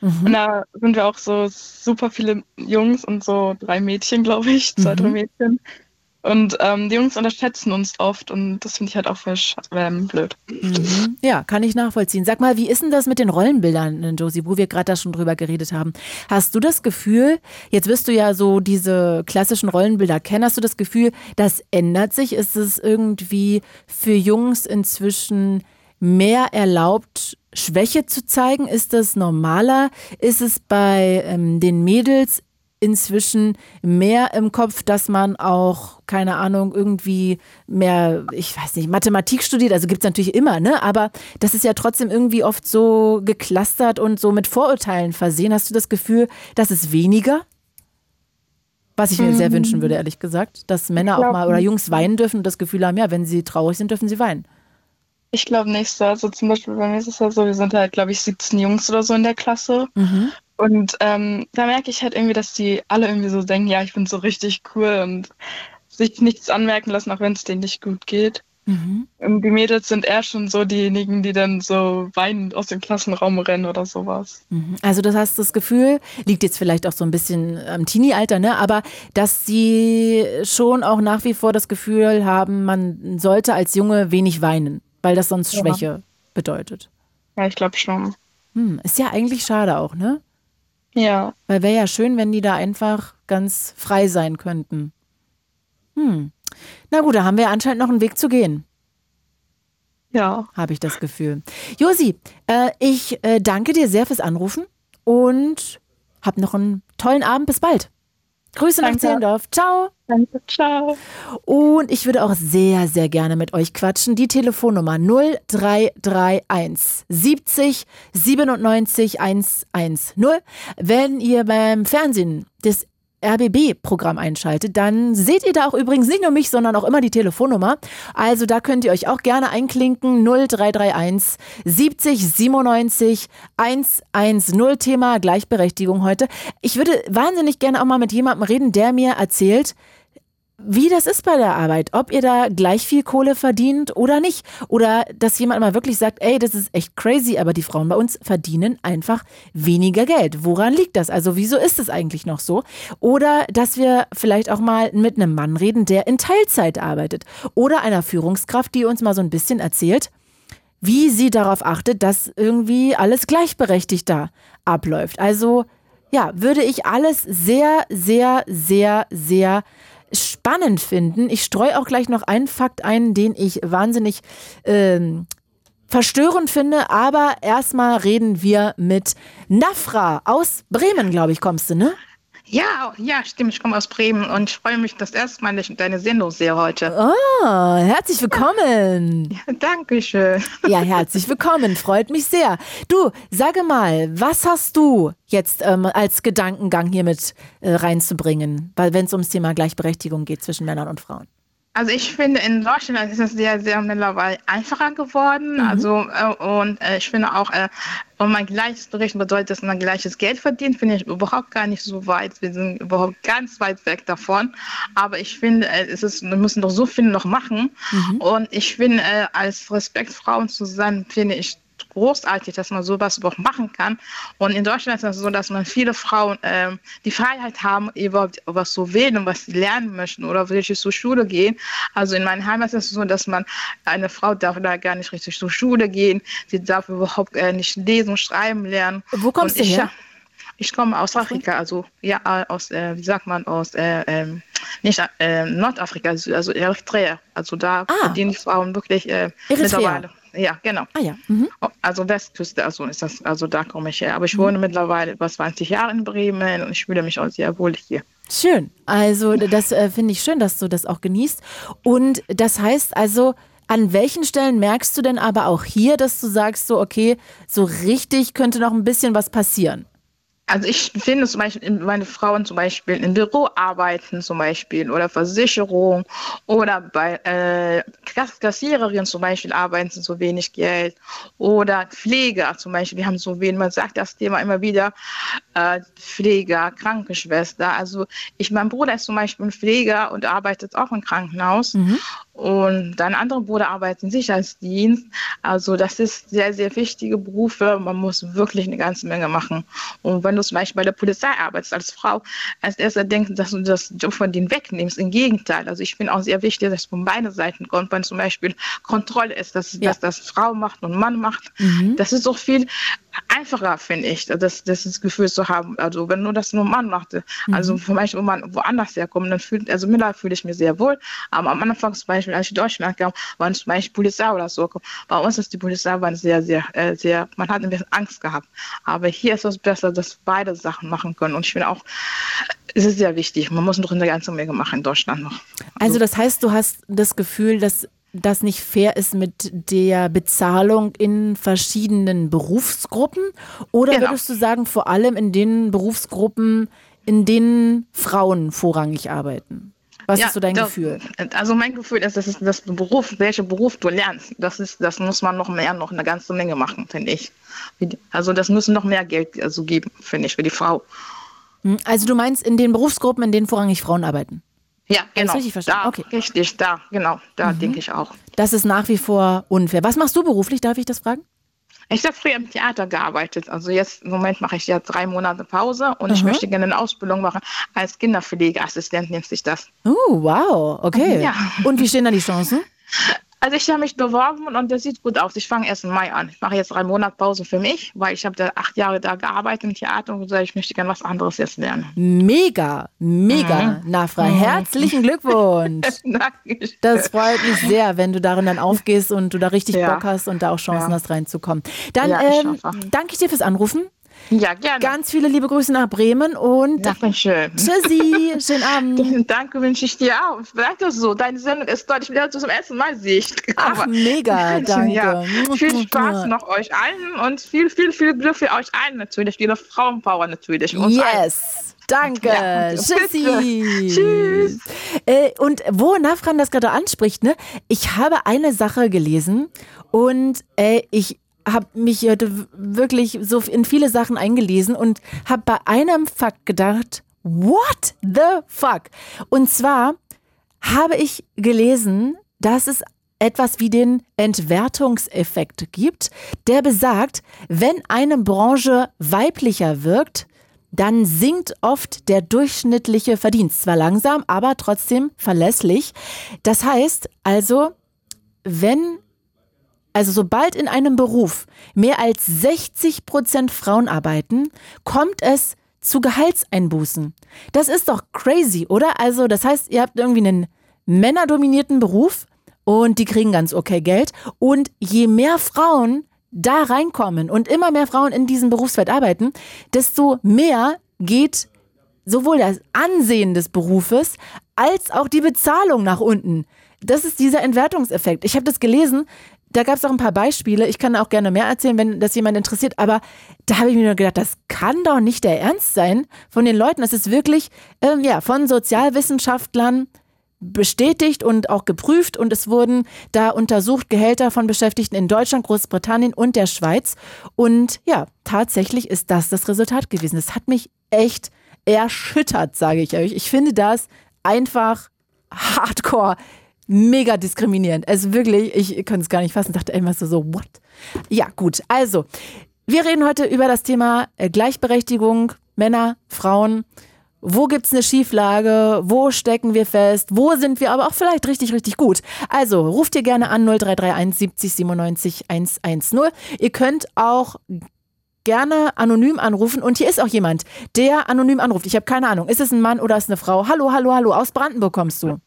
Mhm. Und da sind wir auch so super viele Jungs und so drei Mädchen, glaube ich, zwei, mhm. drei Mädchen. Und ähm, die Jungs unterschätzen uns oft und das finde ich halt auch voll ähm, blöd. Mhm. Ja, kann ich nachvollziehen. Sag mal, wie ist denn das mit den Rollenbildern, Josie, wo wir gerade da schon drüber geredet haben? Hast du das Gefühl, jetzt wirst du ja so diese klassischen Rollenbilder kennen, hast du das Gefühl, das ändert sich? Ist es irgendwie für Jungs inzwischen mehr erlaubt, Schwäche zu zeigen? Ist das normaler? Ist es bei ähm, den Mädels inzwischen mehr im Kopf, dass man auch, keine Ahnung, irgendwie mehr, ich weiß nicht, Mathematik studiert, also gibt es natürlich immer, ne? Aber das ist ja trotzdem irgendwie oft so geklustert und so mit Vorurteilen versehen. Hast du das Gefühl, dass es weniger? Was ich mir mhm. sehr wünschen würde, ehrlich gesagt, dass Männer auch mal oder Jungs weinen dürfen und das Gefühl haben, ja, wenn sie traurig sind, dürfen sie weinen. Ich glaube nicht so. Also zum Beispiel bei mir ist es ja so, wir sind halt, glaube ich, 17 Jungs oder so in der Klasse. Mhm. Und ähm, da merke ich halt irgendwie, dass die alle irgendwie so denken, ja, ich bin so richtig cool und sich nichts anmerken lassen, auch wenn es denen nicht gut geht. Mhm. Und die Mädels sind eher schon so diejenigen, die dann so weinend aus dem Klassenraum rennen oder sowas. Mhm. Also das heißt, das Gefühl liegt jetzt vielleicht auch so ein bisschen am Teenie-Alter, ne? aber dass sie schon auch nach wie vor das Gefühl haben, man sollte als Junge wenig weinen, weil das sonst ja. Schwäche bedeutet. Ja, ich glaube schon. Hm, ist ja eigentlich schade auch, ne? Ja. Weil wäre ja schön, wenn die da einfach ganz frei sein könnten. Hm. Na gut, da haben wir anscheinend noch einen Weg zu gehen. Ja. Habe ich das Gefühl. Josi, äh, ich äh, danke dir sehr fürs Anrufen und hab noch einen tollen Abend. Bis bald. Grüße Danke. nach Zehlendorf. Ciao. Danke, ciao. Und ich würde auch sehr, sehr gerne mit euch quatschen. Die Telefonnummer 0331 70 97 110. Wenn ihr beim Fernsehen das RBB-Programm einschaltet, dann seht ihr da auch übrigens nicht nur mich, sondern auch immer die Telefonnummer. Also da könnt ihr euch auch gerne einklinken. 0331 70 97 110 Thema Gleichberechtigung heute. Ich würde wahnsinnig gerne auch mal mit jemandem reden, der mir erzählt, wie das ist bei der Arbeit, ob ihr da gleich viel Kohle verdient oder nicht. Oder dass jemand mal wirklich sagt, ey, das ist echt crazy, aber die Frauen bei uns verdienen einfach weniger Geld. Woran liegt das? Also wieso ist es eigentlich noch so? Oder dass wir vielleicht auch mal mit einem Mann reden, der in Teilzeit arbeitet. Oder einer Führungskraft, die uns mal so ein bisschen erzählt, wie sie darauf achtet, dass irgendwie alles gleichberechtigt da abläuft. Also ja, würde ich alles sehr, sehr, sehr, sehr spannend finden. Ich streue auch gleich noch einen Fakt ein, den ich wahnsinnig ähm, verstörend finde. Aber erstmal reden wir mit Nafra aus Bremen, glaube ich, kommst du, ne? Ja, ja, stimmt. Ich komme aus Bremen und ich freue mich das erste Mal, dass ich deine Sendung sehe heute. Oh, herzlich willkommen. Ja, danke schön. Ja, herzlich willkommen. Freut mich sehr. Du, sage mal, was hast du jetzt ähm, als Gedankengang hier mit äh, reinzubringen, wenn es ums Thema Gleichberechtigung geht zwischen Männern und Frauen? Also ich finde, in Deutschland ist es sehr, sehr mittlerweile einfacher geworden. Mhm. Also äh, und äh, ich finde auch, äh, wenn man gleiches berichten bedeutet, dass man gleiches Geld verdient, finde ich überhaupt gar nicht so weit. Wir sind überhaupt ganz weit weg davon. Aber ich finde, äh, es ist, wir müssen doch so viel noch machen. Mhm. Und ich finde, äh, als Respektfrauen zu sein, finde ich großartig, dass man sowas überhaupt machen kann. Und in Deutschland ist es so, dass man viele Frauen ähm, die Freiheit haben, überhaupt was zu wählen, was sie lernen möchten oder welche zur Schule gehen. Also in meinem Heimat ist es so, dass man eine Frau darf da gar nicht richtig zur Schule gehen, sie darf überhaupt äh, nicht lesen, schreiben lernen. Wo kommst und du her? Ich komme aus Afrika, also ja, aus, äh, wie sagt man, aus äh, ähm, nicht äh, Nordafrika, also, also Eritrea. Also da ah. verdienen die Frauen wirklich äh, mittlerweile. Ja, genau. Ah ja. Mhm. Oh, also Westküste, also ist das, also da komme ich her. Aber ich wohne mhm. mittlerweile über 20 Jahre in Bremen und ich fühle mich auch sehr wohl hier. Schön. Also das äh, finde ich schön, dass du das auch genießt. Und das heißt also, an welchen Stellen merkst du denn aber auch hier, dass du sagst, so, okay, so richtig könnte noch ein bisschen was passieren? Also ich finde zum Beispiel, meine Frauen zum Beispiel im Büro arbeiten zum Beispiel oder Versicherung oder bei äh, Kassiererinnen zum Beispiel arbeiten sie so wenig Geld oder Pfleger zum Beispiel, wir haben so wenig, man sagt das Thema immer wieder, äh, Pfleger, Krankenschwester. Also ich, mein Bruder ist zum Beispiel ein Pfleger und arbeitet auch im Krankenhaus. Mhm. Und dein anderer Bruder arbeitet im Sicherheitsdienst. Also das ist sehr, sehr wichtige Berufe. Man muss wirklich eine ganze Menge machen. Und wenn du zum Beispiel bei der Polizei arbeitest als Frau, als erster denkst, dass du das Job von denen wegnimmst. Im Gegenteil. Also ich finde auch sehr wichtig, dass es von beiden Seiten kommt. Wenn zum Beispiel Kontrolle ist, dass, ja. dass das Frau macht und Mann macht. Mhm. Das ist auch viel einfacher, finde ich, das, das Gefühl zu haben. Also wenn nur das nur Mann machte. Mhm. Also zum Beispiel, wenn man woanders herkommt, dann fühlt, also mittlerweile fühle ich mich sehr wohl. Aber am Anfang zum Beispiel, als ich in Deutschland kam, waren zum Beispiel Polizei oder so. Bei uns ist die Polizei waren sehr, sehr, äh, sehr, man hat ein bisschen Angst gehabt. Aber hier ist es besser, dass beide Sachen machen können. Und ich finde auch, es ist sehr wichtig. Man muss noch eine ganze Menge machen in Deutschland noch. Also, also das heißt, du hast das Gefühl, dass das nicht fair ist mit der Bezahlung in verschiedenen Berufsgruppen? Oder genau. würdest du sagen, vor allem in den Berufsgruppen, in denen Frauen vorrangig arbeiten? Was ja, ist so dein das, Gefühl? Also mein Gefühl ist, das ist das Beruf, welcher Beruf du lernst. Das ist, das muss man noch mehr, noch eine ganze Menge machen, finde ich. Also das müssen noch mehr Geld also geben, finde ich, für die Frau. Hm, also du meinst in den Berufsgruppen, in denen vorrangig Frauen arbeiten? Ja, genau. Richtig verstanden. Da, okay. Richtig, da, genau, da mhm. denke ich auch. Das ist nach wie vor unfair. Was machst du beruflich, darf ich das fragen? Ich habe früher im Theater gearbeitet. Also jetzt im Moment mache ich ja drei Monate Pause und mhm. ich möchte gerne eine Ausbildung machen als Kinderpflegeassistent nennt sich das. Oh, wow, okay. Ja. Und wie stehen da die Chancen? Also ich habe mich beworben und das sieht gut aus. Ich fange erst im Mai an. Ich mache jetzt drei Monate Pause für mich, weil ich habe da acht Jahre da gearbeitet im Theater und gesagt, ich möchte gerne was anderes jetzt lernen. Mega, mega, mhm. Nafra. Mhm. Herzlichen Glückwunsch. Dankeschön. Das freut mich sehr, wenn du darin dann aufgehst und du da richtig ja. Bock hast und da auch Chancen ja. hast reinzukommen. Dann ja, ähm, danke ich dir fürs Anrufen. Ja, gerne. Ganz viele liebe Grüße nach Bremen und Dankeschön. Tschüssi, schönen Abend. Danke wünsche ich dir auch. Danke so. Deine Sendung ist deutlich wieder zum ersten Mal sehe ich. Ach, mega, danke. Ja, viel Spaß noch euch allen und viel, viel, viel Glück für euch allen natürlich. Viele Frauenpower natürlich. Uns yes. Allen. Danke. Ja, Tschüssi. Tschüss. Äh, und wo Nafran das gerade anspricht, ne? Ich habe eine Sache gelesen und äh, ich habe mich heute wirklich so in viele Sachen eingelesen und habe bei einem Fakt gedacht, what the fuck? Und zwar habe ich gelesen, dass es etwas wie den Entwertungseffekt gibt, der besagt, wenn eine Branche weiblicher wirkt, dann sinkt oft der durchschnittliche Verdienst. Zwar langsam, aber trotzdem verlässlich. Das heißt also, wenn also sobald in einem Beruf mehr als 60 Prozent Frauen arbeiten, kommt es zu Gehaltseinbußen. Das ist doch crazy, oder? Also das heißt, ihr habt irgendwie einen männerdominierten Beruf und die kriegen ganz okay Geld. Und je mehr Frauen da reinkommen und immer mehr Frauen in diesem Berufsfeld arbeiten, desto mehr geht sowohl das Ansehen des Berufes als auch die Bezahlung nach unten. Das ist dieser Entwertungseffekt. Ich habe das gelesen, da gab es auch ein paar Beispiele. Ich kann auch gerne mehr erzählen, wenn das jemand interessiert. Aber da habe ich mir nur gedacht, das kann doch nicht der Ernst sein von den Leuten. Das ist wirklich ähm, ja, von Sozialwissenschaftlern bestätigt und auch geprüft. Und es wurden da untersucht Gehälter von Beschäftigten in Deutschland, Großbritannien und der Schweiz. Und ja, tatsächlich ist das das Resultat gewesen. Das hat mich echt erschüttert, sage ich euch. Ich finde das einfach hardcore mega diskriminierend. Also wirklich, ich kann es gar nicht fassen. Dachte immer so, so, what? Ja, gut. Also, wir reden heute über das Thema äh, Gleichberechtigung, Männer, Frauen. Wo gibt es eine Schieflage? Wo stecken wir fest? Wo sind wir aber auch vielleicht richtig, richtig gut? Also ruft ihr gerne an 0331 70 97 110. Ihr könnt auch gerne anonym anrufen und hier ist auch jemand, der anonym anruft. Ich habe keine Ahnung. Ist es ein Mann oder ist es eine Frau? Hallo, hallo, hallo. Aus Brandenburg kommst du.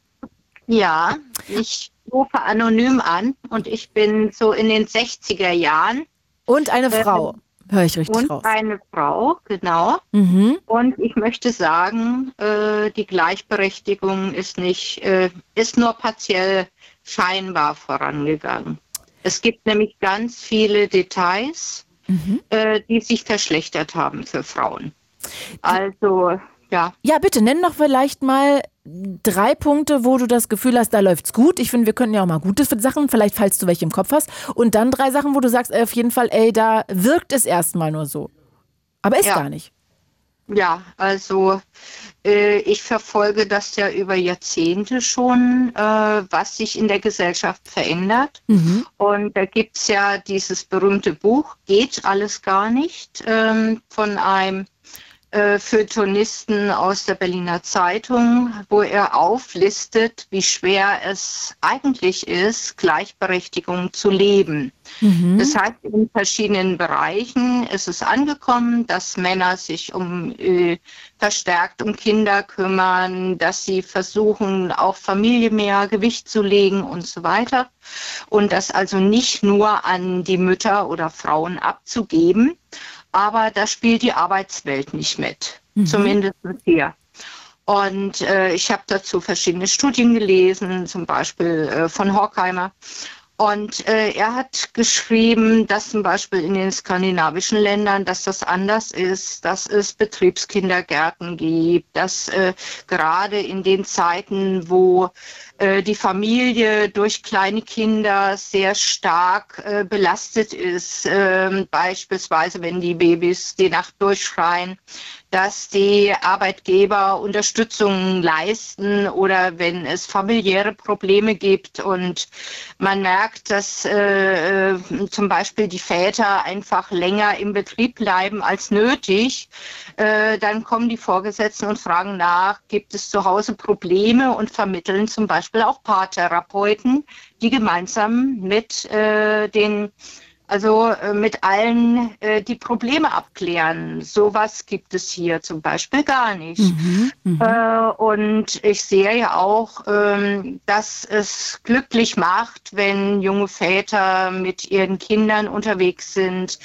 Ja, ich rufe anonym an und ich bin so in den 60er Jahren. Und eine äh, Frau. Höre ich richtig und raus. Eine Frau, genau. Mhm. Und ich möchte sagen, äh, die Gleichberechtigung ist nicht, äh, ist nur partiell scheinbar vorangegangen. Es gibt nämlich ganz viele Details, mhm. äh, die sich verschlechtert haben für Frauen. Also ja. Ja, bitte nenn doch vielleicht mal drei Punkte, wo du das Gefühl hast, da läuft's gut. Ich finde, wir können ja auch mal gute Sachen, vielleicht falls du welche im Kopf hast. Und dann drei Sachen, wo du sagst, ey, auf jeden Fall, ey, da wirkt es erstmal nur so. Aber ist ja. gar nicht. Ja, also äh, ich verfolge das ja über Jahrzehnte schon, äh, was sich in der Gesellschaft verändert. Mhm. Und da gibt es ja dieses berühmte Buch, Geht alles gar nicht, ähm, von einem äh, Feuilletonisten aus der Berliner Zeitung, wo er auflistet, wie schwer es eigentlich ist, Gleichberechtigung zu leben. Mhm. Das heißt, in verschiedenen Bereichen ist es angekommen, dass Männer sich um äh, verstärkt um Kinder kümmern, dass sie versuchen, auf Familie mehr Gewicht zu legen und so weiter. Und das also nicht nur an die Mütter oder Frauen abzugeben, aber da spielt die Arbeitswelt nicht mit, mhm. zumindest hier. Und äh, ich habe dazu verschiedene Studien gelesen, zum Beispiel äh, von Horkheimer. Und äh, er hat geschrieben, dass zum Beispiel in den skandinavischen Ländern, dass das anders ist, dass es Betriebskindergärten gibt, dass äh, gerade in den Zeiten, wo äh, die Familie durch kleine Kinder sehr stark äh, belastet ist, ähm, beispielsweise wenn die Babys die Nacht durchschreien, dass die Arbeitgeber Unterstützung leisten oder wenn es familiäre Probleme gibt und man merkt, dass äh, äh, zum Beispiel die Väter einfach länger im Betrieb bleiben als nötig, äh, dann kommen die Vorgesetzten und fragen nach, gibt es zu Hause Probleme und vermitteln zum Beispiel auch Paartherapeuten, die gemeinsam mit äh, den also äh, mit allen äh, die Probleme abklären. Sowas gibt es hier zum Beispiel gar nicht. Mhm, mhm. äh, und ich sehe ja auch, ähm, dass es glücklich macht, wenn junge Väter mit ihren Kindern unterwegs sind.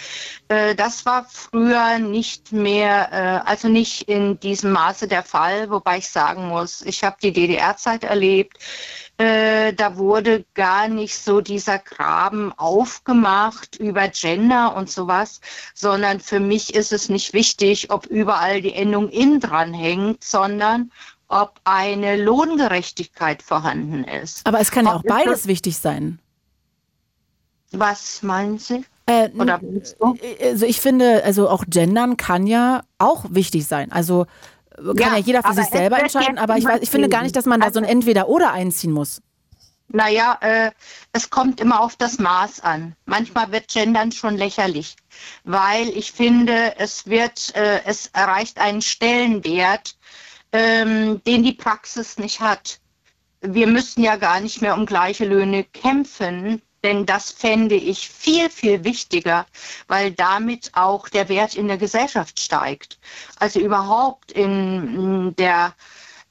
Äh, das war früher nicht mehr, äh, also nicht in diesem Maße der Fall, wobei ich sagen muss, ich habe die DDR-Zeit erlebt. Äh, da wurde gar nicht so dieser Graben aufgemacht über Gender und sowas, sondern für mich ist es nicht wichtig, ob überall die Endung in dran hängt, sondern ob eine Lohngerechtigkeit vorhanden ist. Aber es kann ja auch beides wichtig sein. Was meinen Sie? Äh, Oder äh, also ich finde, also auch Gendern kann ja auch wichtig sein. Also kann ja, ja jeder für sich selber entscheiden, aber ich, weiß, ich finde gar nicht, dass man da so ein also Entweder-Oder einziehen muss. Naja, äh, es kommt immer auf das Maß an. Manchmal wird Gendern schon lächerlich, weil ich finde, es wird, äh, es erreicht einen Stellenwert, ähm, den die Praxis nicht hat. Wir müssen ja gar nicht mehr um gleiche Löhne kämpfen, denn das fände ich viel, viel wichtiger, weil damit auch der Wert in der Gesellschaft steigt. Also überhaupt in der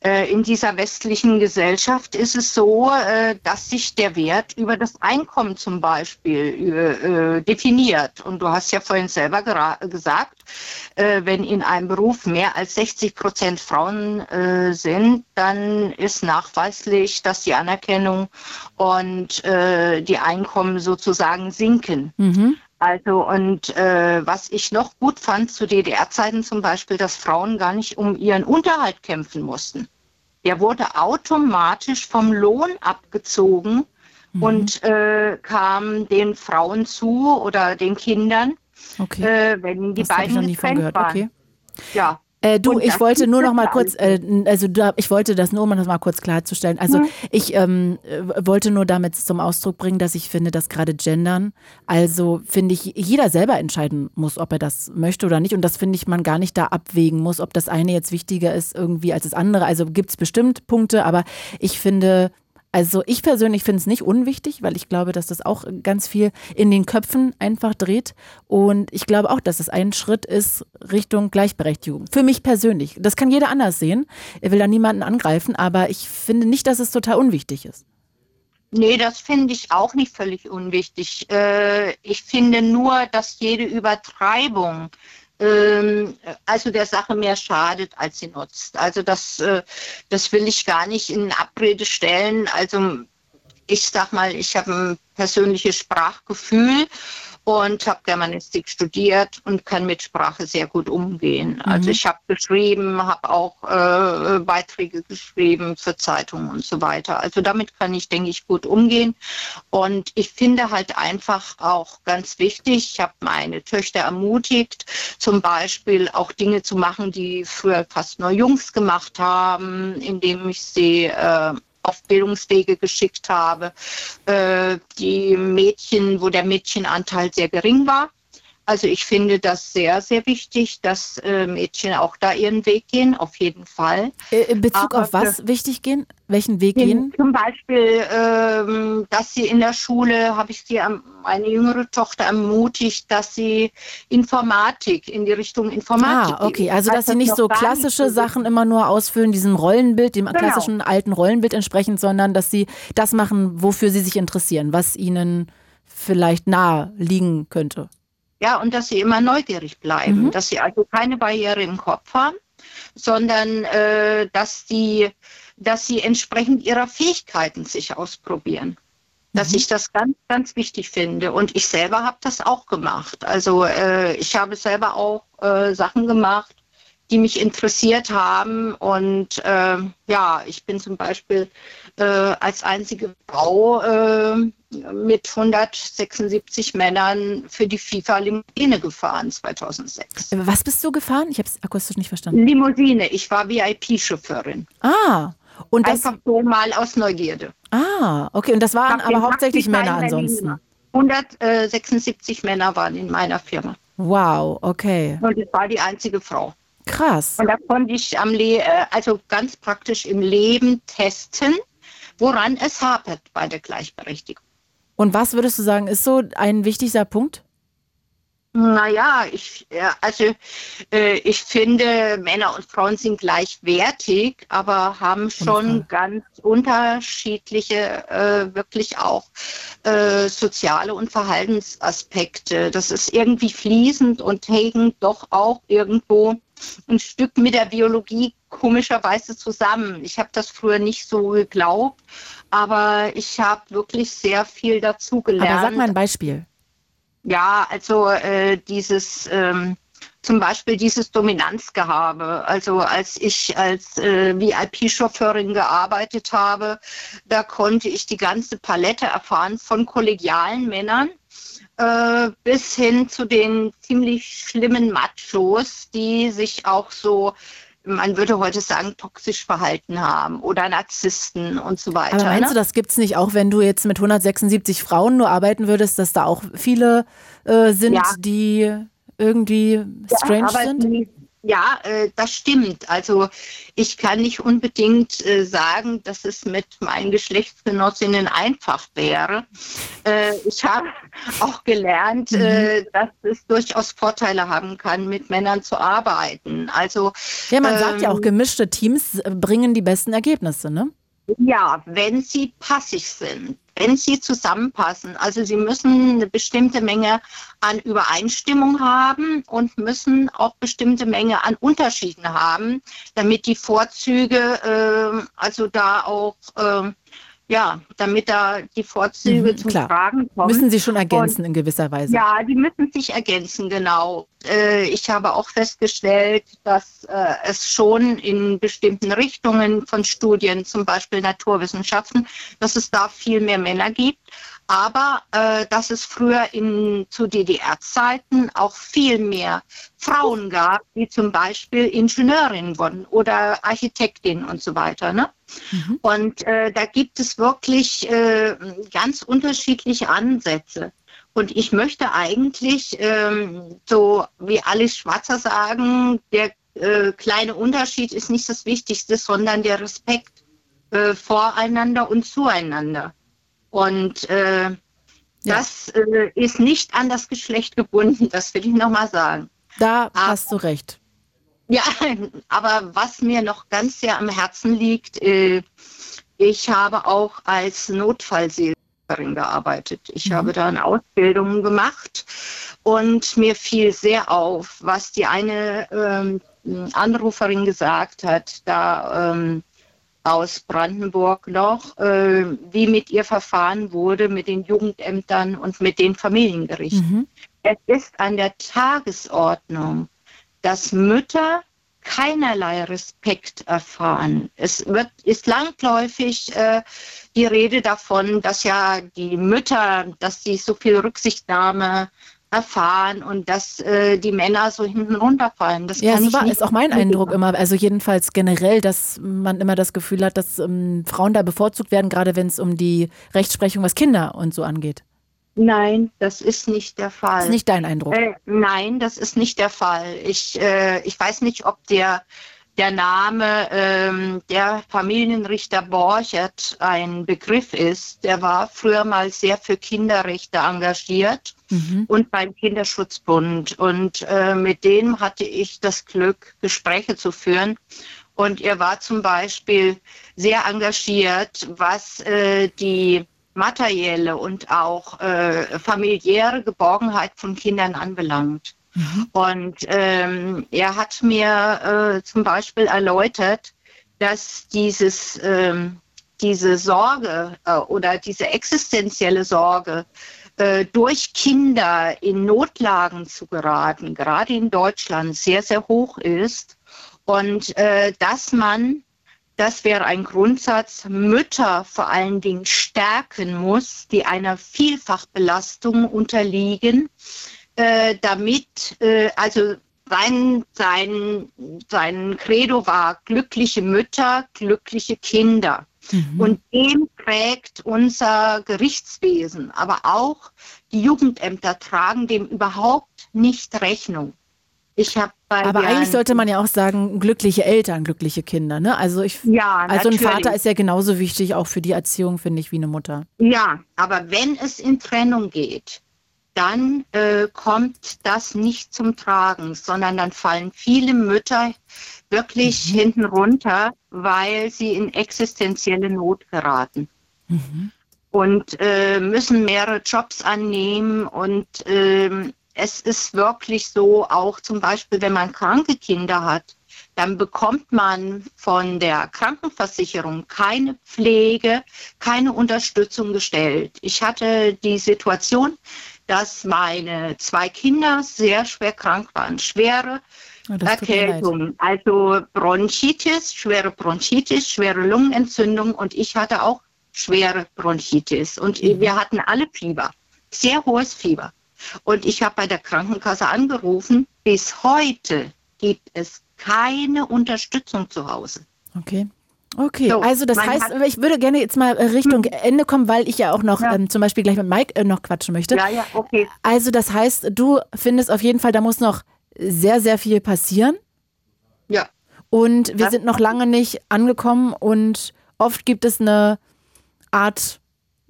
in dieser westlichen Gesellschaft ist es so, äh, dass sich der Wert über das Einkommen zum Beispiel äh, definiert. Und du hast ja vorhin selber gesagt, wenn in einem Beruf mehr als 60 Prozent Frauen sind, dann ist nachweislich, dass die Anerkennung und die Einkommen sozusagen sinken. Mhm. Also und äh, was ich noch gut fand zu DDR-Zeiten zum Beispiel, dass Frauen gar nicht um ihren Unterhalt kämpfen mussten. Der wurde automatisch vom Lohn abgezogen mhm. und äh, kam den Frauen zu oder den Kindern, okay. äh, wenn die das beiden getrennt waren. Okay. Ja. Äh, du, ich wollte nur noch mal kurz, äh, also du, ich wollte das nur, um das mal kurz klarzustellen. Also mhm. ich ähm, wollte nur damit zum Ausdruck bringen, dass ich finde, dass gerade Gendern, also finde ich, jeder selber entscheiden muss, ob er das möchte oder nicht. Und das finde ich, man gar nicht da abwägen muss, ob das eine jetzt wichtiger ist irgendwie als das andere. Also gibt es bestimmt Punkte, aber ich finde, also ich persönlich finde es nicht unwichtig, weil ich glaube, dass das auch ganz viel in den Köpfen einfach dreht. Und ich glaube auch, dass es ein Schritt ist Richtung Gleichberechtigung. Für mich persönlich. Das kann jeder anders sehen. Er will da niemanden angreifen, aber ich finde nicht, dass es total unwichtig ist. Nee, das finde ich auch nicht völlig unwichtig. Äh, ich finde nur, dass jede Übertreibung ähm, also der Sache mehr schadet, als sie nutzt. Also das, äh, das will ich gar nicht in Abrede stellen. Also ich sag mal, ich habe ein persönliches Sprachgefühl und habe Germanistik studiert und kann mit Sprache sehr gut umgehen. Mhm. Also ich habe geschrieben, habe auch äh, Beiträge geschrieben für Zeitungen und so weiter. Also damit kann ich, denke ich, gut umgehen. Und ich finde halt einfach auch ganz wichtig, ich habe meine Töchter ermutigt, zum Beispiel auch Dinge zu machen, die früher fast nur Jungs gemacht haben, indem ich sie äh, auf Bildungswege geschickt habe. Äh, die Mädchen, wo der Mädchenanteil sehr gering war. Also ich finde das sehr, sehr wichtig, dass äh, Mädchen auch da ihren Weg gehen, auf jeden Fall. Äh, in Bezug Aber auf was für- wichtig gehen? Welchen Weg gehen? Zum Beispiel, ähm, dass sie in der Schule, habe ich sie, am- meine jüngere Tochter ermutigt, dass sie Informatik, in die Richtung Informatik Ah, okay. Also, dass Als sie nicht so klassische so Sachen immer nur ausfüllen, diesem Rollenbild, dem Genau. klassischen alten Rollenbild entsprechend, sondern dass sie das machen, wofür sie sich interessieren, was ihnen vielleicht nahe liegen könnte. Ja, und dass sie immer neugierig bleiben, Mhm. dass sie also keine Barriere im Kopf haben, sondern äh, dass, die, dass sie entsprechend ihrer Fähigkeiten sich ausprobieren. Dass ich das ganz, ganz wichtig finde. Und ich selber habe das auch gemacht. Also äh, ich habe selber auch äh, Sachen gemacht, die mich interessiert haben. Und äh, ja, ich bin zum Beispiel äh, als einzige Frau äh, mit 176 Männern für die FIFA Limousine gefahren 2006. Äh, Was bist du gefahren? Ich habe es akustisch nicht verstanden. Limousine, ich war VIP-Chauffeurin. Ah, und das. Einfach so mal aus Neugierde. Ah, okay. Und das waren aber hauptsächlich Männer ansonsten. gemacht. 176 Männer waren in meiner Firma. Wow, okay. Und ich war die einzige Frau. Krass. Und da konnte ich am Le äh, also ganz praktisch im Leben testen, woran es hapert bei der Gleichberechtigung. Und was würdest du sagen, ist so ein wichtiger Punkt? Naja, ich, ja, also äh, ich finde, Männer und Frauen sind gleichwertig, aber haben schon ganz unterschiedliche, äh, wirklich auch äh, soziale und Verhaltensaspekte. Das ist irgendwie fließend und hängt doch auch irgendwo ein Stück mit der Biologie komischerweise zusammen. Ich habe das früher nicht so geglaubt, aber ich habe wirklich sehr viel dazu gelernt. Aber sag mal ein Beispiel. Ja, also äh, dieses ähm, zum Beispiel dieses Dominanzgehabe. Also als ich als äh, VIP-Chauffeurin gearbeitet habe, da konnte ich die ganze Palette erfahren von kollegialen Männern äh, bis hin zu den ziemlich schlimmen Machos, die sich auch so, man würde heute sagen, toxisch verhalten haben oder Narzissten und so weiter. Aber meinst ne? du, das gibt es nicht auch, wenn du jetzt mit 176 Frauen nur arbeiten würdest, dass da auch viele äh, sind, Ja. die irgendwie strange aber sind? Die, ja, äh, das stimmt. Also ich kann nicht unbedingt äh, sagen, dass es mit meinen Geschlechtsgenossinnen einfach wäre. Äh, ich habe auch gelernt, Mhm. äh, dass es durchaus Vorteile haben kann, mit Männern zu arbeiten. Also Ja, man sagt ja auch, ähm, gemischte Teams äh, bringen die besten Ergebnisse, ne? Ja, wenn sie passig sind, wenn sie zusammenpassen. Also sie müssen eine bestimmte Menge an Übereinstimmung haben und müssen auch bestimmte Menge an Unterschieden haben, damit die Vorzüge, äh, also da auch, äh, ja, damit da die Vorzüge Mhm, zum klar. Tragen kommen. Müssen sie schon ergänzen Und- in gewisser Weise. ja, die müssen sich ergänzen, genau. Äh, ich habe auch festgestellt, dass äh, es schon in bestimmten Richtungen von Studien, zum Beispiel Naturwissenschaften, dass es da viel mehr Männer gibt. Aber äh, dass es früher in, zu DDR-Zeiten auch viel mehr Frauen gab, die zum Beispiel Ingenieurinnen wurden oder Architektinnen und so weiter. Ne? Und äh, da gibt es wirklich äh, ganz unterschiedliche Ansätze. Und ich möchte eigentlich, ähm, so wie Alice Schwarzer sagen, der äh, kleine Unterschied ist nicht das Wichtigste, sondern der Respekt äh, voreinander und zueinander. Und äh, das äh, ist nicht an das Geschlecht gebunden, das will ich nochmal sagen. Da hast du recht. Ja, aber was mir noch ganz sehr am Herzen liegt, äh, ich habe auch als Notfallseelsorgerin gearbeitet. Ich habe da eine Ausbildung gemacht und mir fiel sehr auf, was die eine ähm, Anruferin gesagt hat. Da ähm, aus Brandenburg noch, äh, wie mit ihr verfahren wurde, mit den Jugendämtern und mit den Familiengerichten. Mhm. Es ist an der Tagesordnung, dass Mütter keinerlei Respekt erfahren. Es wird, ist langläufig äh, die Rede davon, dass ja die Mütter, dass sie so viel Rücksichtnahme erfahren und dass äh, die Männer so hinten runterfallen. Das ja, das war, ist auch mein Eindruck immer. Also jedenfalls generell, dass man immer das Gefühl hat, dass ähm, Frauen da bevorzugt werden, gerade wenn es um die Rechtsprechung, was Kinder und so angeht. Nein, das ist nicht der Fall. Das ist nicht dein Eindruck? Äh, nein, das ist nicht der Fall. Ich, äh, ich weiß nicht, ob der der Name ähm, der Familienrichter Borchert ein Begriff ist. Der war früher mal sehr für Kinderrechte engagiert mhm. und beim Kinderschutzbund. Und äh, mit dem hatte ich das Glück, Gespräche zu führen. Und er war zum Beispiel sehr engagiert, was äh, die materielle und auch äh, familiäre Geborgenheit von Kindern anbelangt. Mhm. Und ähm, er hat mir äh, zum Beispiel erläutert, dass dieses, ähm, diese Sorge äh, oder diese existenzielle Sorge, äh, durch Kinder in Notlagen zu geraten, gerade in Deutschland, sehr, sehr hoch ist. Und äh, dass man, das wäre ein Grundsatz, Mütter vor allen Dingen stärken muss, die einer Vielfachbelastung unterliegen, äh, damit, äh, also sein, sein, sein Credo war glückliche Mütter, glückliche Kinder. Mhm. Und dem prägt unser Gerichtswesen, aber auch die Jugendämter tragen dem überhaupt nicht Rechnung. Ich habe aber eigentlich sollte man ja auch sagen, glückliche Eltern, glückliche Kinder. Ne? Also ich, ja, also ein Vater ist ja genauso wichtig auch für die Erziehung, finde ich, wie eine Mutter. Ja, aber wenn es in Trennung geht, dann äh, kommt das nicht zum Tragen, sondern dann fallen viele Mütter wirklich mhm. hinten runter, weil sie in existenzielle Not geraten. Mhm. Und äh, müssen mehrere Jobs annehmen. Und äh, es ist wirklich so, auch zum Beispiel, wenn man kranke Kinder hat, dann bekommt man von der Krankenversicherung keine Pflege, keine Unterstützung gestellt. Ich hatte die Situation, dass meine zwei Kinder sehr schwer krank waren, schwere oh, Erkältung, also Bronchitis, schwere Bronchitis, schwere Lungenentzündung und ich hatte auch schwere Bronchitis und mhm. wir hatten alle Fieber, sehr hohes Fieber. Und ich habe bei der Krankenkasse angerufen, bis heute gibt es keine Unterstützung zu Hause. Okay. Okay, so, also das heißt, ich würde gerne jetzt mal Richtung hm. Ende kommen, weil ich ja auch noch ja. ähm, zum Beispiel gleich mit Mike äh, noch quatschen möchte. Ja, ja, okay. Also das heißt, du findest auf jeden Fall, da muss noch sehr, sehr viel passieren. Ja. Und wir das sind noch lange nicht angekommen und oft gibt es eine Art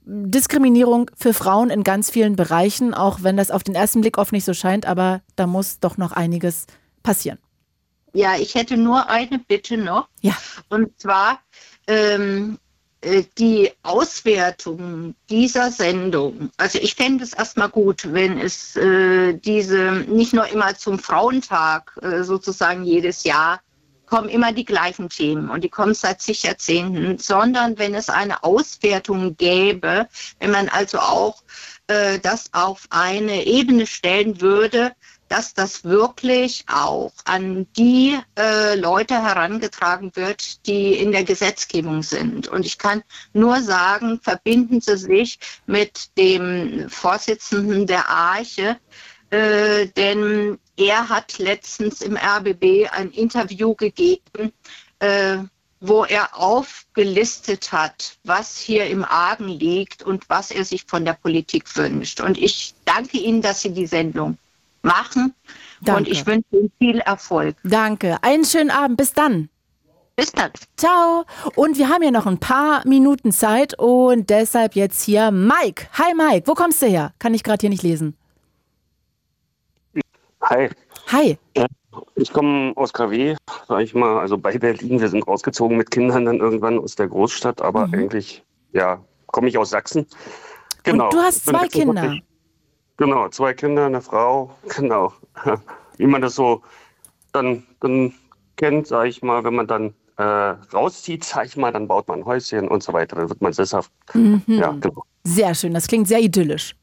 Diskriminierung für Frauen in ganz vielen Bereichen, auch wenn das auf den ersten Blick oft nicht so scheint, aber da muss doch noch einiges passieren. Ja, ich hätte nur eine Bitte noch. Ja. Und zwar ähm, äh, die Auswertung dieser Sendung. Also ich fände es erstmal gut, wenn es äh, diese nicht nur immer zum Frauentag äh, sozusagen jedes Jahr kommen immer die gleichen Themen und die kommen seit zig Jahrzehnten, sondern wenn es eine Auswertung gäbe, wenn man also auch äh, das auf eine Ebene stellen würde, dass das wirklich auch an die äh, Leute herangetragen wird, die in der Gesetzgebung sind. Und ich kann nur sagen, verbinden Sie sich mit dem Vorsitzenden der Arche, äh, denn er hat letztens im RBB ein Interview gegeben, äh, wo er aufgelistet hat, was hier im Argen liegt und was er sich von der Politik wünscht. Und ich danke Ihnen, dass Sie die Sendung machen. Danke. Und ich wünsche Ihnen viel Erfolg. Danke. Einen schönen Abend. Bis dann. Bis dann. Ciao. Und wir haben ja noch ein paar Minuten Zeit und deshalb jetzt hier Mike. Hi Mike, wo kommst du her? Kann ich gerade hier nicht lesen. Hi. Hi. Ich komme aus KW, sag ich mal, also bei Berlin. Wir sind rausgezogen mit Kindern dann irgendwann aus der Großstadt, aber mhm. eigentlich, ja, komme ich aus Sachsen. Genau. Und du hast zwei Kinder. Genau, zwei Kinder, eine Frau, genau. Wie man das so dann, dann kennt, sage ich mal, wenn man dann äh, rauszieht, sag ich mal, dann baut man ein Häuschen und so weiter, dann wird man sesshaft. Mhm. Ja, genau. Sehr schön, das klingt sehr idyllisch.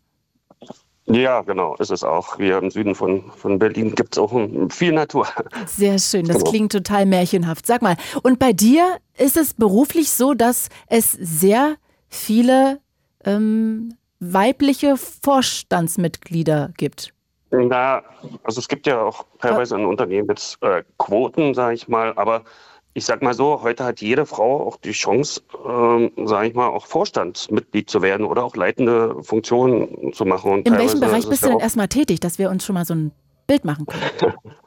Ja, genau, ist es auch. Wir im Süden von, von Berlin gibt es auch viel Natur. Sehr schön, das Genau. klingt total märchenhaft. Sag mal, und bei dir ist es beruflich so, dass es sehr viele ähm, weibliche Vorstandsmitglieder gibt? Na, also es gibt ja auch teilweise in Unternehmen jetzt äh, Quoten, sage ich mal, aber ich sag mal so, heute hat jede Frau auch die Chance, ähm, sage ich mal, auch Vorstandsmitglied zu werden oder auch leitende Funktionen zu machen. Und In welchem Bereich bist du denn erstmal tätig, dass wir uns schon mal so ein Bild machen können?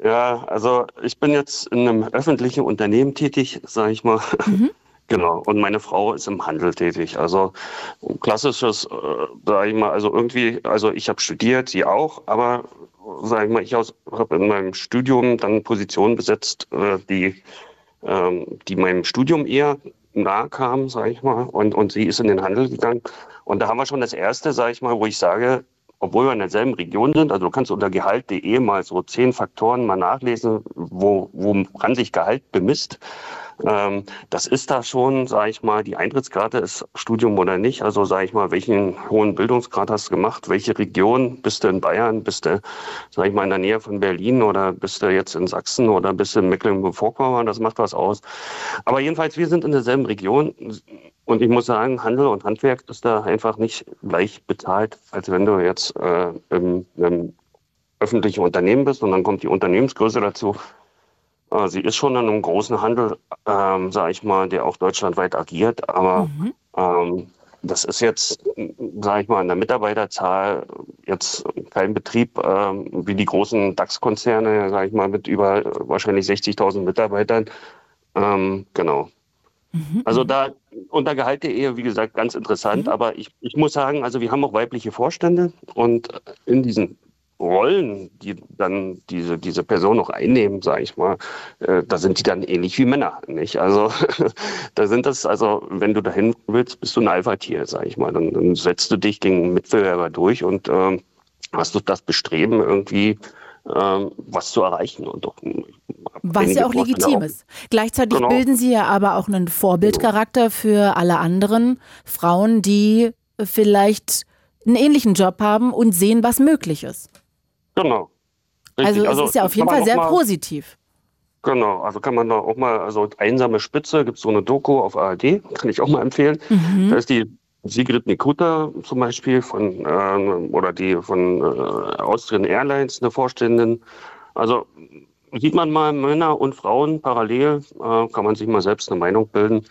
Ja, also ich bin jetzt in einem öffentlichen Unternehmen tätig, sage ich mal. Genau. Und meine Frau ist im Handel tätig. Also klassisches, äh, sage ich mal, also irgendwie, also ich habe studiert, sie auch, aber sage ich mal, ich habe in meinem Studium dann Positionen besetzt, äh, die, ähm, die meinem Studium eher nahe kamen, sage ich mal. Und, und sie ist in den Handel gegangen. Und da haben wir schon das erste, sage ich mal, wo ich sage, obwohl wir in derselben Region sind, also du kannst unter gehalt.de mal so zehn Faktoren mal nachlesen, wo, woran sich Gehalt bemisst. Ähm, das ist da schon, sage ich mal, die Eintrittsgrade ist Studium oder nicht. Also sage ich mal, welchen hohen Bildungsgrad hast du gemacht? Welche Region? Bist du in Bayern? Bist du, sage ich mal, in der Nähe von Berlin oder bist du jetzt in Sachsen oder bist du in Mecklenburg-Vorpommern? Das macht was aus. Aber jedenfalls, wir sind in derselben Region. Und ich muss sagen, Handel und Handwerk ist da einfach nicht gleich bezahlt, als wenn du jetzt äh, im, im öffentlichen Unternehmen bist und dann kommt die Unternehmensgröße dazu. Äh, sie ist schon in einem großen Handel, ähm, sage ich mal, der auch deutschlandweit agiert, aber ähm, das ist jetzt, sage ich mal, in der Mitarbeiterzahl jetzt kein Betrieb ähm, wie die großen DAX-Konzerne, sage ich mal, mit über wahrscheinlich 60.000 Mitarbeitern. Ähm, genau. Also da unter Gehalt der Ehe, wie gesagt, ganz interessant. Aber ich, ich muss sagen, also wir haben auch weibliche Vorstände und in diesen Rollen, die dann diese, diese Person noch einnehmen, sage ich mal, äh, da sind die dann ähnlich wie Männer, nicht? Also da sind das, also wenn du dahin willst, bist du ein Alpha-Tier, sage ich mal. Dann, dann setzt du dich gegen Mitbewerber durch und ähm, hast du das Bestreben, irgendwie ähm, was zu erreichen. Und doch, Was ja auch legitim ist. Gleichzeitig Genau. bilden sie ja aber auch einen Vorbildcharakter für alle anderen Frauen, die vielleicht einen ähnlichen Job haben und sehen, was möglich ist. Genau. Also Richtig. es ist ja auf jeden Fall sehr mal- positiv. Genau, also kann man da auch mal, also Einsame Spitze, gibt so eine Doku auf ARD, kann ich auch mal empfehlen. Mhm. Da ist die Sigrid Nikuta zum Beispiel von, ähm, oder die von äh, Austrian Airlines, eine Vorständin. Also sieht man mal Männer und Frauen parallel, äh, kann man sich mal selbst eine Meinung bilden.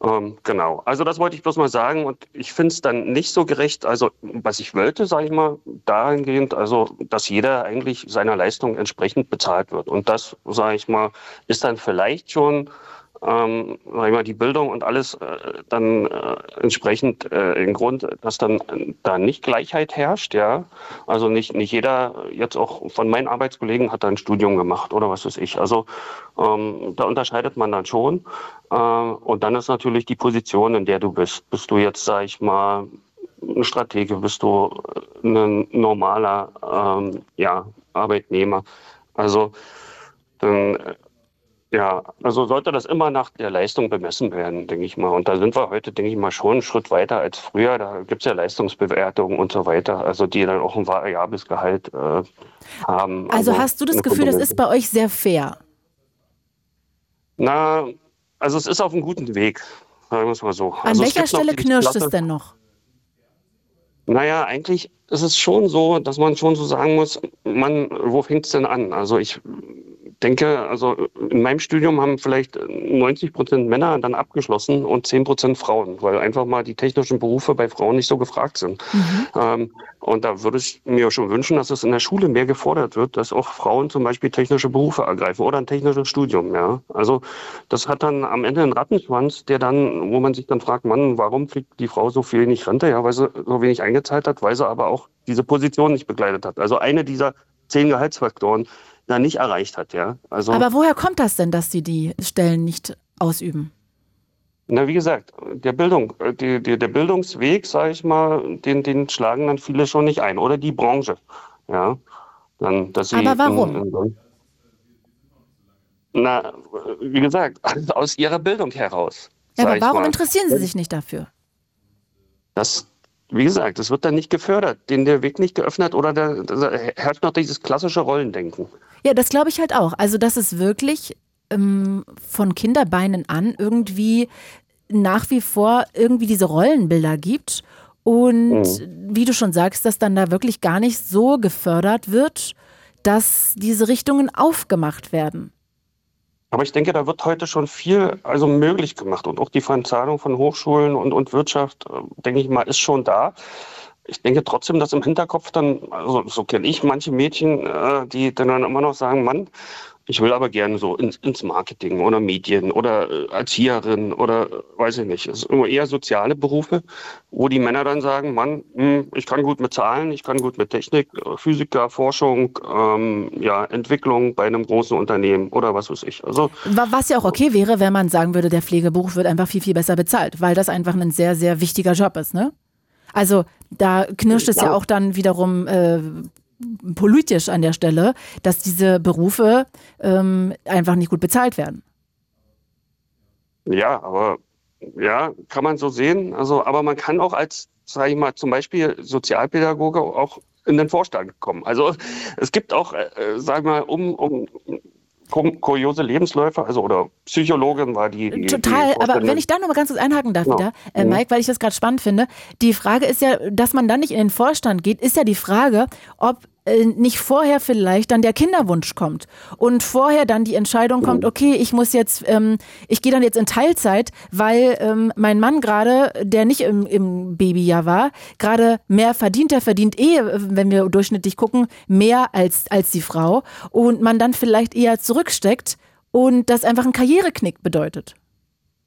Ähm, genau, also das wollte ich bloß mal sagen und ich finde es dann nicht so gerecht, also was ich wollte, sage ich mal, dahingehend, also dass jeder eigentlich seiner Leistung entsprechend bezahlt wird. Und das, sage ich mal, ist dann vielleicht schon, ähm, sag ich mal, die Bildung und alles äh, dann äh, entsprechend äh, im Grund, dass dann äh, da nicht Gleichheit herrscht, ja, also nicht, nicht jeder, jetzt auch von meinen Arbeitskollegen hat da ein Studium gemacht oder was weiß ich, also ähm, da unterscheidet man dann schon. Äh, und dann ist natürlich die Position, in der du bist. Bist du jetzt, sag ich mal, ein Stratege, bist du ein normaler ähm, ja, Arbeitnehmer. Also dann, äh, ja, also sollte das immer nach der Leistung bemessen werden, denke ich mal. Und da sind wir heute, denke ich mal, schon einen Schritt weiter als früher. Da gibt es ja Leistungsbewertungen und so weiter, also die dann auch ein variables Gehalt äh, haben. Also hast du das Gefühl, das ist bei euch sehr fair? Na, also es ist auf einem guten Weg, sagen wir es mal so. An also welcher Stelle knirscht Klasse- es denn noch? Naja, eigentlich ist es schon so, dass man schon so sagen muss, man, wo fängt es denn an? Also ich denke, also in meinem Studium haben vielleicht 90 Prozent Männer dann abgeschlossen und 10 Prozent Frauen, weil einfach mal die technischen Berufe bei Frauen nicht so gefragt sind. Ähm, und da würde ich mir schon wünschen, dass es in der Schule mehr gefordert wird, dass auch Frauen zum Beispiel technische Berufe ergreifen oder ein technisches Studium. Ja, also das hat dann am Ende einen Rattenschwanz, der dann, wo man sich dann fragt, Mann, warum kriegt die Frau so viel nicht Rente? Ja, weil sie so wenig eingezahlt hat, weil sie aber auch diese Position nicht begleitet hat. Also eine dieser zehn Gehaltsfaktoren da nicht erreicht hat. Ja, also Aber woher kommt das denn, dass sie die Stellen nicht ausüben? Na, wie gesagt, der Bildung, äh, die, die, der Bildungsweg, sage ich mal, den, den schlagen dann viele schon nicht ein. Oder die Branche. Ja. Dann, dass sie Aber warum? In, in, Na, wie gesagt, aus ihrer Bildung heraus. Ja, aber warum interessieren Sie sich nicht dafür? Das, wie gesagt, es wird dann nicht gefördert, den der Weg nicht geöffnet oder da herrscht noch dieses klassische Rollendenken. Ja, das glaube ich halt auch. Also, dass es wirklich ähm, von Kinderbeinen an irgendwie nach wie vor irgendwie diese Rollenbilder gibt und mhm. wie du schon sagst, dass dann da wirklich gar nicht so gefördert wird, dass diese Richtungen aufgemacht werden. Aber ich denke, da wird heute schon viel also möglich gemacht und auch die Verzahnung von Hochschulen und, und Wirtschaft, äh, denke ich mal, ist schon da. Ich denke trotzdem, dass im Hinterkopf dann, also so kenne ich manche Mädchen, äh, die dann immer noch sagen, Mann, ich will aber gerne so ins, ins Marketing oder Medien oder äh, Erzieherin oder äh, weiß ich nicht. Es sind immer eher soziale Berufe, wo die Männer dann sagen, Mann, hm, ich kann gut mit Zahlen, ich kann gut mit Technik, äh, Physiker, Forschung, ähm, ja, Entwicklung bei einem großen Unternehmen oder was weiß ich. Also, was ja auch okay wäre, wenn man sagen würde, der Pflegeberuf wird einfach viel, viel besser bezahlt, weil das einfach ein sehr, sehr wichtiger Job ist, ne? Also da knirscht es ja, auch dann wiederum äh, politisch an der Stelle, dass diese Berufe ähm, einfach nicht gut bezahlt werden. Ja, aber ja, kann man so sehen. Also, aber man kann auch als, sage ich mal, zum Beispiel Sozialpädagoge auch in den Vorstand kommen. Also es gibt auch, äh, sag mal, um, um kuriose Lebensläufe, also oder Psychologin war die. die Total, die aber wenn ich da noch mal ganz kurz einhaken darf ja. wieder, äh, mhm. Mike, weil ich das gerade spannend finde, die Frage ist ja, dass man dann nicht in den Vorstand geht, ist ja die Frage, ob nicht vorher vielleicht dann der Kinderwunsch kommt und vorher dann die Entscheidung kommt, oh. okay, ich muss jetzt, ähm, ich gehe dann jetzt in Teilzeit, weil ähm, mein Mann gerade, der nicht im, im Babyjahr war, gerade mehr verdient, der verdient eh, wenn wir durchschnittlich gucken, mehr als, als die Frau und man dann vielleicht eher zurücksteckt und das einfach ein Karriereknick bedeutet.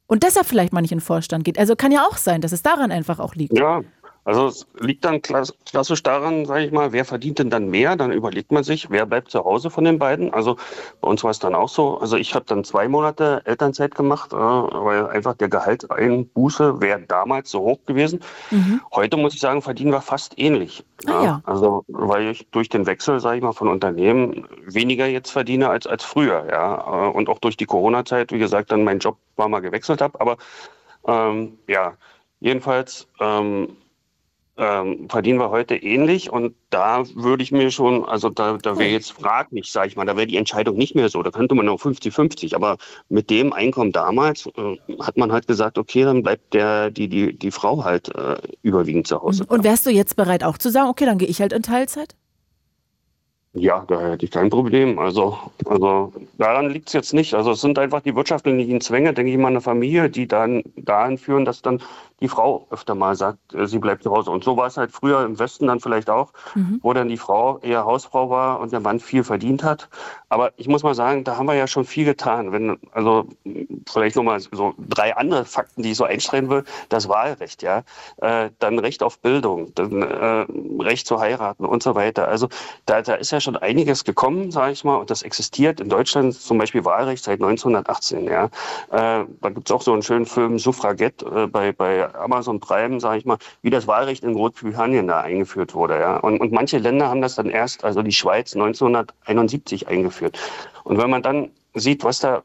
Und deshalb vielleicht mal nicht in den Vorstand geht. Also kann ja auch sein, dass es daran einfach auch liegt. Ja, also es liegt dann klassisch daran, sage ich mal, wer verdient denn dann mehr? Dann überlegt man sich, wer bleibt zu Hause von den beiden. Also bei uns war es dann auch so. Also ich habe dann zwei Monate Elternzeit gemacht, äh, weil einfach der Gehaltseinbuße wäre damals so hoch gewesen. Mhm. Heute muss ich sagen, verdienen wir fast ähnlich. Ah, ja. Also weil ich durch den Wechsel, sage ich mal, von Unternehmen weniger jetzt verdiene als, als früher. Ja. Äh, und auch durch die Corona-Zeit, wie gesagt, dann meinen Job war mal gewechselt habe. Aber ähm, ja, jedenfalls ähm, ähm, verdienen wir heute ähnlich und da würde ich mir schon, also da, da wäre jetzt fraglich, sage ich mal, da wäre die Entscheidung nicht mehr so, da könnte man noch 50-50, aber mit dem Einkommen damals äh, hat man halt gesagt, okay, dann bleibt der, die, die, die Frau halt äh, überwiegend zu Hause. Und wärst du jetzt bereit auch zu sagen, okay, dann gehe ich halt in Teilzeit? Ja, da hätte ich kein Problem. Also, also daran liegt es jetzt nicht. Also es sind einfach die wirtschaftlichen Zwänge, denke ich mal, eine Familie, die dann dahin führen, dass dann die Frau öfter mal sagt, äh, sie bleibt zu Hause. Und so war es halt früher im Westen dann vielleicht auch, mhm. wo dann die Frau eher Hausfrau war und der Mann viel verdient hat. Aber ich muss mal sagen, da haben wir ja schon viel getan. Wenn, also vielleicht nochmal so drei andere Fakten, die ich so einstreuen will. Das Wahlrecht, ja. Äh, dann Recht auf Bildung, dann äh, Recht zu heiraten und so weiter. Also da, da ist ja schon einiges gekommen, sage ich mal, und das existiert in Deutschland zum Beispiel Wahlrecht seit 1918. Ja. Äh, da gibt es auch so einen schönen Film Suffragette äh, bei, bei Amazon Prime, sage ich mal, wie das Wahlrecht in Großbritannien da eingeführt wurde. Ja. Und, und manche Länder haben das dann erst, also die Schweiz 1971 eingeführt. Und wenn man dann sieht, was da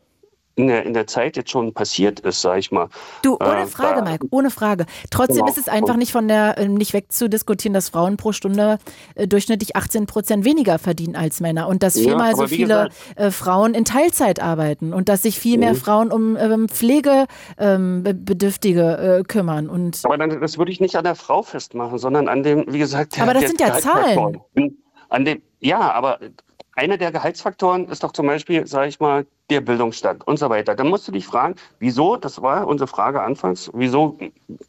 in der, in der Zeit jetzt schon passiert ist, sag ich mal. Du, ohne äh, Frage, da, Mike, ohne Frage. Trotzdem genau. ist es einfach nicht von der, äh, nicht wegzudiskutieren, dass Frauen pro Stunde äh, durchschnittlich 18 Prozent weniger verdienen als Männer und dass viermal ja, so viele äh, Frauen in Teilzeit arbeiten und dass sich viel mehr mhm. Frauen um ähm, Pflegebedürftige ähm, äh, kümmern. Und aber dann, das würde ich nicht an der Frau festmachen, sondern an dem, wie gesagt, der, Aber das der, sind ja Zahlen. An dem, ja, aber einer der Gehaltsfaktoren ist doch zum Beispiel, sage ich mal, der Bildungsstand und so weiter. Dann musst du dich fragen, wieso, das war unsere Frage anfangs, wieso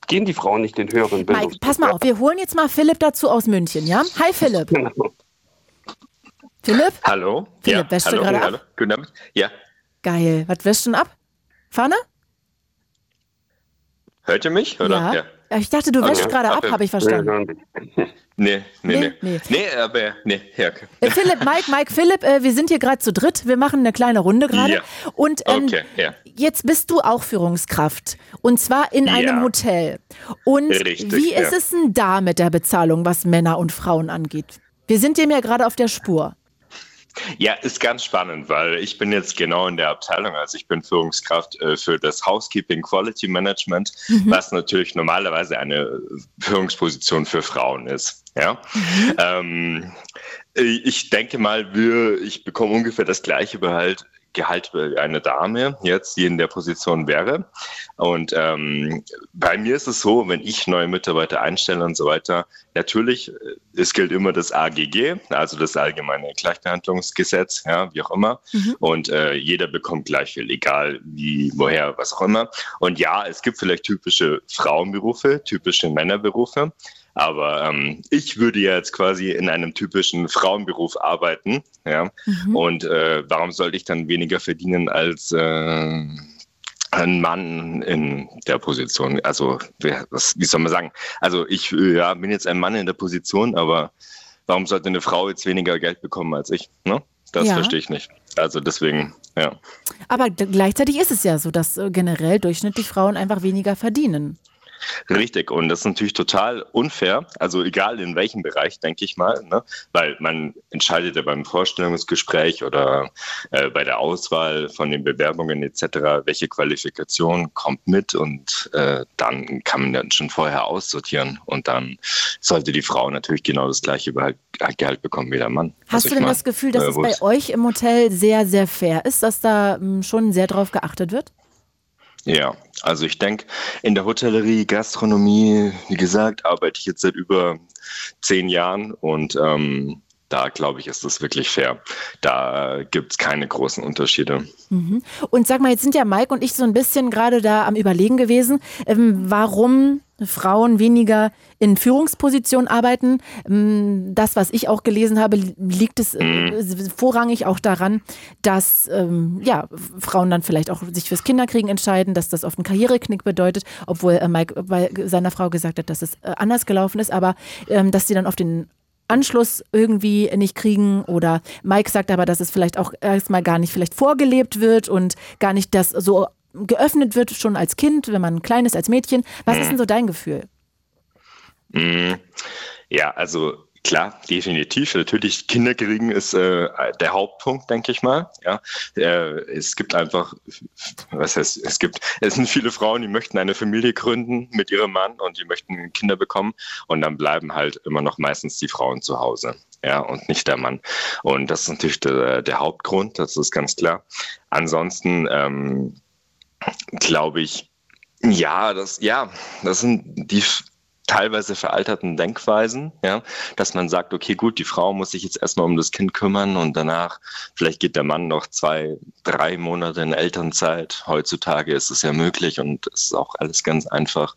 gehen die Frauen nicht den höheren Bildungsstand? Mike, pass mal auf, wir holen jetzt mal Philipp dazu aus München, ja? Hi Philipp. Philipp? Hallo. Philipp, ja, wäschst hallo, du gerade hallo. ab? Guten Abend. Ja. Geil. Was wäschst du denn ab? Pfanne? Hört ihr mich? Oder? Ja. ja. Ich dachte, du wäschst okay. gerade ab, habe ich verstanden. Nee, nee, nee. Nee, nee aber nee, ja. Äh, Philipp, Mike, Mike, Philipp, äh, wir sind hier gerade zu dritt. Wir machen eine kleine Runde gerade. Ja. Und ähm, okay, ja. jetzt bist du auch Führungskraft. Und zwar in ja. einem Hotel. Und Richtig, wie ist es denn da mit der Bezahlung, was Männer und Frauen angeht? Wir sind dem ja gerade auf der Spur. Ja, ist ganz spannend, weil ich bin jetzt genau in der Abteilung, also ich bin Führungskraft äh, für das Housekeeping Quality Management, mhm. was natürlich normalerweise eine Führungsposition für Frauen ist. Ja. Mhm. Ähm, ich denke mal, wir, ich bekomme ungefähr das gleiche Gehalt, Gehalt wie eine Dame jetzt, die in der Position wäre. Und ähm, bei mir ist es so, wenn ich neue Mitarbeiter einstelle und so weiter, natürlich, äh, es gilt immer das AGG, also das Allgemeine Gleichbehandlungsgesetz, ja, wie auch immer. Mhm. Und äh, jeder bekommt gleich viel, egal wie, woher, was auch immer. Und ja, es gibt vielleicht typische Frauenberufe, typische Männerberufe. Aber ähm, ich würde jetzt quasi in einem typischen Frauenberuf arbeiten. Ja? Mhm. Und äh, warum sollte ich dann weniger verdienen als äh, ein Mann in der Position? Also, was, wie soll man sagen? Also, ich ja, bin jetzt ein Mann in der Position, aber warum sollte eine Frau jetzt weniger Geld bekommen als ich? Ne? Das ja. verstehe ich nicht. Also deswegen, ja. Aber gleichzeitig ist es ja so, dass äh, generell durchschnittlich Frauen einfach weniger verdienen. Richtig, und das ist natürlich total unfair, also egal in welchem Bereich, denke ich mal, ne? weil man entscheidet ja beim Vorstellungsgespräch oder äh, bei der Auswahl von den Bewerbungen etc., welche Qualifikation kommt mit und äh, dann kann man dann schon vorher aussortieren und dann sollte die Frau natürlich genau das gleiche Gehalt bekommen wie der Mann. Hast du denn mal, das Gefühl, dass äh, es bei euch im Hotel sehr, sehr fair ist, dass da mh, hm, schon sehr drauf geachtet wird? Ja, also ich denke, in der Hotellerie, Gastronomie, wie gesagt, arbeite ich jetzt seit über zehn Jahren und ähm, da glaube ich, ist es wirklich fair. Da gibt es keine großen Unterschiede. Mhm. Und sag mal, jetzt sind ja Mike und ich so ein bisschen gerade da am Überlegen gewesen, ähm, warum Frauen weniger in Führungspositionen arbeiten. Ähm, das, was ich auch gelesen habe, liegt es äh, mhm. vorrangig auch daran, dass ähm, ja, Frauen dann vielleicht auch sich fürs Kinderkriegen entscheiden, dass das oft einen Karriereknick bedeutet, obwohl äh, Mike bei seiner Frau gesagt hat, dass es äh, anders gelaufen ist, aber ähm, dass sie dann auf den Anschluss irgendwie nicht kriegen oder Mike sagt aber, dass es vielleicht auch erstmal gar nicht vielleicht vorgelebt wird und gar nicht das so geöffnet wird schon als Kind, wenn man klein ist als Mädchen. Was hm. ist denn so dein Gefühl? Hm. Ja, also Klar, definitiv. Natürlich, Kinderkriegen ist äh, der Hauptpunkt, denke ich mal. Ja, äh, es gibt einfach, was heißt, es gibt, es sind viele Frauen, die möchten eine Familie gründen mit ihrem Mann und die möchten Kinder bekommen und dann bleiben halt immer noch meistens die Frauen zu Hause. Ja, und nicht der Mann. Und das ist natürlich der, der Hauptgrund, das ist ganz klar. Ansonsten ähm, glaube ich, ja, das, ja, das sind die teilweise veralterten Denkweisen, ja, dass man sagt, okay, gut, die Frau muss sich jetzt erstmal um das Kind kümmern und danach vielleicht geht der Mann noch zwei, drei Monate in Elternzeit. Heutzutage ist es ja möglich und es ist auch alles ganz einfach.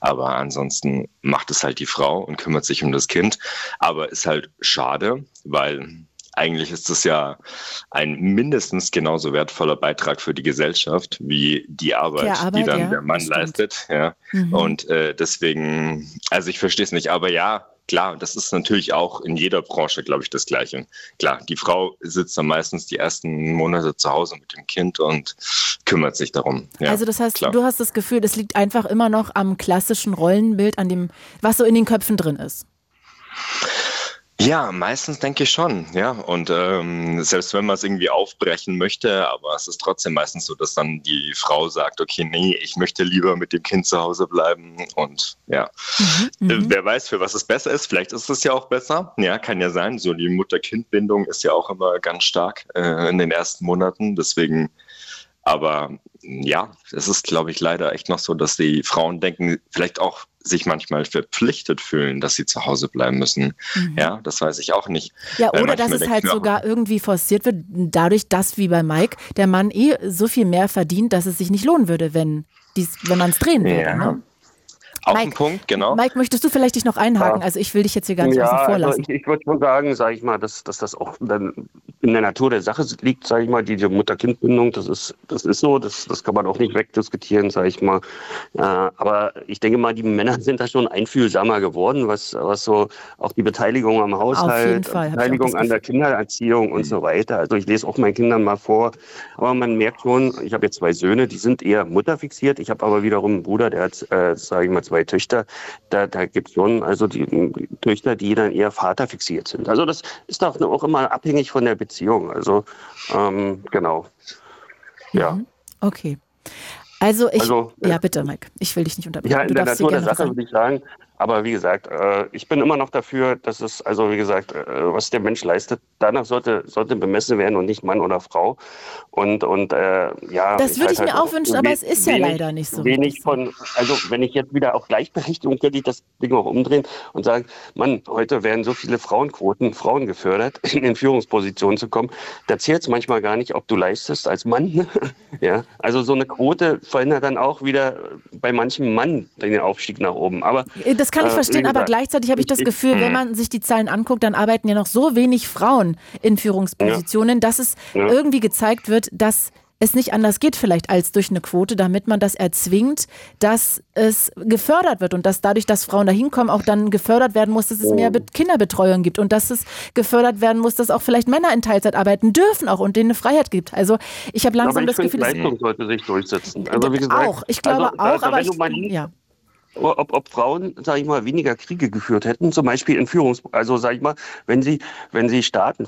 Aber ansonsten macht es halt die Frau und kümmert sich um das Kind. Aber ist halt schade, weil eigentlich ist es ja ein mindestens genauso wertvoller Beitrag für die Gesellschaft wie die Arbeit, Arbeit die dann ja, der Mann leistet. Ja. Mhm. Und äh, deswegen, also ich verstehe es nicht, aber ja, klar, das ist natürlich auch in jeder Branche, glaube ich, das Gleiche. Klar, die Frau sitzt dann meistens die ersten Monate zu Hause mit dem Kind und kümmert sich darum. Ja, also das heißt, klar. du hast das Gefühl, das liegt einfach immer noch am klassischen Rollenbild, an dem, was so in den Köpfen drin ist. Ja, meistens denke ich schon, ja. Und ähm, selbst wenn man es irgendwie aufbrechen möchte, aber es ist trotzdem meistens so, dass dann die Frau sagt, okay, nee, ich möchte lieber mit dem Kind zu Hause bleiben. Und ja, mhm, äh, mhm. wer weiß, für was es besser ist. Vielleicht ist es ja auch besser. Ja, kann ja sein. So die Mutter-Kind-Bindung ist ja auch immer ganz stark äh, in den ersten Monaten. Deswegen aber ja, es ist, glaube ich, leider echt noch so, dass die Frauen denken, vielleicht auch sich manchmal verpflichtet fühlen, dass sie zu Hause bleiben müssen. Mhm. Ja, das weiß ich auch nicht. Ja, oder dass es halt sogar irgendwie forciert wird, dadurch, dass wie bei Mike der Mann eh so viel mehr verdient, dass es sich nicht lohnen würde, wenn wenn man es drehen würde. Ja. Ne? Auf Mike, den Punkt, genau. Mike, möchtest du vielleicht dich noch einhaken? Ja. Also ich will dich jetzt hier gar nicht ja, außen vor lassen. Also ich, ich würde schon sagen, sage ich mal, dass, dass das auch dann in der Natur der Sache liegt, sage ich mal, die, die Mutter-Kind-Bindung, das ist, das ist so, das, das kann man auch nicht wegdiskutieren, sage ich mal. Äh, aber ich denke mal, die Männer sind da schon einfühlsamer geworden, was, was so auch die Beteiligung am Haushalt, Beteiligung an der Kindererziehung und so weiter. Also ich lese auch meinen Kindern mal vor, aber man merkt schon, ich habe jetzt zwei Söhne, die sind eher mutterfixiert. Ich habe aber wiederum einen Bruder, der hat, äh, sage ich mal, zwei Töchter, da, da gibt es schon also die, die, Töchter, die dann eher vaterfixiert sind. Also das ist doch auch immer abhängig von der Beziehung. Also ähm, genau. Ja. Mhm. Okay. Also ich, also, ja bitte, Mike, ich will dich nicht unterbrechen. Ja, in der Natur der Sache würde ich sagen, aber wie gesagt, äh, ich bin immer noch dafür, dass es, also wie gesagt, äh, was der Mensch leistet, danach sollte, sollte bemessen werden und nicht Mann oder Frau. Und, und äh, ja. Das würde ich halt mir auch wünschen, aber es ist ja leider nicht so. Wenig von, also wenn ich jetzt wieder auf Gleichberechtigung könnte ich das Ding auch umdrehen und sagen, Mann, heute werden so viele Frauenquoten, Frauen gefördert, in den Führungspositionen zu kommen. Da zählt es manchmal gar nicht, ob du leistest als Mann. ja, also so eine Quote verhindert dann auch wieder bei manchem Mann den Aufstieg nach oben. Aber das kann ich äh, verstehen, aber gleichzeitig habe ich das Gefühl, wenn man sich die Zahlen anguckt, dann arbeiten ja noch so wenig Frauen in Führungspositionen, dass es irgendwie gezeigt wird, dass es nicht anders geht vielleicht als durch eine Quote, damit man das erzwingt, dass es gefördert wird und dass dadurch, dass Frauen da hinkommen, auch dann gefördert werden muss, dass es mehr Kinderbetreuung gibt und dass es gefördert werden muss, dass auch vielleicht Männer in Teilzeit arbeiten dürfen auch und denen eine Freiheit gibt. Also ich habe langsam aber ich das Gefühl, Leistung sollte sich durchsetzen. Also wie gesagt, auch, ich glaube also, auch, aber ich, ja ob, ob Frauen, sage ich mal, weniger Kriege geführt hätten, zum Beispiel in Führungs, also sage ich mal, wenn sie, wenn sie Staaten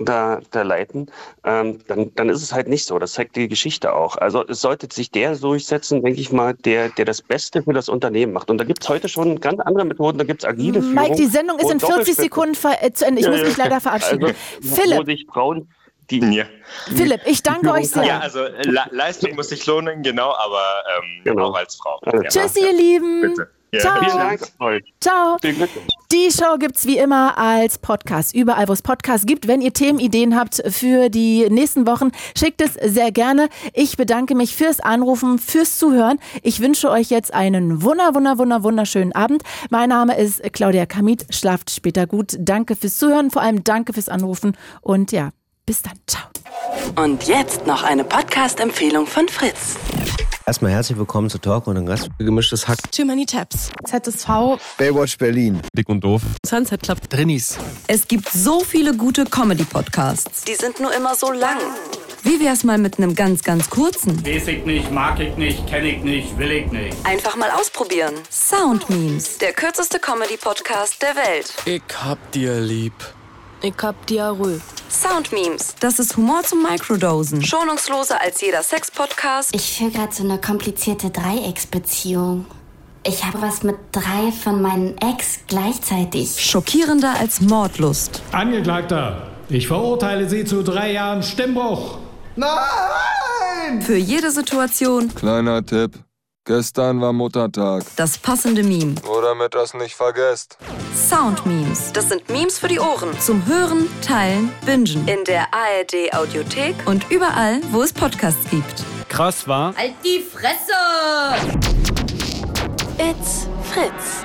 da, da leiten, ähm, dann, dann ist es halt nicht so. Das zeigt die Geschichte auch. Also es sollte sich der durchsetzen, denke ich mal, der, der das Beste für das Unternehmen macht. Und da gibt es heute schon ganz andere Methoden. Da gibt es agile Führung. Mike, die Sendung ist in 40 Sekunden äh, zu Ende. Ich muss mich leider verabschieden. Also, Philipp. Wo sich Frauen die, ja. Philipp, ich danke euch sehr. Ja, also Le Leistung muss sich lohnen, genau, aber ähm, genau. auch als Frau. Ja. Tschüss, ihr Lieben. Bitte. Ja. Ciao. Vielen Dank euch. Ciao. Die Show gibt es wie immer als Podcast. Überall, wo es Podcasts gibt. Wenn ihr Themenideen habt für die nächsten Wochen, schickt es sehr gerne. Ich bedanke mich fürs Anrufen, fürs Zuhören. Ich wünsche euch jetzt einen wunder, wunder, wunder, wunderschönen Abend. Mein Name ist Claudia Kamit. Schlaft später gut. Danke fürs Zuhören, vor allem danke fürs Anrufen. Und ja, bis dann. Ciao. Und jetzt noch eine Podcast-Empfehlung von Fritz. Erstmal herzlich willkommen zu Talk und ein Gast. Gemischtes Hack. Too Many Tabs. ZSV. Baywatch Berlin. Dick und Doof. Sunset Club. Drinnies. Es gibt so viele gute Comedy-Podcasts. Die sind nur immer so lang. Wie wär's mal mit einem ganz, ganz kurzen? Weiß ich nicht, mag ich nicht, kenne ich nicht, will ich nicht. Einfach mal ausprobieren. Sound Memes. Der kürzeste Comedy-Podcast der Welt. Ich hab dir lieb. Ich hab Diarrhoe. Sound Memes. Das ist Humor zum Microdosen. Schonungsloser als jeder Sex-Podcast. Ich führe gerade so eine komplizierte Dreiecksbeziehung. Ich habe was mit drei von meinen Ex gleichzeitig. Schockierender als Mordlust. Angeklagter, ich verurteile Sie zu drei Jahren Stimmbruch. Nein! Für jede Situation. Kleiner Tipp. Gestern war Muttertag. Das passende Meme. Nur damit das nicht vergesst. Sound Memes. Das sind Memes für die Ohren. Zum Hören, Teilen, Bingen. In der ARD Audiothek. Und überall, wo es Podcasts gibt. Krass war. Halt die Fresse! It's Fritz.